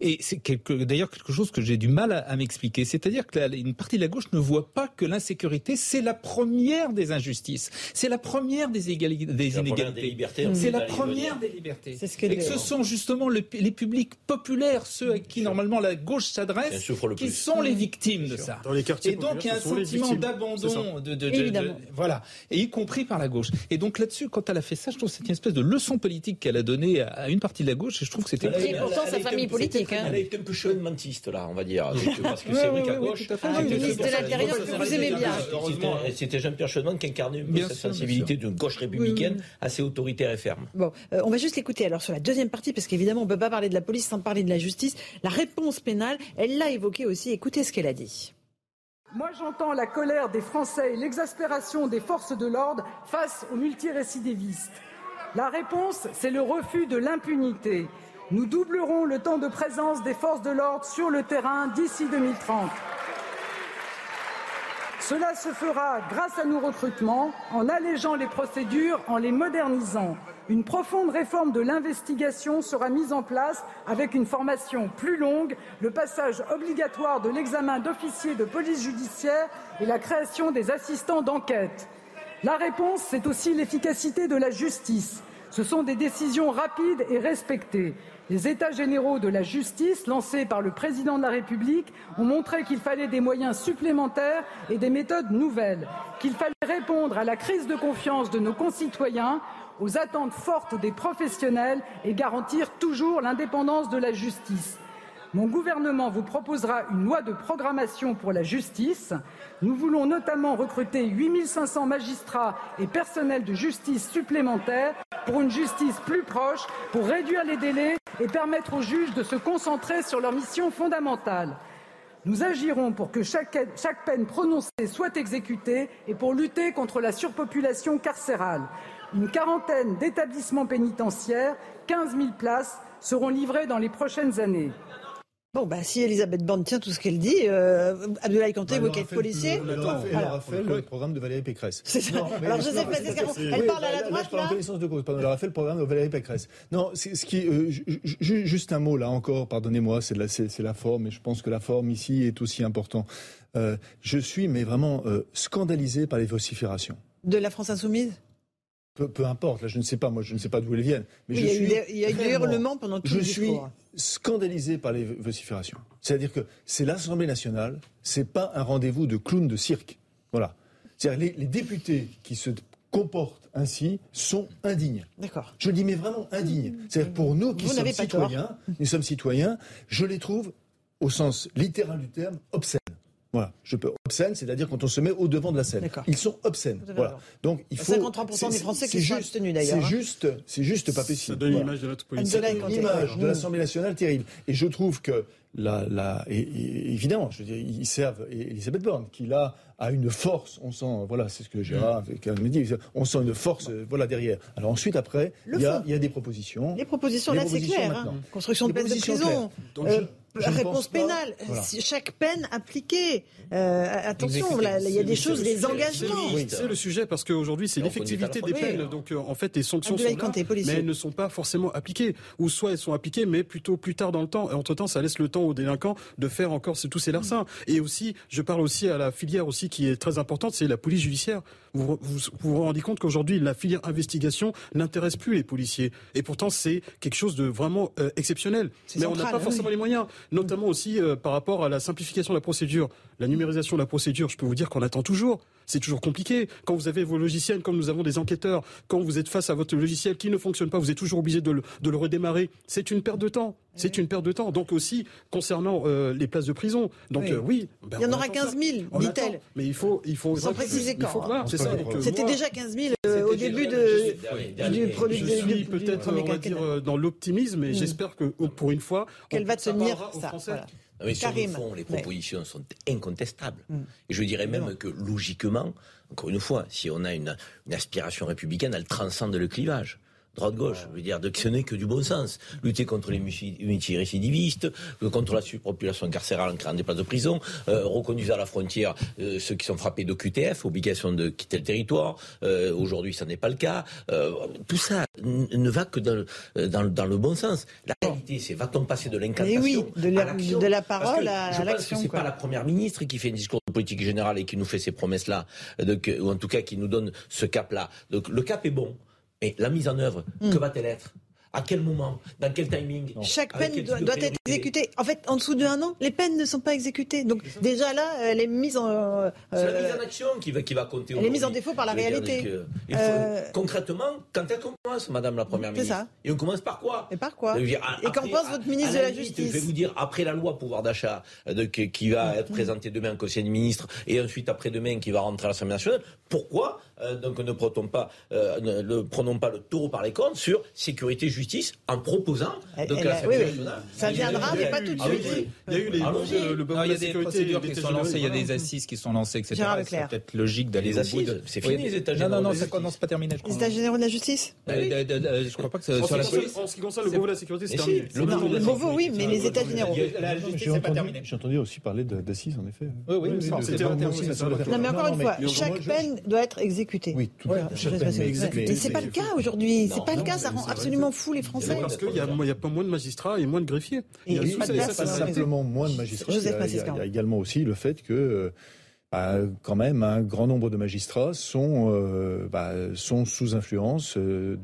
Et c'est d'ailleurs quelque chose que j'ai du mal à, m'expliquer. C'est-à-dire que une partie de la gauche ne voit pas que l'insécurité, c'est la première des injustices. C'est la première des, égalités, des inégalités. C'est la première des libertés. et que ce sont justement les publics populaires, ceux à qui normalement la gauche s'adresse, qui sont les victimes de ça. et donc il y a un sentiment d'abandon, de, de, voilà, et y compris par la gauche. Et donc là-dessus, quand elle a fait ça, je trouve que c'est une espèce de leçon politique qu'elle a donnée à une partie de la gauche, et je trouve que c'était. Et pourtant sa famille politique. Elle a été un peu mentiste là, on va dire. Parce que c'est vrai qu'à gauche. Un ministre de l'Intérieur que vous aimez bien. C'était Jean-Pierre Chevènement qui incarnait cette sensibilité d'une gauche républicaine assez autoritaire et ferme. Bon, euh, on va juste l'écouter alors sur la deuxième partie, parce qu'évidemment, on ne peut pas parler de la police sans parler de la justice. La réponse pénale, elle l'a évoqué aussi. Écoutez ce qu'elle a dit. Moi, j'entends la colère des Français et l'exaspération des forces de l'ordre face aux multirécidivistes. La réponse, c'est le refus de l'impunité. Nous doublerons le temps de présence des forces de l'ordre sur le terrain d'ici 2030. Cela se fera grâce à nos recrutements, en allégeant les procédures, en les modernisant. Une profonde réforme de l'investigation sera mise en place avec une formation plus longue, le passage obligatoire de l'examen d'officier de police judiciaire et la création des assistants d'enquête. La réponse, c'est aussi l'efficacité de la justice. Ce sont des décisions rapides et respectées. Les États généraux de la justice, lancés par le président de la République, ont montré qu'il fallait des moyens supplémentaires et des méthodes nouvelles, qu'il fallait répondre à la crise de confiance de nos concitoyens, aux attentes fortes des professionnels et garantir toujours l'indépendance de la justice. Mon gouvernement vous proposera une loi de programmation pour la justice. Nous voulons notamment recruter 8 500 magistrats et personnels de justice supplémentaires pour une justice plus proche, pour réduire les délais et permettre aux juges de se concentrer sur leur mission fondamentale. Nous agirons pour que chaque, chaque peine prononcée soit exécutée et pour lutter contre la surpopulation carcérale. Une quarantaine d'établissements pénitentiaires, 15 000 places, seront livrées dans les prochaines années. Bon, bah, si Elisabeth Borne tient tout ce qu'elle dit, euh, Abdoulaye Kanté, bah, vous qui êtes policier. Elle aura fait le programme de Valérie Pécresse. C'est ça. Alors, Joseph elle parle à la droite. Là, je parle en connaissance de cause. Pardon, elle aura fait le programme de Valérie Pécresse. Non, ce qui, euh, juste un mot là encore, pardonnez-moi, c'est la, la forme, et je pense que la forme ici est aussi importante. Euh, je suis, mais vraiment, euh, scandalisé par les vociférations. De la France Insoumise? Peu, importe, là je ne sais pas, moi je ne sais pas d'où elles viennent. Mais je suis il y a eu des hurlements pendant tout je le discours. Je suis scandalisé par les vociférations. C'est-à-dire que c'est l'Assemblée nationale, c'est pas un rendez-vous de clowns de cirque. Voilà. C'est-à-dire les, les députés qui se comportent ainsi sont indignes. D'accord. Je dis, mais vraiment indignes. C'est-à-dire pour nous qui sommes citoyens, nous sommes citoyens, je les trouve, au sens littéral du terme, obscènes. Voilà, je peux obscène, c'est-à-dire quand on se met au devant de la scène. Ils sont obscènes. Voilà. Donc il faut 53% des Français qui sont abstenus d'ailleurs. C'est hein. juste, c'est juste pas possible. Ça donne une image de notre politique. Une image de l'Assemblée nationale terrible. Et je trouve que et, et, évidemment, je veux dire, ils servent Elisabeth Borne, qui là a une force. On sent, voilà, c'est ce que Gérard me dit. On sent une force, voilà derrière. Alors ensuite, après, il y, a, il y, a des propositions. Les propositions là, c'est clair. Hein. Construction de places de prison. Réponse pénale, voilà. chaque peine appliquée. Euh, attention, là, il y a des choses, des engagements. C'est le sujet parce qu'aujourd'hui, c'est l'effectivité des peines. Donc, euh, en fait, les sanctions sont là, mais elles ne sont pas forcément appliquées. Ou soit elles sont appliquées, mais plutôt plus tard dans le temps. Et entre-temps, ça laisse le temps aux délinquants de faire encore tous ces larcins. Et aussi, je parle aussi à la filière aussi qui est très importante, c'est la police judiciaire. Vous vous, vous, vous rendez compte qu'aujourd'hui, la filière investigation n'intéresse plus les policiers. Et pourtant, c'est quelque chose de vraiment euh, exceptionnel. Mais central, on n'a pas forcément oui. les moyens notamment aussi euh, par rapport à la simplification de la procédure, la numérisation de la procédure. Je peux vous dire qu'on attend toujours. C'est toujours compliqué. Quand vous avez vos logiciels, comme nous avons des enquêteurs, quand vous êtes face à votre logiciel qui ne fonctionne pas, vous êtes toujours obligé de le, de le redémarrer. C'est une perte de temps. C'est une perte de temps. Donc aussi concernant euh, les places de prison. Donc oui, euh, oui ben, il y en aura 15 000, dit-elle. Mais il faut, il faut. Sans préciser quand. Hein. C'est ça. C'était déjà 15 000 euh, au début de, du produit. Je suis peut-être, on va dire, dans l'optimisme, et j'espère que pour une fois, qu'elle va tenir ça. Non, mais sur le fond, les propositions ouais. sont incontestables. Mm. Et je dirais même que logiquement, encore une fois, si on a une, une aspiration républicaine, elle transcende le clivage droite-gauche. Je veux dire, donc ce n'est que du bon sens. Lutter contre les multirécidivistes, contre la surpopulation carcérale en créant des places de prison, euh, reconduire à la frontière euh, ceux qui sont frappés de QTF, obligation de quitter le territoire. Euh, Aujourd'hui, ça n'est pas le cas. Euh, tout ça ne va que dans le, dans, dans le bon sens. La réalité, c'est va-t-on passer de l'incantation oui, de la, à l'action De la parole à, à l'action. C'est pas la première ministre qui fait un discours de politique générale et qui nous fait ces promesses-là, ou en tout cas qui nous donne ce cap-là. Donc le cap est bon. Et la mise en œuvre, mmh. que va-t-elle être? À quel moment? Dans quel timing? Non. Chaque peine doit, doit être exécutée. En fait, en dessous d'un an, les peines ne sont pas exécutées. Donc déjà là, elle est mise en... Euh, c'est la mise en action qui va, qui va compter. Elle est mise en défaut par la réalité. Que, faut, euh... Concrètement, quand elle Madame la Première ministre ça. Et on commence par quoi Et par quoi dire, Et qu'en pense votre ministre de la, limite, Justice Je vais vous dire, après la loi pouvoir d'achat qui va mmh. être présentée demain au Conseil des ministres et ensuite après-demain qui va rentrer à l'Assemblée nationale, pourquoi euh, donc ne prenons pas, euh, ne, prenons pas le taureau par les cornes sur sécurité justice en proposant donc elle, elle, oui, oui. ça viendra mais pas tout de suite. Il y a eu les le, le il y a des procédures qui sont lancées, il y a des assises qui sont lancées, etc. C'est peut-être logique d'aller assises. C'est fini les états généraux. Non, non, non, ça commence pas terminé. Les états généraux de la justice. Je crois pas que sur la police. En ce qui concerne le Beauvau de la sécurité, c'est terminé. Le Beauvau, oui, mais les états généraux. La justice, c'est pas terminé. J'ai entendu aussi parler d'assises, en effet. Oui, oui, c'était Non, mais encore une fois, chaque peine doit être exécutée. Oui, tout à mais c'est pas le cas aujourd'hui. C'est pas le cas. Ça rend absolument fou les Français. Parce qu'il y a pas moins de magistrats et moins de greffiers. Il n'y a pas simplement moins de magistrats. Il y a également aussi le fait que bah, quand même, un grand nombre de magistrats sont, euh, bah, sont sous influence euh,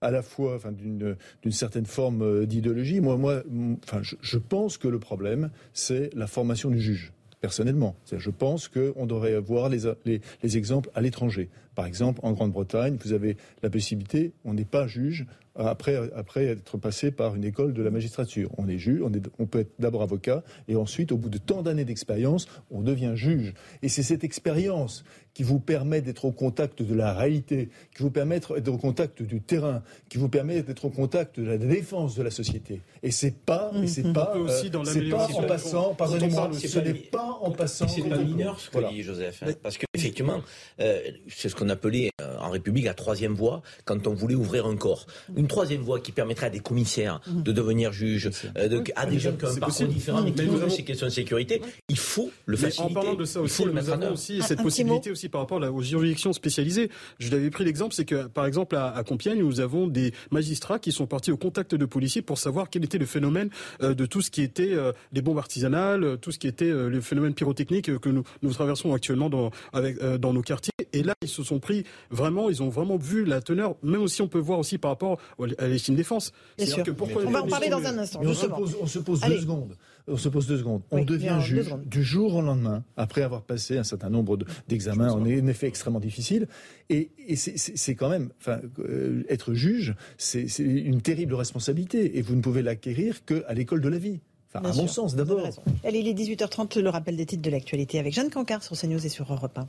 à la fois enfin, d'une certaine forme d'idéologie. Moi, moi enfin, je, pense que le problème, c'est la formation du juge personnellement. Je pense qu'on devrait avoir les, les, les exemples à l'étranger. Par exemple, en Grande-Bretagne, vous avez la possibilité, on n'est pas juge après, après être passé par une école de la magistrature. On est juge, on, est, on peut être d'abord avocat, et ensuite, au bout de tant d'années d'expérience, on devient juge. Et c'est cette expérience qui vous permet d'être au contact de la réalité, qui vous permet d'être au contact du terrain, qui vous permet d'être au contact de la défense de la société. Et c'est pas, et c'est pas, euh, aussi dans c'est pas en passant, pardonnez-moi, ce n'est pas en passant. C'est pas mineur ce que voilà. dit Joseph, hein, parce qu'effectivement, euh, c'est ce qu'on appelait euh, en République la troisième voie quand on voulait ouvrir un corps. Une troisième voie qui permettrait à des commissaires de devenir juges, euh, de, à des gens qui ont un parcours différent, mais qui ont ces questions de sécurité, il faut le faciliter. En parlant de ça aussi, nous avons aussi cette possibilité aussi par rapport aux juridictions spécialisées. Je l'avais pris l'exemple, c'est que par exemple à, à, Compiègne, nous avons des magistrats qui sont partis au contact de policiers pour savoir quel était le phénomène euh, de tout ce qui était euh, les bombes artisanales, tout ce qui était euh, le phénomène pyrotechnique que nous, nous traversons actuellement dans, avec, dans nos quartiers Et là, ils se sont pris vraiment, ils ont vraiment vu la teneur, même aussi on peut voir aussi par rapport à de défense. Bien sûr. Que pourquoi on va en parler dans un instant. On se pose, on se pose deux secondes. On se pose deux secondes. on devient juge du jour au lendemain, après avoir passé un certain nombre d'examens, en effet extrêmement difficile. Et, et c'est quand même, enfin, euh, être juge, c'est une terrible responsabilité. Et vous ne pouvez l'acquérir qu'à l'école de la vie. Enfin, à mon sens, d'abord. Allez, il est 18h30, le rappel des titres de l'actualité avec Jeanne Cancard sur CNews et sur Europe 1.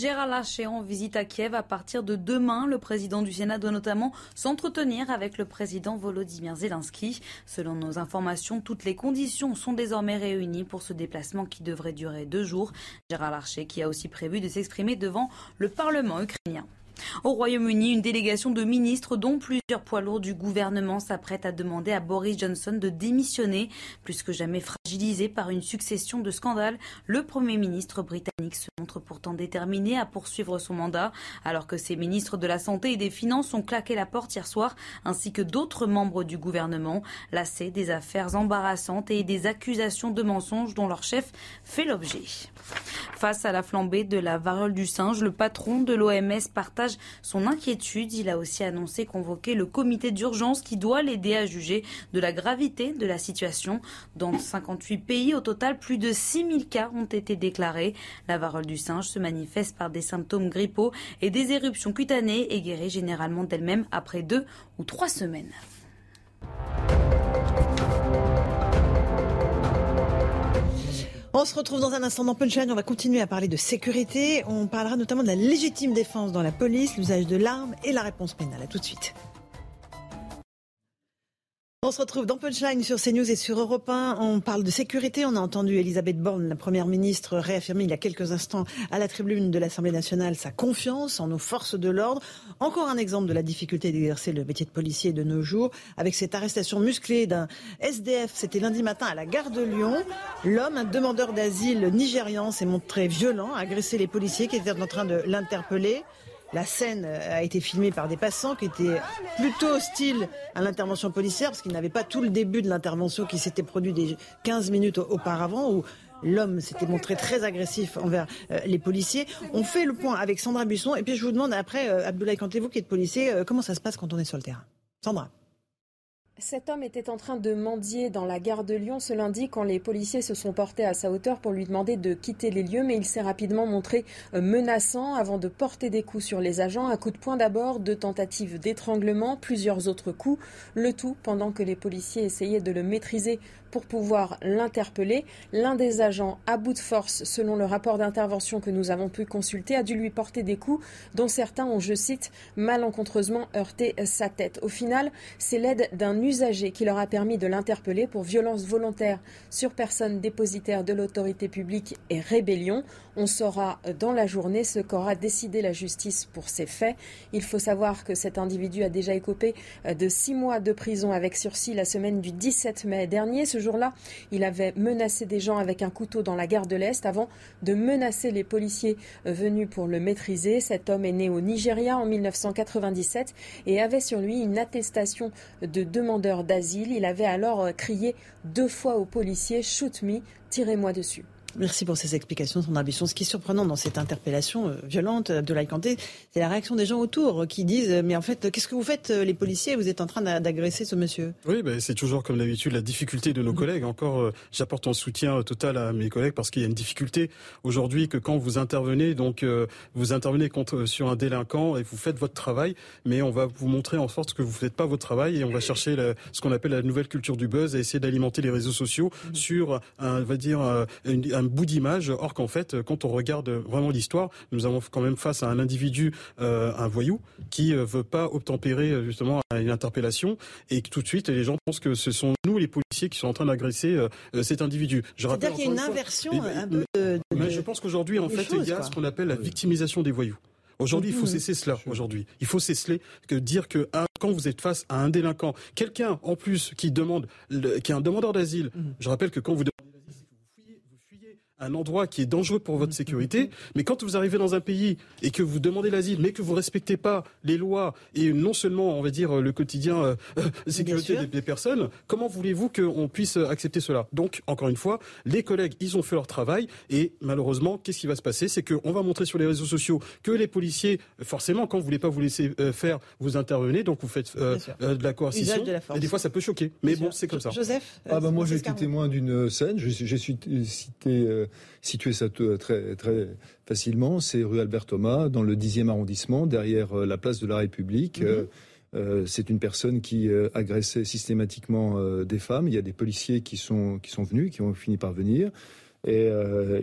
Gérard Larcher en visite à Kiev à partir de demain. Le président du Sénat doit notamment s'entretenir avec le président Volodymyr Zelensky. Selon nos informations, toutes les conditions sont désormais réunies pour ce déplacement qui devrait durer deux jours. Gérard Larcher qui a aussi prévu de s'exprimer devant le Parlement ukrainien. Au Royaume-Uni, une délégation de ministres, dont plusieurs poids lourds du gouvernement, s'apprête à demander à Boris Johnson de démissionner. Plus que jamais fragilisé par une succession de scandales, le Premier ministre britannique se montre pourtant déterminé à poursuivre son mandat, alors que ses ministres de la Santé et des Finances ont claqué la porte hier soir, ainsi que d'autres membres du gouvernement, lassés des affaires embarrassantes et des accusations de mensonges dont leur chef fait l'objet. Face à la flambée de la variole du singe, le patron de l'OMS partage son inquiétude. Il a aussi annoncé convoquer le comité d'urgence qui doit l'aider à juger de la gravité de la situation. Dans 58 pays, au total, plus de 6000 cas ont été déclarés. La varole du singe se manifeste par des symptômes grippaux et des éruptions cutanées et guérit généralement d'elle-même après deux ou trois semaines. On se retrouve dans un instant dans Punchline. On va continuer à parler de sécurité. On parlera notamment de la légitime défense dans la police, l'usage de l'arme et la réponse pénale. À tout de suite. On se retrouve dans Punchline sur CNews et sur Europe 1. On parle de sécurité. On a entendu Elisabeth Borne, la première ministre, réaffirmer il y a quelques instants à la tribune de l'Assemblée nationale sa confiance en nos forces de l'ordre. Encore un exemple de la difficulté d'exercer le métier de policier de nos jours avec cette arrestation musclée d'un SDF. C'était lundi matin à la gare de Lyon. L'homme, un demandeur d'asile nigérian, s'est montré violent, a agressé les policiers qui étaient en train de l'interpeller. La scène a été filmée par des passants qui étaient plutôt hostiles à l'intervention policière parce qu'ils n'avaient pas tout le début de l'intervention qui s'était produit des 15 minutes auparavant où l'homme s'était montré très agressif envers euh, les policiers. On fait le point avec Sandra Buisson et puis je vous demande après, euh, Abdoulaye Kantevou qui est policier, euh, comment ça se passe quand on est sur le terrain? Sandra. Cet homme était en train de mendier dans la gare de Lyon ce lundi quand les policiers se sont portés à sa hauteur pour lui demander de quitter les lieux, mais il s'est rapidement montré euh, menaçant avant de porter des coups sur les agents. Un coup de poing d'abord, deux tentatives d'étranglement, plusieurs autres coups, le tout pendant que les policiers essayaient de le maîtriser pour pouvoir l'interpeller. L'un des agents, à bout de force, selon le rapport d'intervention que nous avons pu consulter, a dû lui porter des coups dont certains ont, je cite, malencontreusement heurté sa tête. Au final, c'est l'aide d'un usager qui leur a permis de l'interpeller pour violence volontaire sur personne dépositaire de l'autorité publique et rébellion. On saura dans la journée ce qu'aura décidé la justice pour ces faits. Il faut savoir que cet individu a déjà écopé de six mois de prison avec sursis la semaine du 17 mai dernier. Jour-là, il avait menacé des gens avec un couteau dans la gare de l'Est avant de menacer les policiers venus pour le maîtriser. Cet homme est né au Nigeria en 1997 et avait sur lui une attestation de demandeur d'asile. Il avait alors crié deux fois aux policiers Shoot me, tirez-moi dessus. Merci pour ces explications, son ambition. Ce qui est surprenant dans cette interpellation euh, violente de Kanté, c'est la réaction des gens autour qui disent Mais en fait, qu'est-ce que vous faites, euh, les policiers? Vous êtes en train d'agresser ce monsieur. Oui, ben, c'est toujours comme d'habitude la difficulté de nos collègues. Encore, euh, j'apporte un soutien total à mes collègues parce qu'il y a une difficulté aujourd'hui que quand vous intervenez, donc vous intervenez contre, sur un délinquant et vous faites votre travail, mais on va vous montrer en sorte que vous ne faites pas votre travail et on va chercher ce qu'on appelle la nouvelle culture du buzz et essayer d'alimenter les réseaux sociaux mmh. sur, un, on va dire, une, un bout d'image. Or qu'en fait, quand on regarde vraiment l'histoire, nous avons quand même face à un individu, euh, un voyou, qui euh, veut pas obtempérer euh, justement à une interpellation et que tout de suite les gens pensent que ce sont nous les policiers qui sont en train d'agresser cet individu. C'est-à-dire qu'il y a une inversion un peu de, Mais je pense qu'aujourd'hui, en fait, il y a ce qu'on appelle la victimisation des voyous. Aujourd'hui, il faut cesser cela. Aujourd'hui, il faut cesser que dire que ah, quand vous êtes face à un délinquant, quelqu'un en plus qui demande, qui est un demandeur d'asile. Mhm. Je rappelle que quand vous un endroit qui est dangereux pour votre sécurité, mais quand vous arrivez dans un pays et que vous demandez l'asile, mais que vous respectez pas les lois et non seulement, on va dire, le quotidien euh, euh sécurité des, des, personnes, comment voulez-vous qu'on puisse accepter cela? Donc, encore une fois, les collègues, ils ont fait leur travail et malheureusement, qu'est-ce qui va se passer? C'est qu'on va montrer sur les réseaux sociaux que les policiers, forcément, quand vous voulez pas vous laisser euh, faire, vous intervenez, donc vous faites euh, euh, de la coercition. et des fois, ça peut choquer, mais bon, c'est comme ça. Joseph, ah bah moi, j'ai été témoin d'une scène. J'ai cité situé ça très, très facilement. C'est rue Albert Thomas, dans le 10e arrondissement, derrière euh, la place de la République. Mhm. Euh, euh, c'est une personne qui agressait systématiquement des femmes. Il y a des policiers qui sont, qui sont venus, qui ont fini par venir. Et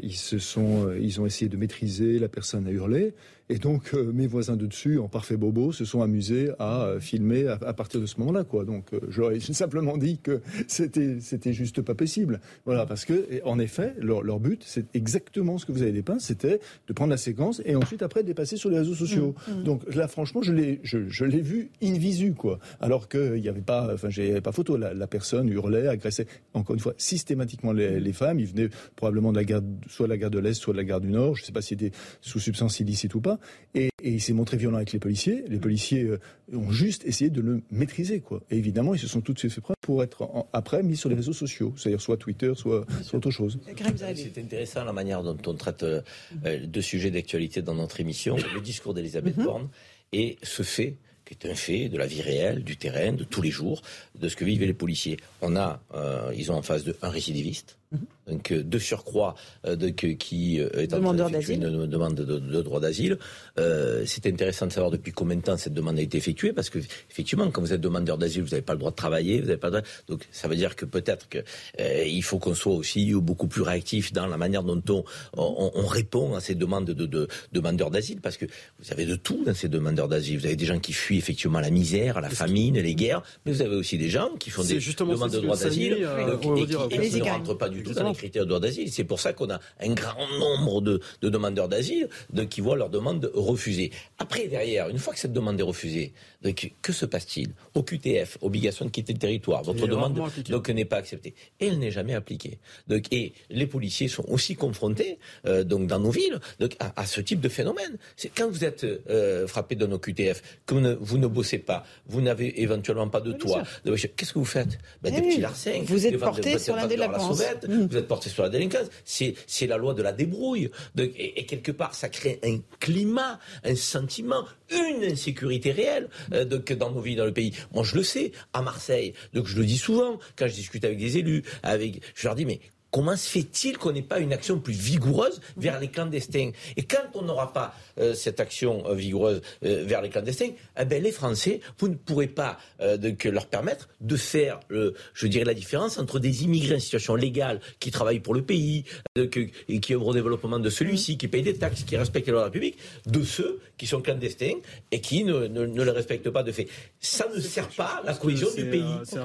ils, se sont, ils ont essayé de maîtriser, la personne a hurlé. Et donc, euh, mes voisins de dessus, en parfait bobo, se sont amusés à euh, filmer à, partir de ce moment-là, quoi. Donc, euh, j'aurais simplement dit que c'était, c'était juste pas possible. Voilà, parce que, en effet, leur, leur but, c'est exactement ce que vous avez dépeint, c'était de prendre la séquence et ensuite, après, de dépasser sur les réseaux sociaux. Mmh, mmh. Donc, là, franchement, je l'ai, je, je l'ai vu in visu, quoi. Alors qu'il n'y avait pas, enfin, pas photo. La, la, personne hurlait, agressait, encore une fois, systématiquement les, les femmes. Ils venaient probablement de la gare, soit de la gare de l'Est, soit de la gare du Nord. Je sais pas s'ils étaient sous substance illicite ou pas. Et, il s'est montré violent avec les policiers. Les policiers euh, ont juste essayé de le maîtriser, quoi. Et évidemment, ils se sont tous fait preuve pour être après mis sur les réseaux sociaux, c'est-à-dire soit Twitter, soit, autre chose. C'est intéressant la manière dont on traite euh, euh, deux sujets d'actualité dans notre émission, le discours d'Elisabeth. Borne et ce fait qui est un fait de la vie réelle, du terrain, de tous les jours, de ce que vivent les policiers. On a, ils ont en face de un récidiviste, donc euh, de surcroît euh, de, qui euh, est en train d'effectuer une demande de, droit d'asile. Euh, c'est intéressant de savoir depuis combien de temps cette demande a été effectuée, parce que effectivement, quand vous êtes demandeur d'asile, vous n'avez pas le droit de travailler, vous n'avez pas donc ça veut dire que peut-être que il faut qu'on soit aussi beaucoup plus réactif dans la manière dont on, on, on répond à ces demandes de, de, demandeurs d'asile, parce que vous avez de tout dans ces demandeurs d'asile. Vous avez des gens qui fuient effectivement la misère, la famine, les guerres, mais vous avez aussi des gens qui font des demandes de droit d'asile et, qui, ne rentrent pas du tout dans les critères de droit d'asile. C'est pour ça qu'on a un grand nombre de, demandeurs d'asile qui voient leur demande refusée. Après, derrière, une fois que cette demande est refusée, que se passe-t-il? Au QTF, obligation de quitter le territoire. Votre demande donc n'est pas acceptée. Et elle n'est jamais appliquée. Donc, et les policiers sont aussi confrontés euh, donc dans nos villes donc, à, ce type de phénomène. C'est quand vous êtes euh, frappé dans nos QTF, que vous ne, bossez pas, vous n'avez éventuellement pas de toit. Qu'est-ce que vous faites? Ben, Des petits larcins. Vous êtes porté sur la Vous êtes porté sur la délinquance. C'est la loi de la débrouille. et, et quelque part, ça crée un climat, un sentiment, une insécurité réelle. Euh, dans nos villes, dans le pays. Moi, je le sais, à Marseille. Donc, je le dis souvent quand je discute avec des élus. Avec, je leur dis, mais Comment se fait-il qu'on n'ait pas une action plus vigoureuse vers les clandestins? Et quand on n'aura pas euh, cette action euh, vigoureuse euh, vers les clandestins, eh ben, les Français, vous ne pourrez pas leur permettre de faire, je dirais, la différence entre des immigrés en situation légale qui travaillent pour le pays, et qui œuvrent au développement de celui-ci, qui payent des taxes, qui respectent la loi publique, de ceux qui sont clandestins et qui ne, ne, ne les respectent pas de fait. Ça ne sert pas la cohésion du pays.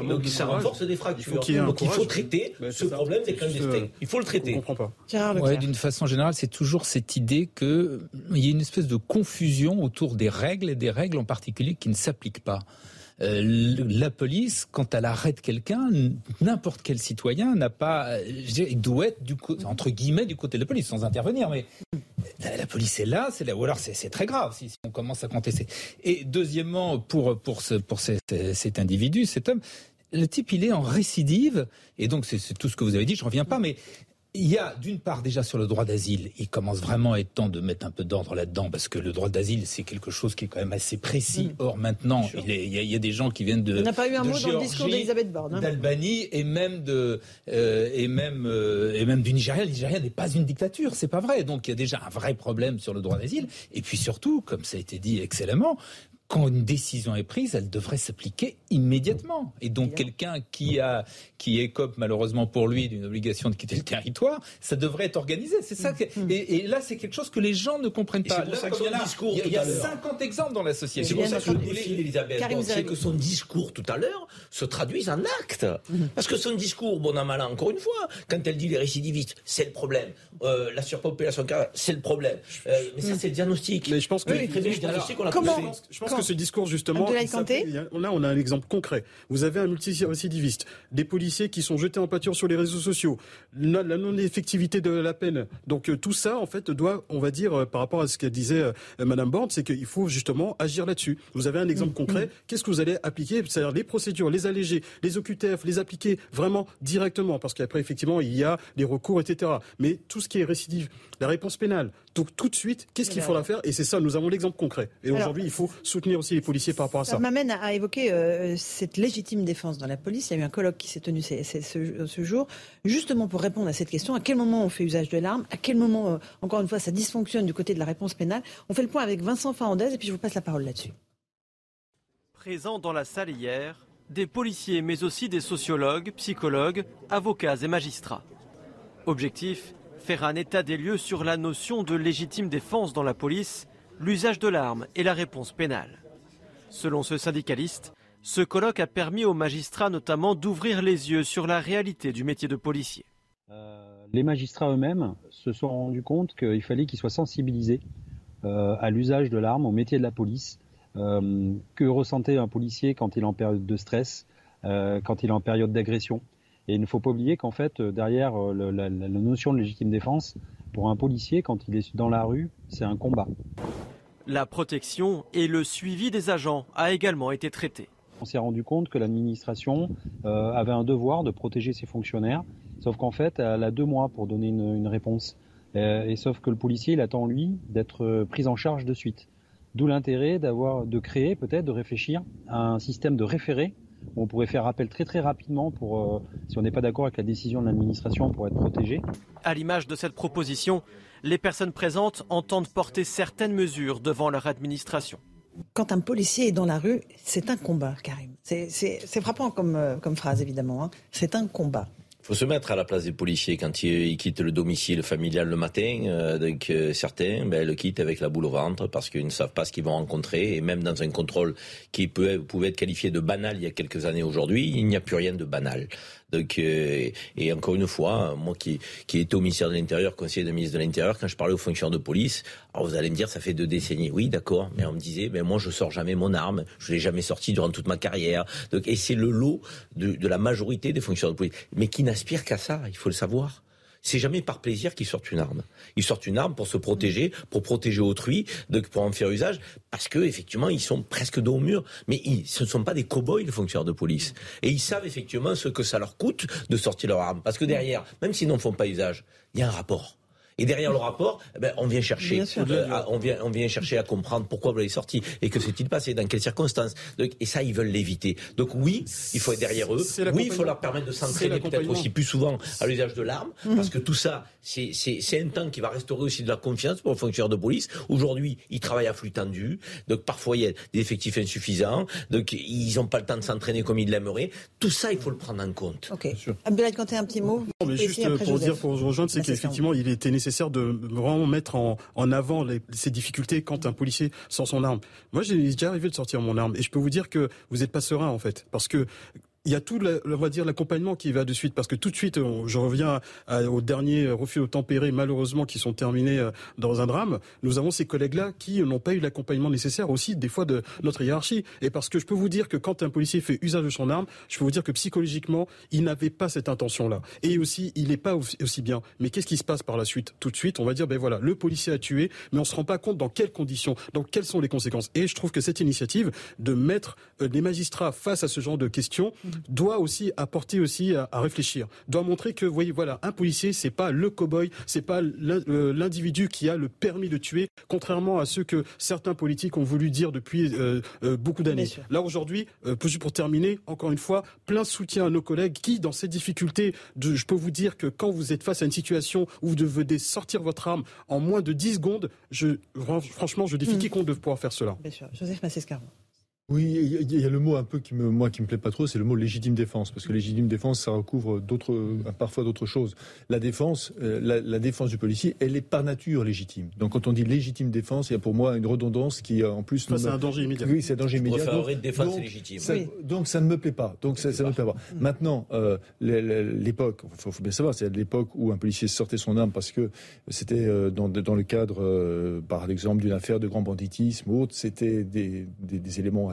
Donc ça renforce des fractures. Donc il faut traiter ce problème des clandestins il faut le traiter. Ouais, D'une façon générale, c'est toujours cette idée qu'il y a une espèce de confusion autour des règles et des règles en particulier qui ne s'appliquent pas. Euh, la police, quand elle arrête quelqu'un, n'importe quel citoyen n'a pas, il doit être du entre guillemets du côté de la police sans intervenir, mais la, police est là, c'est là, ou alors c'est très grave si, on commence à contester. Et deuxièmement, pour pour ce, pour cet individu, cet homme, le type, il est en récidive, et donc c'est tout ce que vous avez dit, je reviens pas, mais il y a d'une part déjà sur le droit d'asile, il commence vraiment à être temps de mettre un peu d'ordre là-dedans parce que le droit d'asile c'est quelque chose qui est quand même assez précis. Mm. Or maintenant, il, y a, des gens qui viennent de. On n'a pas eu un mot dans le discours d'Elisabeth Borne. Hein. D'Albanie et même de euh, et même euh, et même du Nigeria. Le Nigeria n'est pas une dictature, c'est pas vrai. Donc il y a déjà un vrai problème sur le droit d'asile. Et puis surtout, comme ça a été dit excellemment, quand une décision est prise, elle devrait s'appliquer immédiatement. Et donc quelqu'un qui a qui écope malheureusement pour lui d'une obligation de quitter le territoire, ça devrait être organisé. C'est ça. Mm. et, là, c'est quelque chose que les gens ne comprennent pas. il y a, 50 exemples dans l'association. C'est pour ça que je défie Elisabeth c'est que son discours tout à l'heure se traduise en acte. Mm. Parce que son discours, bon an mal encore une fois, quand elle dit les récidivistes, c'est le problème. Euh, la surpopulation c'est le problème. Euh, mais ça, c'est le diagnostic. Mais je pense que, oui, le diagnostic, on l'a comment, je pense que que ce discours, justement, là, on a un exemple concret. Vous avez un multirécidiviste, des policiers qui sont jetés en pâture sur les réseaux sociaux, la, non-effectivité de la peine. Donc euh, tout ça, en fait, doit, on va dire, euh, par rapport à ce que disait euh, Madame Borne, c'est qu'il faut justement agir là-dessus. Vous avez un exemple mm, concret. Mm. Qu'est-ce que vous allez appliquer? C'est-à-dire les procédures, les alléger, les OQTF, les appliquer vraiment directement, parce qu'après, effectivement, il y a les recours, etc. Mais tout ce qui est récidive, la réponse pénale. Donc tout de suite, qu'est-ce qu'il faudra faire? Et c'est ça, nous avons l'exemple concret. Et aujourd'hui, il faut soutenir aussi les policiers par rapport à ça. Ça m'amène à évoquer euh, cette légitime défense dans la police. Il y a eu un colloque qui s'est tenu ce, jour, justement pour répondre à cette question. À quel moment on fait usage de l'arme? À quel moment, euh, encore une fois, ça dysfonctionne du côté de la réponse pénale? On fait le point avec Vincent Farandez et puis je vous passe la parole là-dessus. Présents dans la salle hier, des policiers mais aussi des sociologues, psychologues, avocats et magistrats. Objectif faire un état des lieux sur la notion de légitime défense dans la police, l'usage de l'arme et la réponse pénale. Selon ce syndicaliste, ce colloque a permis aux magistrats notamment d'ouvrir les yeux sur la réalité du métier de policier. Euh, les magistrats eux-mêmes se sont rendus compte qu'il fallait qu'ils soient sensibilisés euh, à l'usage de l'arme, au métier de la police, euh, que ressentait un policier quand il est en période de stress, quand il est en période d'agression? Et il ne faut pas oublier qu'en fait, euh, derrière euh, la, notion de légitime défense, pour un policier, quand il est dans la rue, c'est un combat. La protection et le suivi des agents a également été traité. On s'est rendu compte que l'administration euh, avait un devoir de protéger ses fonctionnaires, sauf qu'en fait, elle a deux mois pour donner une, réponse. et sauf que le policier, il attend lui d'être pris en charge de suite. D'où l'intérêt d'avoir, de créer peut-être, de réfléchir à un système de référé on pourrait faire appel très très rapidement pour, euh, si on n'est pas d'accord avec la décision de l'administration pour être protégé. À l'image de cette proposition, les personnes présentes entendent porter certaines mesures devant leur administration. Quand un policier est dans la rue, c'est un combat, Karim. C'est frappant comme, euh, comme phrase, évidemment. Hein. C'est un combat. Il faut se mettre à la place des policiers quand ils, quittent le domicile familial le matin. Euh, donc euh, certains ben, le quittent avec la boule au ventre parce qu'ils ne savent pas ce qu'ils vont rencontrer. Et même dans un contrôle qui peut, pouvait être qualifié de banal il y a quelques années aujourd'hui, il n'y a plus rien de banal. Donc, euh, et encore une fois, moi qui, qui étais au ministère de l'Intérieur, conseiller de ministre de l'Intérieur, quand je parlais aux fonctionnaires de police, alors vous allez me dire, ça fait deux décennies. Oui, d'accord, mais on me disait, mais moi je sors jamais mon arme, je l'ai jamais sorti durant toute ma carrière. Donc, et c'est le lot de, de la majorité des fonctionnaires de police, mais qui n'aspirent qu'à ça, il faut le savoir c'est jamais par plaisir qu'ils sortent une arme. Ils sortent une arme pour se protéger, pour protéger autrui, donc pour en faire usage, parce que effectivement ils sont presque dos au mur. Mais ils, ce ne sont pas des cow-boys les fonctionnaires de police, et ils savent effectivement ce que ça leur coûte de sortir leur arme, parce que derrière, même s'ils n'en font pas usage, il y a un rapport. Et derrière le rapport, eh ben, on vient chercher, euh, on vient, on vient chercher à comprendre pourquoi vous l'avez sorti et que s'est-il passé, dans quelles circonstances. et ça, ils veulent l'éviter. Donc oui, il faut être derrière eux. Oui, il faut leur permettre de s'entraîner peut-être aussi plus souvent à l'usage de l'arme, mhm. parce que tout ça, c'est un temps qui va restaurer aussi de la confiance pour le fonctionnaire de police. Aujourd'hui, ils travaillent à flux tendu, donc parfois il y a des effectifs insuffisants, donc ils n'ont pas le temps de s'entraîner comme ils l'aimeraient. Tout ça, il faut le prendre en compte. Ok. Abdoulaye, quand tu un petit mot. Non, mais juste pour dire, pour rejoindre, c'est qu'effectivement, il était nécessaire de vraiment mettre en, avant ces difficultés quand un policier sort son arme. Moi, j'ai déjà arrivé de sortir mon arme et je peux vous dire que vous n'êtes pas serein en fait, parce que il y a tout, on va dire, l'accompagnement qui va de suite, parce que tout de suite, je reviens au dernier refus au tempéré, malheureusement, qui sont terminés euh, dans un drame. Nous avons ces collègues-là qui n'ont pas eu l'accompagnement nécessaire aussi, des fois, de notre hiérarchie. Et parce que je peux vous dire que quand un policier fait usage de son arme, je peux vous dire que psychologiquement, il n'avait pas cette intention-là. Et aussi, il n'est pas aussi bien. Mais qu'est-ce qui se passe par la suite? Tout de suite, on va dire, ben voilà, le policier a tué, mais on se rend pas compte dans quelles conditions, dans quelles sont les conséquences. Et je trouve que cette initiative de mettre euh, les magistrats face à ce genre de questions, doit aussi apporter aussi à, réfléchir, doit montrer que, vous voyez, voilà, un policier, c'est pas le cow-boy, c'est pas l'individu qui a le permis de tuer, contrairement à ce que certains politiques ont voulu dire depuis euh, euh, beaucoup d'années. Là aujourd'hui, euh, pour terminer, encore une fois, plein soutien à nos collègues qui, dans ces difficultés, de, je peux vous dire que quand vous êtes face à une situation où vous devez sortir votre arme en moins de 10 secondes, je, franchement, je défie mmh. quiconque de pouvoir faire cela. Bien sûr. Joseph Massescaron. Oui, il y a le mot un peu qui me, moi, qui me plaît pas trop, c'est le mot légitime défense, parce que légitime défense, ça recouvre d'autres, euh, parfois d'autres choses. La défense, euh, la, défense du policier, elle est par nature légitime. Donc, quand on dit légitime défense, il y a pour moi une redondance qui, en plus, c'est un danger immédiat. Oui, c'est un danger immédiat. Donc, défense légitime. Ça, Donc, ça ne me plaît pas. Donc, ça, ça, me plaît pas. Maintenant, euh, l'époque, il faut, bien savoir, c'est l'époque où un policier sortait son arme parce que c'était dans, dans, le cadre, par exemple, d'une affaire de grand banditisme ou autre, c'était des, des, des éléments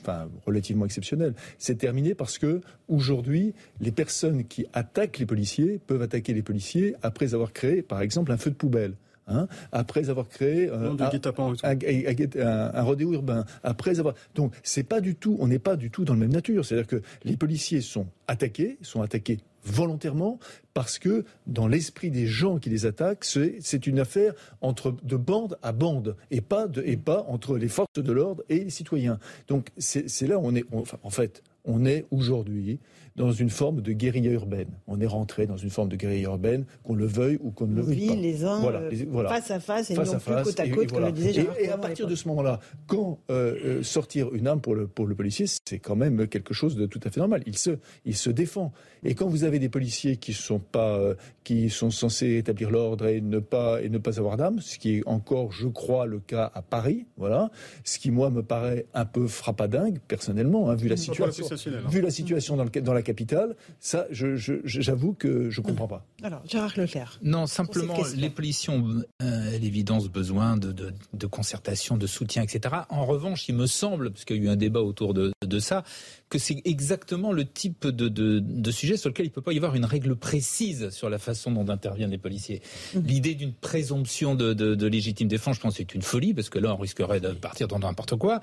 enfin, relativement exceptionnel. C'est terminé parce que aujourd'hui, les personnes qui attaquent les policiers peuvent attaquer les policiers après avoir créé, par exemple, un feu de poubelle. Hein, après avoir créé euh, un, un, rodéo urbain, après avoir donc c'est pas du tout, on n'est pas du tout dans la même nature. C'est-à-dire que les policiers sont attaqués, sont attaqués volontairement parce que dans l'esprit des gens qui les attaquent, c'est une affaire entre de bande à bande et pas, de, et pas entre les forces de l'ordre et les citoyens. Donc c'est là où on est, enfin, en fait, on est aujourd'hui dans une forme de guérilla urbaine. On est rentré dans une forme de guérilla urbaine, qu'on le veuille ou qu'on ne le veuille pas. les uns euh, face à face et non plus côte à côte, comme le disait Et, à partir de ce moment-là, quand euh, euh, sortir une arme pour le, pour le policier, c'est quand même quelque chose de tout à fait normal. Il se, il se défend. Et quand vous avez des policiers qui sont pas, qui sont censés établir l'ordre et ne pas et ne pas avoir d'armes, ce qui est encore, je crois, le cas à Paris, voilà, ce qui moi me paraît un peu frappadingue personnellement, hein, vu la situation, vu la situation dans, le, dans la capitale, ça, j'avoue que je ne comprends pas. Alors, Gérard Leclerc. Non, simplement, les policiers ont euh, l'évidence besoin de, de, concertation, de soutien, etc. En revanche, il me semble, parce qu'il y a eu un débat autour de, de ça, que c'est exactement le type de, de, sujet sur lequel il ne peut pas y avoir une règle précise sur la façon dont interviennent les policiers. Mmh. L'idée d'une présomption de, légitime défense, je pense, c'est une folie, parce que là, on risquerait de partir dans n'importe quoi.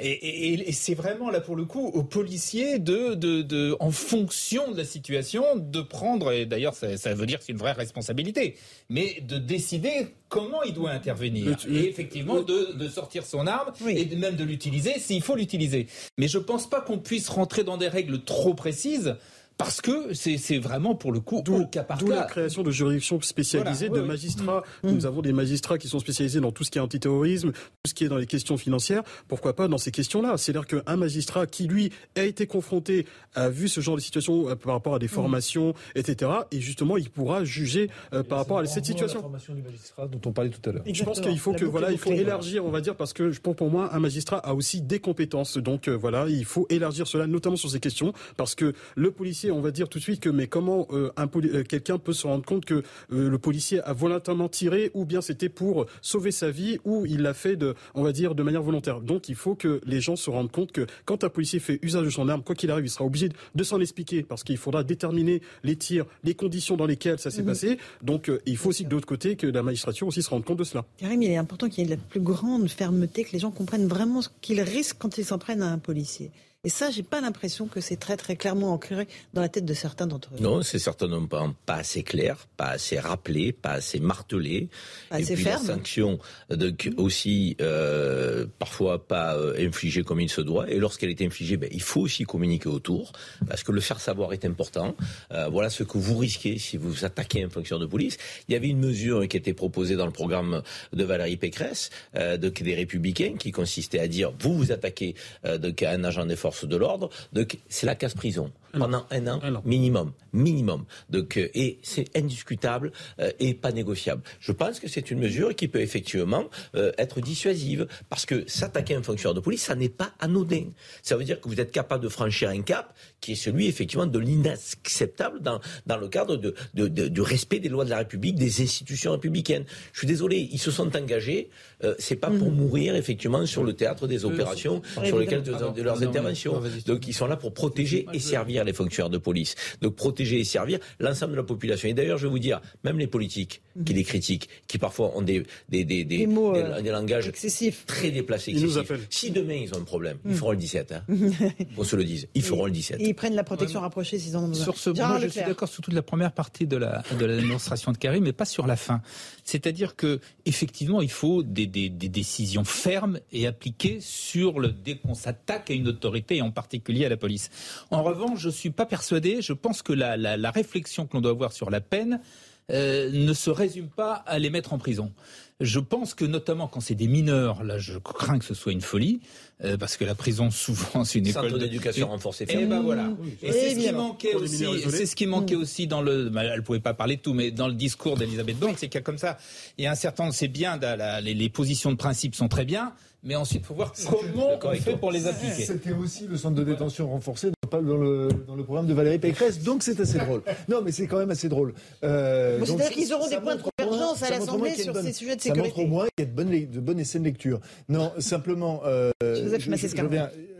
Et, et, c'est vraiment, là, pour le coup, aux policiers de, de, en fonction de la situation, de prendre, et d'ailleurs, ça, ça veut dire que c'est une vraie responsabilité, mais de décider comment il doit intervenir. Et effectivement, de, sortir son arme et même de l'utiliser s'il faut l'utiliser. Mais je ne pense pas qu'on puisse rentrer dans des règles trop précises parce que c'est vraiment pour le coup au cas par cas. D'où la création de juridictions spécialisées, de magistrats. Nous avons des magistrats qui sont spécialisés dans tout ce qui est antiterrorisme, tout ce qui est dans les questions financières. Pourquoi pas dans ces questions-là? C'est-à-dire qu'un magistrat qui, lui, a été confronté, a vu ce genre de situation euh, par rapport à des mmh. formations, etc. Et justement, il pourra juger euh, par rapport à cette situation. La formation du magistrat dont on parlait tout à l'heure. Je pense qu'il faut que voilà, il faut élargir, on va dire, parce que pour, pour moi, un magistrat a aussi des compétences. Donc euh, voilà, il faut élargir cela, notamment sur ces questions, parce que le policier on va dire tout de suite que mais comment euh, euh, quelqu'un peut se rendre compte que euh, le policier a volontairement tiré ou bien c'était pour sauver sa vie ou il l'a fait de, on va dire, de manière volontaire. Donc il faut que les gens se rendent compte que quand un policier fait usage de son arme, quoi qu'il arrive, il sera obligé de s'en expliquer parce qu'il faudra déterminer les tirs, les conditions dans lesquelles ça s'est mhm. passé. Donc il faut aussi de l'autre côté que la magistrature aussi se rende compte de cela. Karim, il est important qu'il y ait la plus grande fermeté, que les gens comprennent vraiment ce qu'ils risquent quand ils s'en prennent à un policier. Et ça, j'ai pas l'impression que c'est très très clairement ancré dans la tête de certains d'entre eux. Non, c'est certainement pas, pas assez clair, pas assez rappelé, pas assez martelé. Pas assez puis ferme. la sanction donc, aussi euh, parfois pas euh, infligée comme il se doit. Et lorsqu'elle est infligée, ben, il faut aussi communiquer autour, parce que le faire savoir est important. Euh, voilà ce que vous risquez si vous attaquez un fonctionnaire de police. Il y avait une mesure qui était proposée dans le programme de Valérie Pécresse, euh, des Républicains, qui consistait à dire vous vous attaquez donc, à un agent des forces de l'ordre, c'est la casse pendant un an minimum, minimum. Donc, euh, et c'est indiscutable euh, et pas négociable. Je pense que c'est une mesure qui peut effectivement euh, être dissuasive parce que s'attaquer à un fonctionnaire de police, ça n'est pas anodin. Ça veut dire que vous êtes capable de franchir un cap qui est celui effectivement de l'inacceptable dans, dans le cadre de, de, du respect des lois de la République, des institutions républicaines. Je suis désolé, ils se sont engagés. c'est pas pour mmh. mourir effectivement sur le théâtre des opérations sur lesquelles de leurs interventions. Donc ils sont là pour protéger et servir les fonctionnaires de police. Donc protéger et servir l'ensemble de la population. Et d'ailleurs, je vais vous dire, même les politiques qui mhm. les critiquent, qui parfois ont des, des, des, des, euh, des, langages excessifs. très déplacés, excessifs. Si demain ils ont un problème, ils mhm. feront le 17. Hein. on se le dise, ils feront le 17. Et ils prennent la protection rapprochée s'ils en ont besoin. Sur ce point, je suis d'accord sur toute la première partie de la, de la démonstration de Karim, mais pas sur la fin. C'est-à-dire que effectivement, il faut des, décisions fermes et appliquées sur le dès qu'on s'attaque à une autorité, et en particulier à la police. En revanche, je suis pas persuadé. Je pense que la, la réflexion que l'on doit avoir sur la peine ne se résume pas à les mettre en prison. Je pense que notamment quand c'est des mineurs, là je crains que ce soit une folie, euh, parce que la prison souvent c'est une école Centre d'éducation renforcée. Et ben voilà. Et c'est ce qui manquait aussi. C'est ce qui manquait aussi dans le. Bah, elle pouvait pas parler de tout, mais dans le discours d'Elisabeth Borne, c'est qu'il y a comme ça. Il y a un certain. C'est bien. les, les positions de principe sont très bien, mais ensuite il faut voir comment on fait pour les appliquer. C'était aussi le centre de détention renforcé dans le, dans le programme de Valérie Pécresse, donc c'est assez drôle. Non, mais c'est quand même assez drôle. Euh, C'est-à-dire qu'ils auront des points de convergence à l'Assemblée sur ces sujets de sécurité. Ça montre au moins qu'il y a de bonnes, de bonnes essais de lecture. Non, simplement, euh, je, je,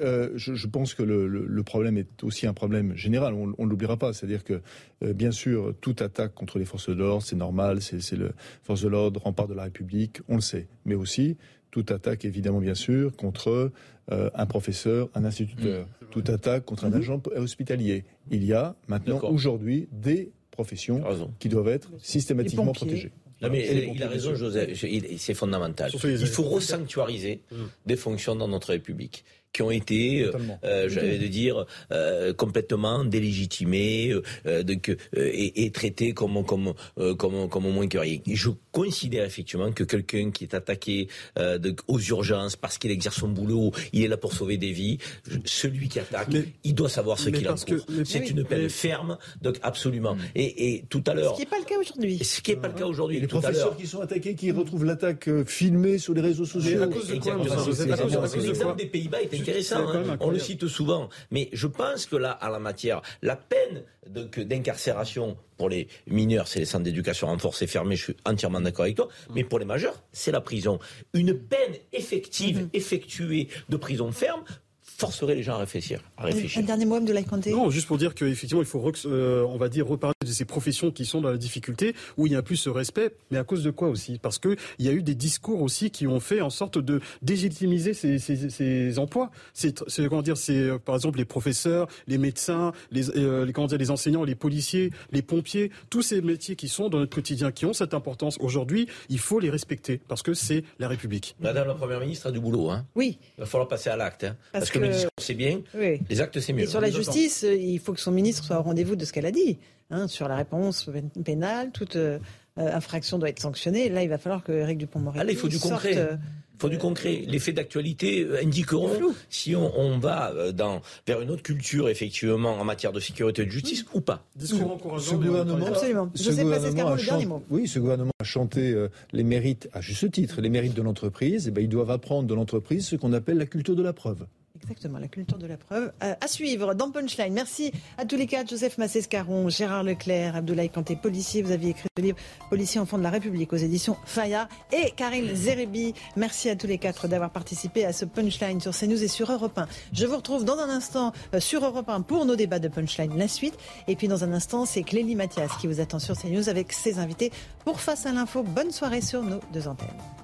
euh, je, pense que le, le, le, problème est aussi un problème général, on ne l'oubliera pas. C'est-à-dire que, euh, bien sûr, toute attaque contre les forces de l'ordre, c'est normal, c'est le force de l'ordre, rempart de la République, on le sait. Mais aussi, toute attaque, évidemment, bien sûr, contre euh, un professeur, un instituteur. Mmh. Toute attaque contre un mmh. agent hospitalier. Il y a maintenant, aujourd'hui, des professions qui doivent être systématiquement protégées. Non, mais il a raison, Joseph. C'est fondamental. Il faut resanctuariser mmh. des fonctions dans notre République qui ont été, euh, euh j'allais de dire, euh, complètement délégitimés euh, donc, et, et, traités comme comme comme comme moins que rien. Je considère effectivement que quelqu'un qui est attaqué de, aux urgences parce qu'il exerce son boulot, il est là pour sauver des vies. celui qui attaque, il doit savoir ce qu'il encourt. C'est une peine ferme, donc absolument. Mm. Et, et, tout à l'heure, ce qui n'est pas le cas aujourd'hui. Ce qui n'est pas le cas aujourd'hui. Les professeurs qui sont attaqués, qui retrouvent l'attaque filmée sur les réseaux sociaux. À cause de quoi L'exemple des Pays-Bas est intéressant. Hein. On le cite souvent. Mais je pense que là, à la matière, la peine d'incarcération pour les mineurs, c'est les centres d'éducation renforcés fermés, je suis entièrement d'accord avec toi. Mais pour les majeurs, c'est la prison. Une peine effective, mm-hmm. effectuée de prison ferme forcerait les gens à réfléchir. À réfléchir. Un dernier mot de Kanté Non, juste pour dire qu'effectivement, il faut, euh, on va dire, reparler de ces professions qui sont dans la difficulté, où il n'y a plus ce respect, mais à cause de quoi aussi? Parce qu'il y a eu des discours aussi qui ont fait en sorte de dégitimiser ces, ces, ces emplois. C'est, comment dire, c'est euh, par exemple les professeurs, les médecins, les, euh, les, comment dire, les enseignants, les policiers, les pompiers, tous ces métiers qui sont dans notre quotidien, qui ont cette importance aujourd'hui, il faut les respecter, parce que c'est la République. Madame la Première ministre a du boulot. Hein oui. Il va falloir passer à l'acte. Hein parce, que, le discours c'est bien, les actes c'est mieux. Et sur la justice, euh, il faut que son ministre soit au rendez-vous de ce qu'elle a dit. Hein, sur la réponse pénale, toute euh, infraction doit être sanctionnée. Là, il va falloir que Eric Dupont-Moretti. il faut du concret. Euh, il faut du concret. Les faits d'actualité indiqueront si on, va dans, vers une autre culture, effectivement, en matière de sécurité et de justice ou pas. Ce gouvernement, Absolument. Je sais pas, le dernier mot. Oui, ce gouvernement a chanté les mérites, à juste titre, les mérites de l'entreprise. Et eh ben, ils doivent apprendre de l'entreprise ce qu'on appelle la culture de la preuve. Exactement, la culture de la preuve. Euh, à suivre dans Punchline. Merci à tous les quatre, Joseph Massescaron, Gérard Leclerc, Abdoulaye Kanté, policier. Vous aviez écrit le livre Policier enfant de la République aux éditions Faya. Et Karine Zerebi. Merci à tous les quatre d'avoir participé à ce Punchline sur CNews et sur Europe 1. Je vous retrouve dans un instant euh, sur Europe 1 pour nos débats de Punchline, la suite. Et puis dans un instant, c'est Clélie Mathias qui vous attend sur CNews avec ses invités pour Face à l'info. Bonne soirée sur nos deux antennes.